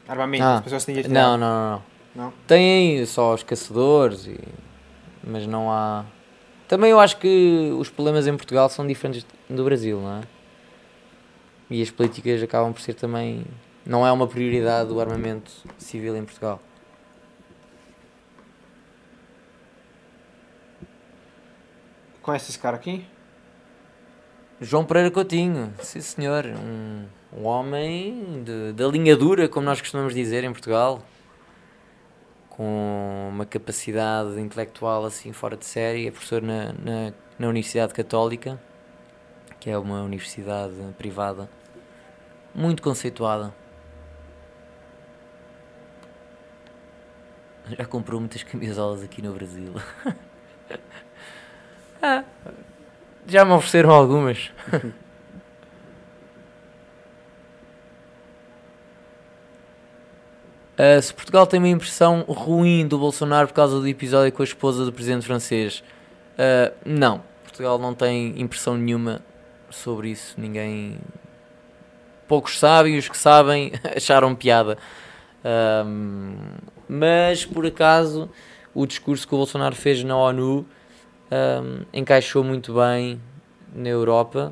Armamento, Ah, as pessoas têm direito Não, não, não, não. Não? Tem só os caçadores, e... mas não há. Também eu acho que os problemas em Portugal são diferentes do Brasil, não é? E as políticas acabam por ser também. Não é uma prioridade o armamento civil em Portugal. Conhece esse cara aqui? João Pereira Coutinho, sim senhor, um, um homem de, da linha dura, como nós costumamos dizer em Portugal, com uma capacidade intelectual assim fora de série, é professor na, na, na Universidade Católica, que é uma universidade privada, muito conceituada. Já comprou muitas camisolas aqui no Brasil. [laughs] Ah, já me ofereceram algumas. [laughs] Ah, se Portugal tem uma impressão ruim do Bolsonaro por causa do episódio com a esposa do presidente francês, ah, não. Portugal não tem impressão nenhuma sobre isso. Ninguém. Poucos sabem, os que sabem [laughs] acharam piada. Ahm, mas por acaso o discurso que o Bolsonaro fez na ONU um, encaixou muito bem na Europa,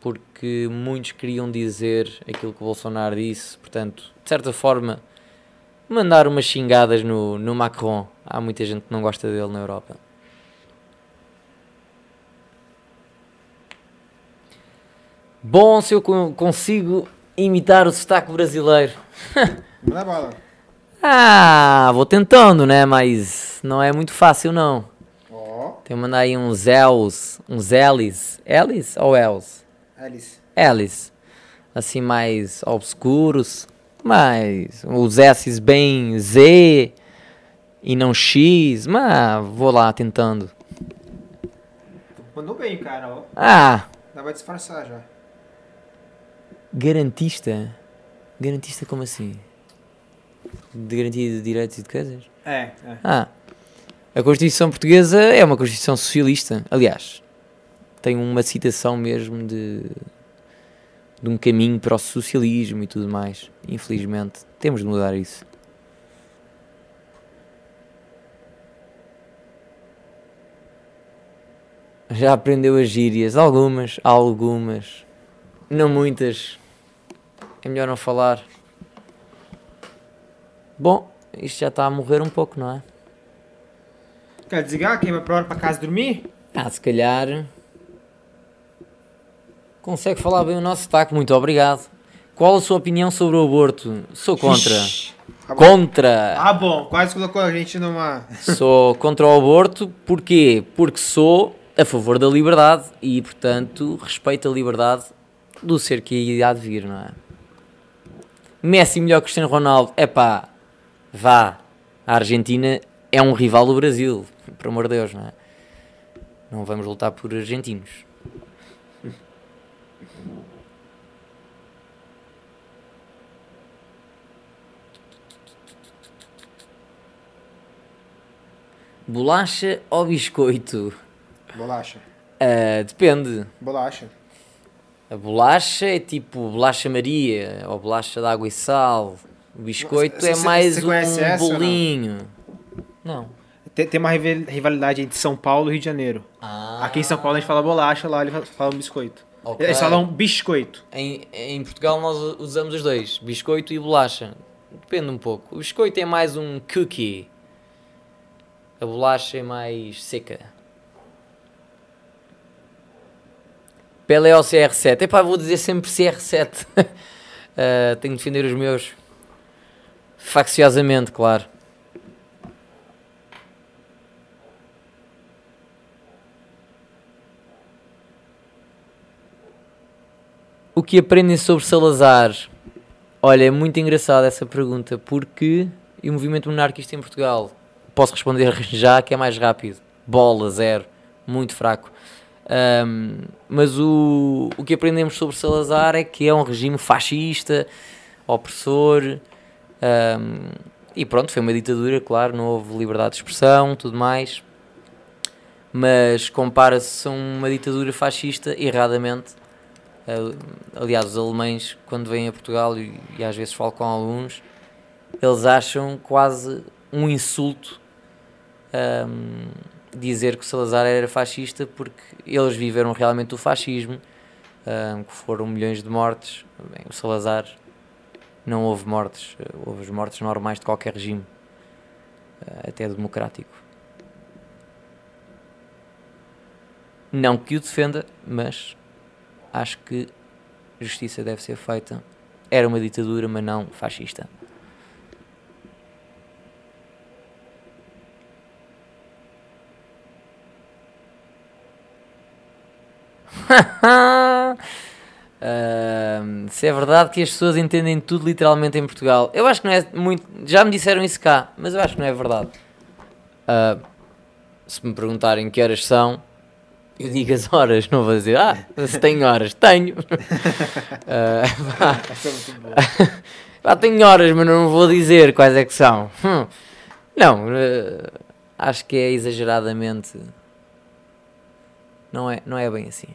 porque muitos queriam dizer aquilo que o Bolsonaro disse, portanto, de certa forma, mandar umas xingadas no, no Macron. Há muita gente que não gosta dele na Europa. Bom, se eu con- consigo imitar o sotaque brasileiro. [laughs] Manda bala. Ah, vou tentando, né? Mas não é muito fácil, não. Ó, Tem que mandar aí uns Els, uns Elis. Elis ou Els? Elis. Assim, mais obscuros. Mas os S's bem Z e não X. Mas vou lá tentando. Mandou bem, cara, ó. Ah, Dá pra disfarçar já. garantista? Garantista como assim? De garantia de direitos e de coisas? É, é. Ah, a Constituição Portuguesa é uma Constituição socialista. Aliás, tem uma citação mesmo de, de um caminho para o socialismo e tudo mais. Infelizmente, temos de mudar isso. Já aprendeu as gírias, algumas, algumas, não muitas. É melhor não falar. Bom, isto já está a morrer um pouco, não é? Quer desligar? Quem vai pra hora pra casa dormir? Ah, se calhar. Consegue falar bem o nosso sotaque, muito obrigado. Qual a sua opinião sobre o aborto? Sou contra. Ixi. Contra! Ah, bom. Quase colocou a gente numa... [laughs] Sou contra o aborto, porquê? Porque sou a favor da liberdade e, portanto, respeito a liberdade do ser que há de vir, não é? Messi melhor que Cristiano Ronaldo, é pá, vá. A Argentina é um rival do Brasil, por amor de Deus, não é? Não vamos lutar por argentinos. Bolacha ou biscoito? Bolacha. Ah, depende. Bolacha. A bolacha é tipo bolacha Maria ou bolacha de água e sal. O biscoito é você- mais você um essa ou não? bolinho. Não. Tem, tem uma rival- rivalidade entre São Paulo e Rio de Janeiro. Ah. Aqui em São Paulo a gente fala bolacha, lá ele fala biscoito. Ok. Eles falam biscoito. Em, em Portugal nós usamos os dois, biscoito e bolacha. Depende um pouco. O biscoito é mais um cookie. A bolacha é mais seca. Pelé ou CR7? Epá, vou dizer sempre CR7. [laughs] Ah, tenho de defender os meus. Facciosamente, claro. O que aprendem sobre Salazar? Olha, é muito engraçada essa pergunta, porque o movimento monarquista em Portugal? Posso responder [laughs] já que é mais rápido. Bola, zero. Muito fraco. Ahm, mas o, o que aprendemos sobre Salazar é que é um regime fascista, opressor. Ahm, e pronto, foi uma ditadura, claro, não houve liberdade de expressão, tudo mais. Mas compara-se a uma ditadura fascista erradamente. Uh, aliás, os alemães, quando vêm a Portugal, e, e às vezes falo com alguns, eles acham quase um insulto um, dizer que o Salazar era fascista porque eles viveram realmente o fascismo, um, que foram milhões de mortes. Bem, o Salazar não houve mortes, uh, houve as mortes normais de qualquer regime, uh, até democrático. Não que o defenda, mas acho que justiça deve ser feita. Era uma ditadura, mas não fascista. [laughs] Ahm, se é verdade que as pessoas entendem tudo literalmente em Portugal, eu acho que não é muito. Já me disseram isso cá, mas eu acho que não é verdade. Ah, se me perguntarem que horas são, eu digo as horas, não vou dizer, ah, se tenho horas, [laughs] tenho. Ah, pá. Pá, [laughs] tenho horas, mas não vou dizer quais é que são. Hum. Não, eh, acho que é exageradamente. Não é, não é bem assim.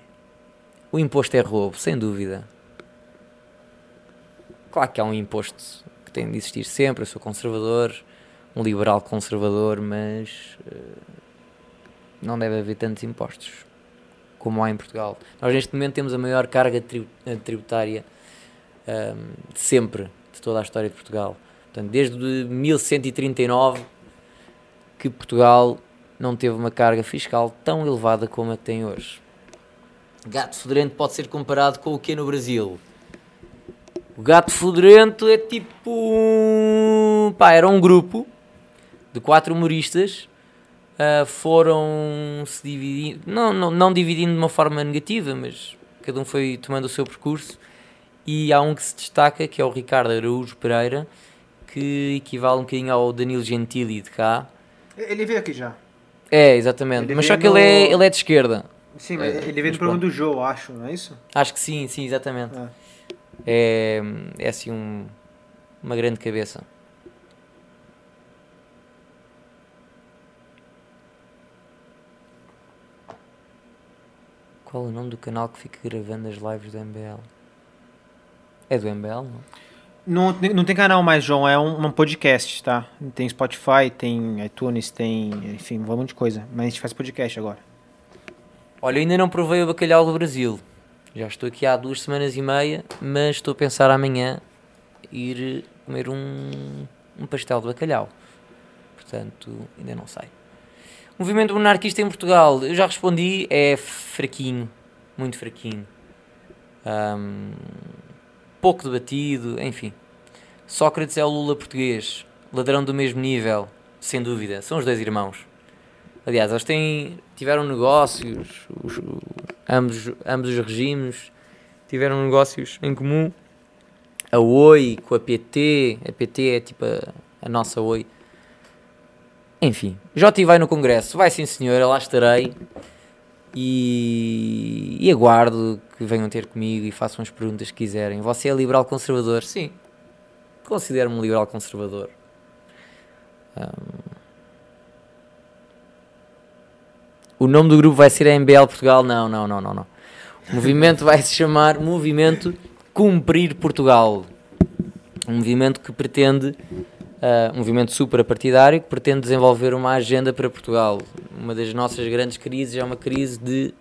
O imposto é roubo, sem dúvida. Claro que há um imposto que tem de existir sempre. Eu sou conservador, um liberal conservador, mas eh, não deve haver tantos impostos como há em Portugal. Nós neste momento temos a maior carga eh, tributária ahm, de sempre, de toda a história de Portugal. Portanto, desde 1139 que Portugal não teve uma carga fiscal tão elevada como a que tem hoje. Gato fedorento pode ser comparado com o que no Brasil? O gato fedorento é tipo. um- Pá, era um grupo de quatro humoristas. ah, foram se dividindo, não, não, não dividindo de uma forma negativa, mas cada um foi tomando o seu percurso. E há um que se destaca, que é o Ricardo Araújo Pereira, que equivale um bocadinho ao Danilo Gentili de cá. Ele veio aqui já. É, exatamente. Ele mas só que ele é, no- ele é de esquerda. Sim, mas ele veio no programa do Joe, acho, não é isso? Acho que sim, sim, exatamente. É, é assim um- uma grande cabeça. Qual é o nome do canal que fica gravando as lives do MBL? É do MBL, não? Não, tem- não tem canal mais, João, é um, um podcast, tá? Tem Spotify, tem iTunes, tem, enfim, um monte de coisa. Mas a gente faz podcast agora. Olha, ainda não provei o bacalhau do Brasil. Já estou aqui há duas semanas e meia, mas estou a pensar amanhã ir comer um, um pastel de bacalhau. Portanto, ainda não sei. Movimento monarquista em Portugal, eu já respondi, é fraquinho, muito fraquinho. Ahm, pouco debatido, enfim. Sócrates é o Lula português, ladrão do mesmo nível, sem dúvida. São os dois irmãos. Aliás, eles têm, tiveram negócios, os- ambos, ambos os regimes tiveram negócios em comum. A Oi com a PT, a PT é tipo a, a nossa Oi. Enfim, já vai no Congresso, vai sim senhora, lá estarei. E, e aguardo que venham ter comigo e façam as perguntas que quiserem. Você é liberal conservador? Sim, considero-me um liberal conservador. O nome do grupo vai ser MBL Portugal? Não, não, não, não, não. O movimento vai se chamar Movimento Cumprir Portugal. Um movimento que pretende, ah, um movimento superapartidário que pretende desenvolver uma agenda para Portugal. Uma das nossas grandes crises é uma crise de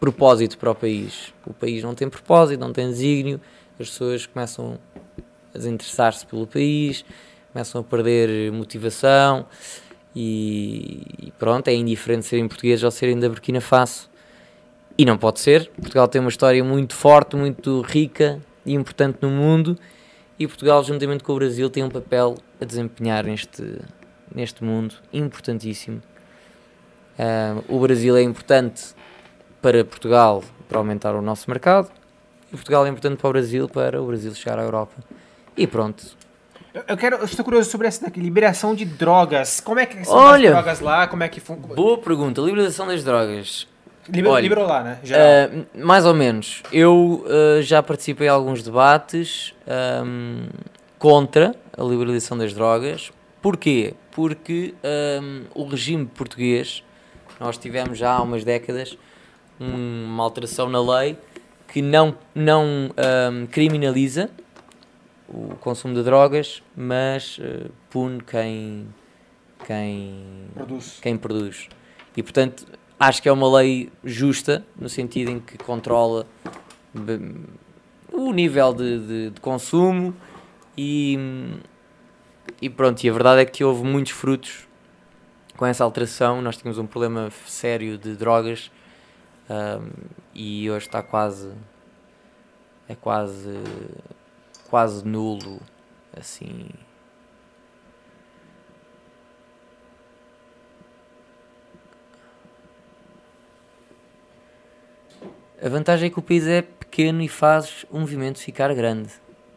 propósito para o país. O país não tem propósito, não tem desígnio, as pessoas começam a desinteressar-se pelo país, começam a perder motivação e, pronto, é indiferente serem portugueses ou serem da Burkina Faso. E não pode ser. Portugal tem uma história muito forte, muito rica e importante no mundo e Portugal, juntamente com o Brasil, tem um papel a desempenhar neste, neste mundo importantíssimo. Ah, o Brasil é importante para Portugal para aumentar o nosso mercado e Portugal é importante para o Brasil para o Brasil chegar à Europa. E pronto. Eu, quero, eu estou curioso sobre essa daqui, liberação de drogas. Como é que são Olha! as drogas lá? Como é que fun... Boa pergunta. Liberalização das drogas. Liber, olha, liberou lá, né? Ah, mais ou menos. Eu ah, já participei em alguns debates ahm, contra a liberalização das drogas. Porquê? Porque ahm, o regime português, nós tivemos já há umas décadas um- uma alteração na lei que não, não ahm, criminaliza o consumo de drogas, mas ah, pune quem, quem, Produz. quem produz. E portanto, acho que é uma lei justa, no sentido em que controla o nível de, de- de consumo e, e pronto, e a verdade é que houve muitos frutos com essa alteração. Nós tínhamos um problema sério de drogas ahm, e hoje está quase é quase quase nulo assim A vantagem é que o país é pequeno e faz o movimento ficar grande.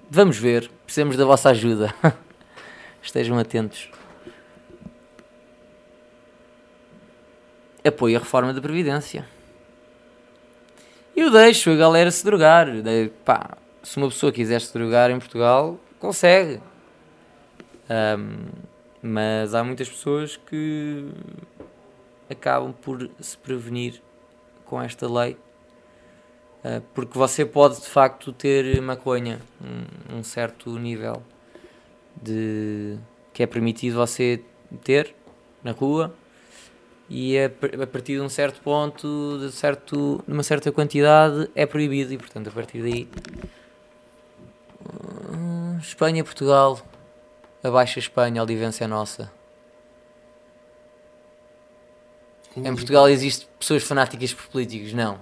Vamos ver, precisamos da vossa ajuda. [laughs] Estejam atentos. Apoio a reforma da Previdência. Eu deixo a galera se drogar. Pá, se uma pessoa quiser se drogar em Portugal, consegue. Ahm, mas há muitas pessoas que acabam por se prevenir com esta lei. Uh, porque você pode de facto ter maconha, um, um certo nível de que é permitido você ter na rua e a, par- a partir de um certo ponto, de, certo, de uma certa quantidade, é proibido e portanto a partir daí Espanha, Portugal, abaixa a Espanha, a olivência é nossa. Em Portugal existe pessoas fanáticas por políticos, não.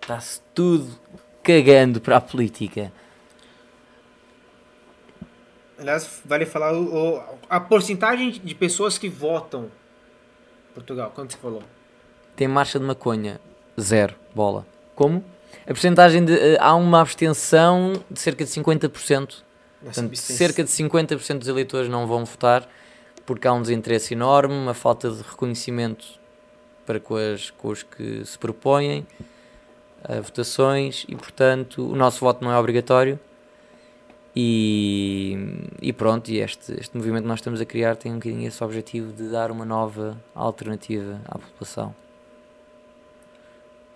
Está-se tudo cagando para a política. Aliás, vale falar o- a porcentagem de pessoas que votam Portugal. Quanto você falou? Tem marcha de maconha, zero, bola. Como? A porcentagem de. eh, há uma abstenção de cerca de 50%. Nossa, Portanto, cerca de 50% dos eleitores não vão votar porque há um desinteresse enorme, uma falta de reconhecimento para com, as, com os que se propõem a votações e, portanto, o nosso voto não é obrigatório. E, e pronto, e este, este movimento que nós estamos a criar tem um bocadinho esse objetivo de dar uma nova alternativa à população.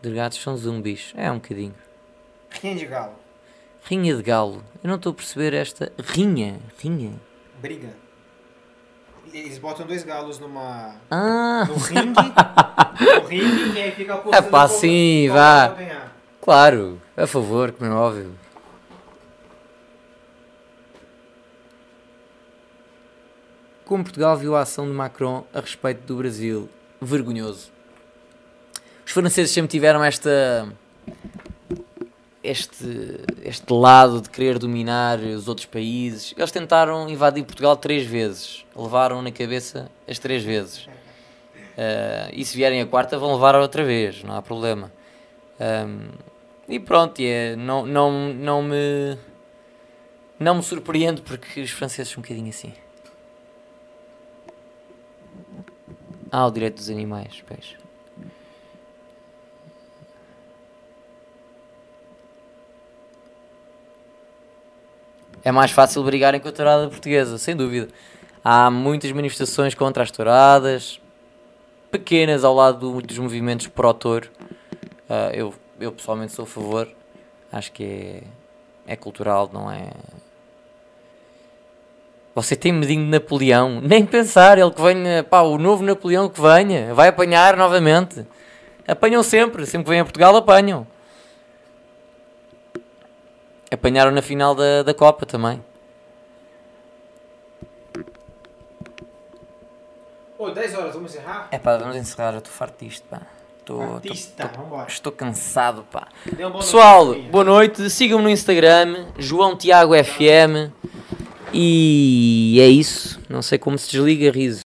Delegados são zumbis, é um bocadinho. Rinha de galo. Rinha de galo, eu não estou a perceber esta. Rinha, rinha. Briga. Eles botam dois galos numa. Ah, no ringue. [laughs] no ringue e aí fica a É pá, sim, vá. claro, a favor, como é óbvio. Como Portugal viu a ação de Macron a respeito do Brasil? Vergonhoso. Os franceses sempre tiveram esta. Este, este lado de querer dominar os outros países. Eles tentaram invadir Portugal três vezes. Levaram na cabeça as três vezes. Ah, e se vierem a quarta, vão levar outra vez, não há problema. Ahm, e pronto, é, não, não, não me. Não me surpreende porque os franceses são um bocadinho assim. Ah, o direito dos animais, pois. É mais fácil brigarem com a tourada portuguesa, sem dúvida. Há muitas manifestações contra as touradas, pequenas ao lado do- dos movimentos pró-touro. Ah, eu, eu pessoalmente sou a favor. Acho que é, é cultural, não é. Você tem medinho de Napoleão? Nem pensar, ele que venha, pá, o novo Napoleão que venha, vai apanhar novamente. Apanham sempre, sempre que vêm a Portugal apanham. Apanharam na final da, da Copa também. Ô, 10 horas, vamos encerrar? É pá, vamos encerrar, eu estou farto disto, pá. Tô- tô- Artista, vambora. estou cansado, pá. Boa Pessoal, noite. boa noite. Sigam-me no Instagram, João Tiago FM. E é isso. Não sei como se desliga, riso.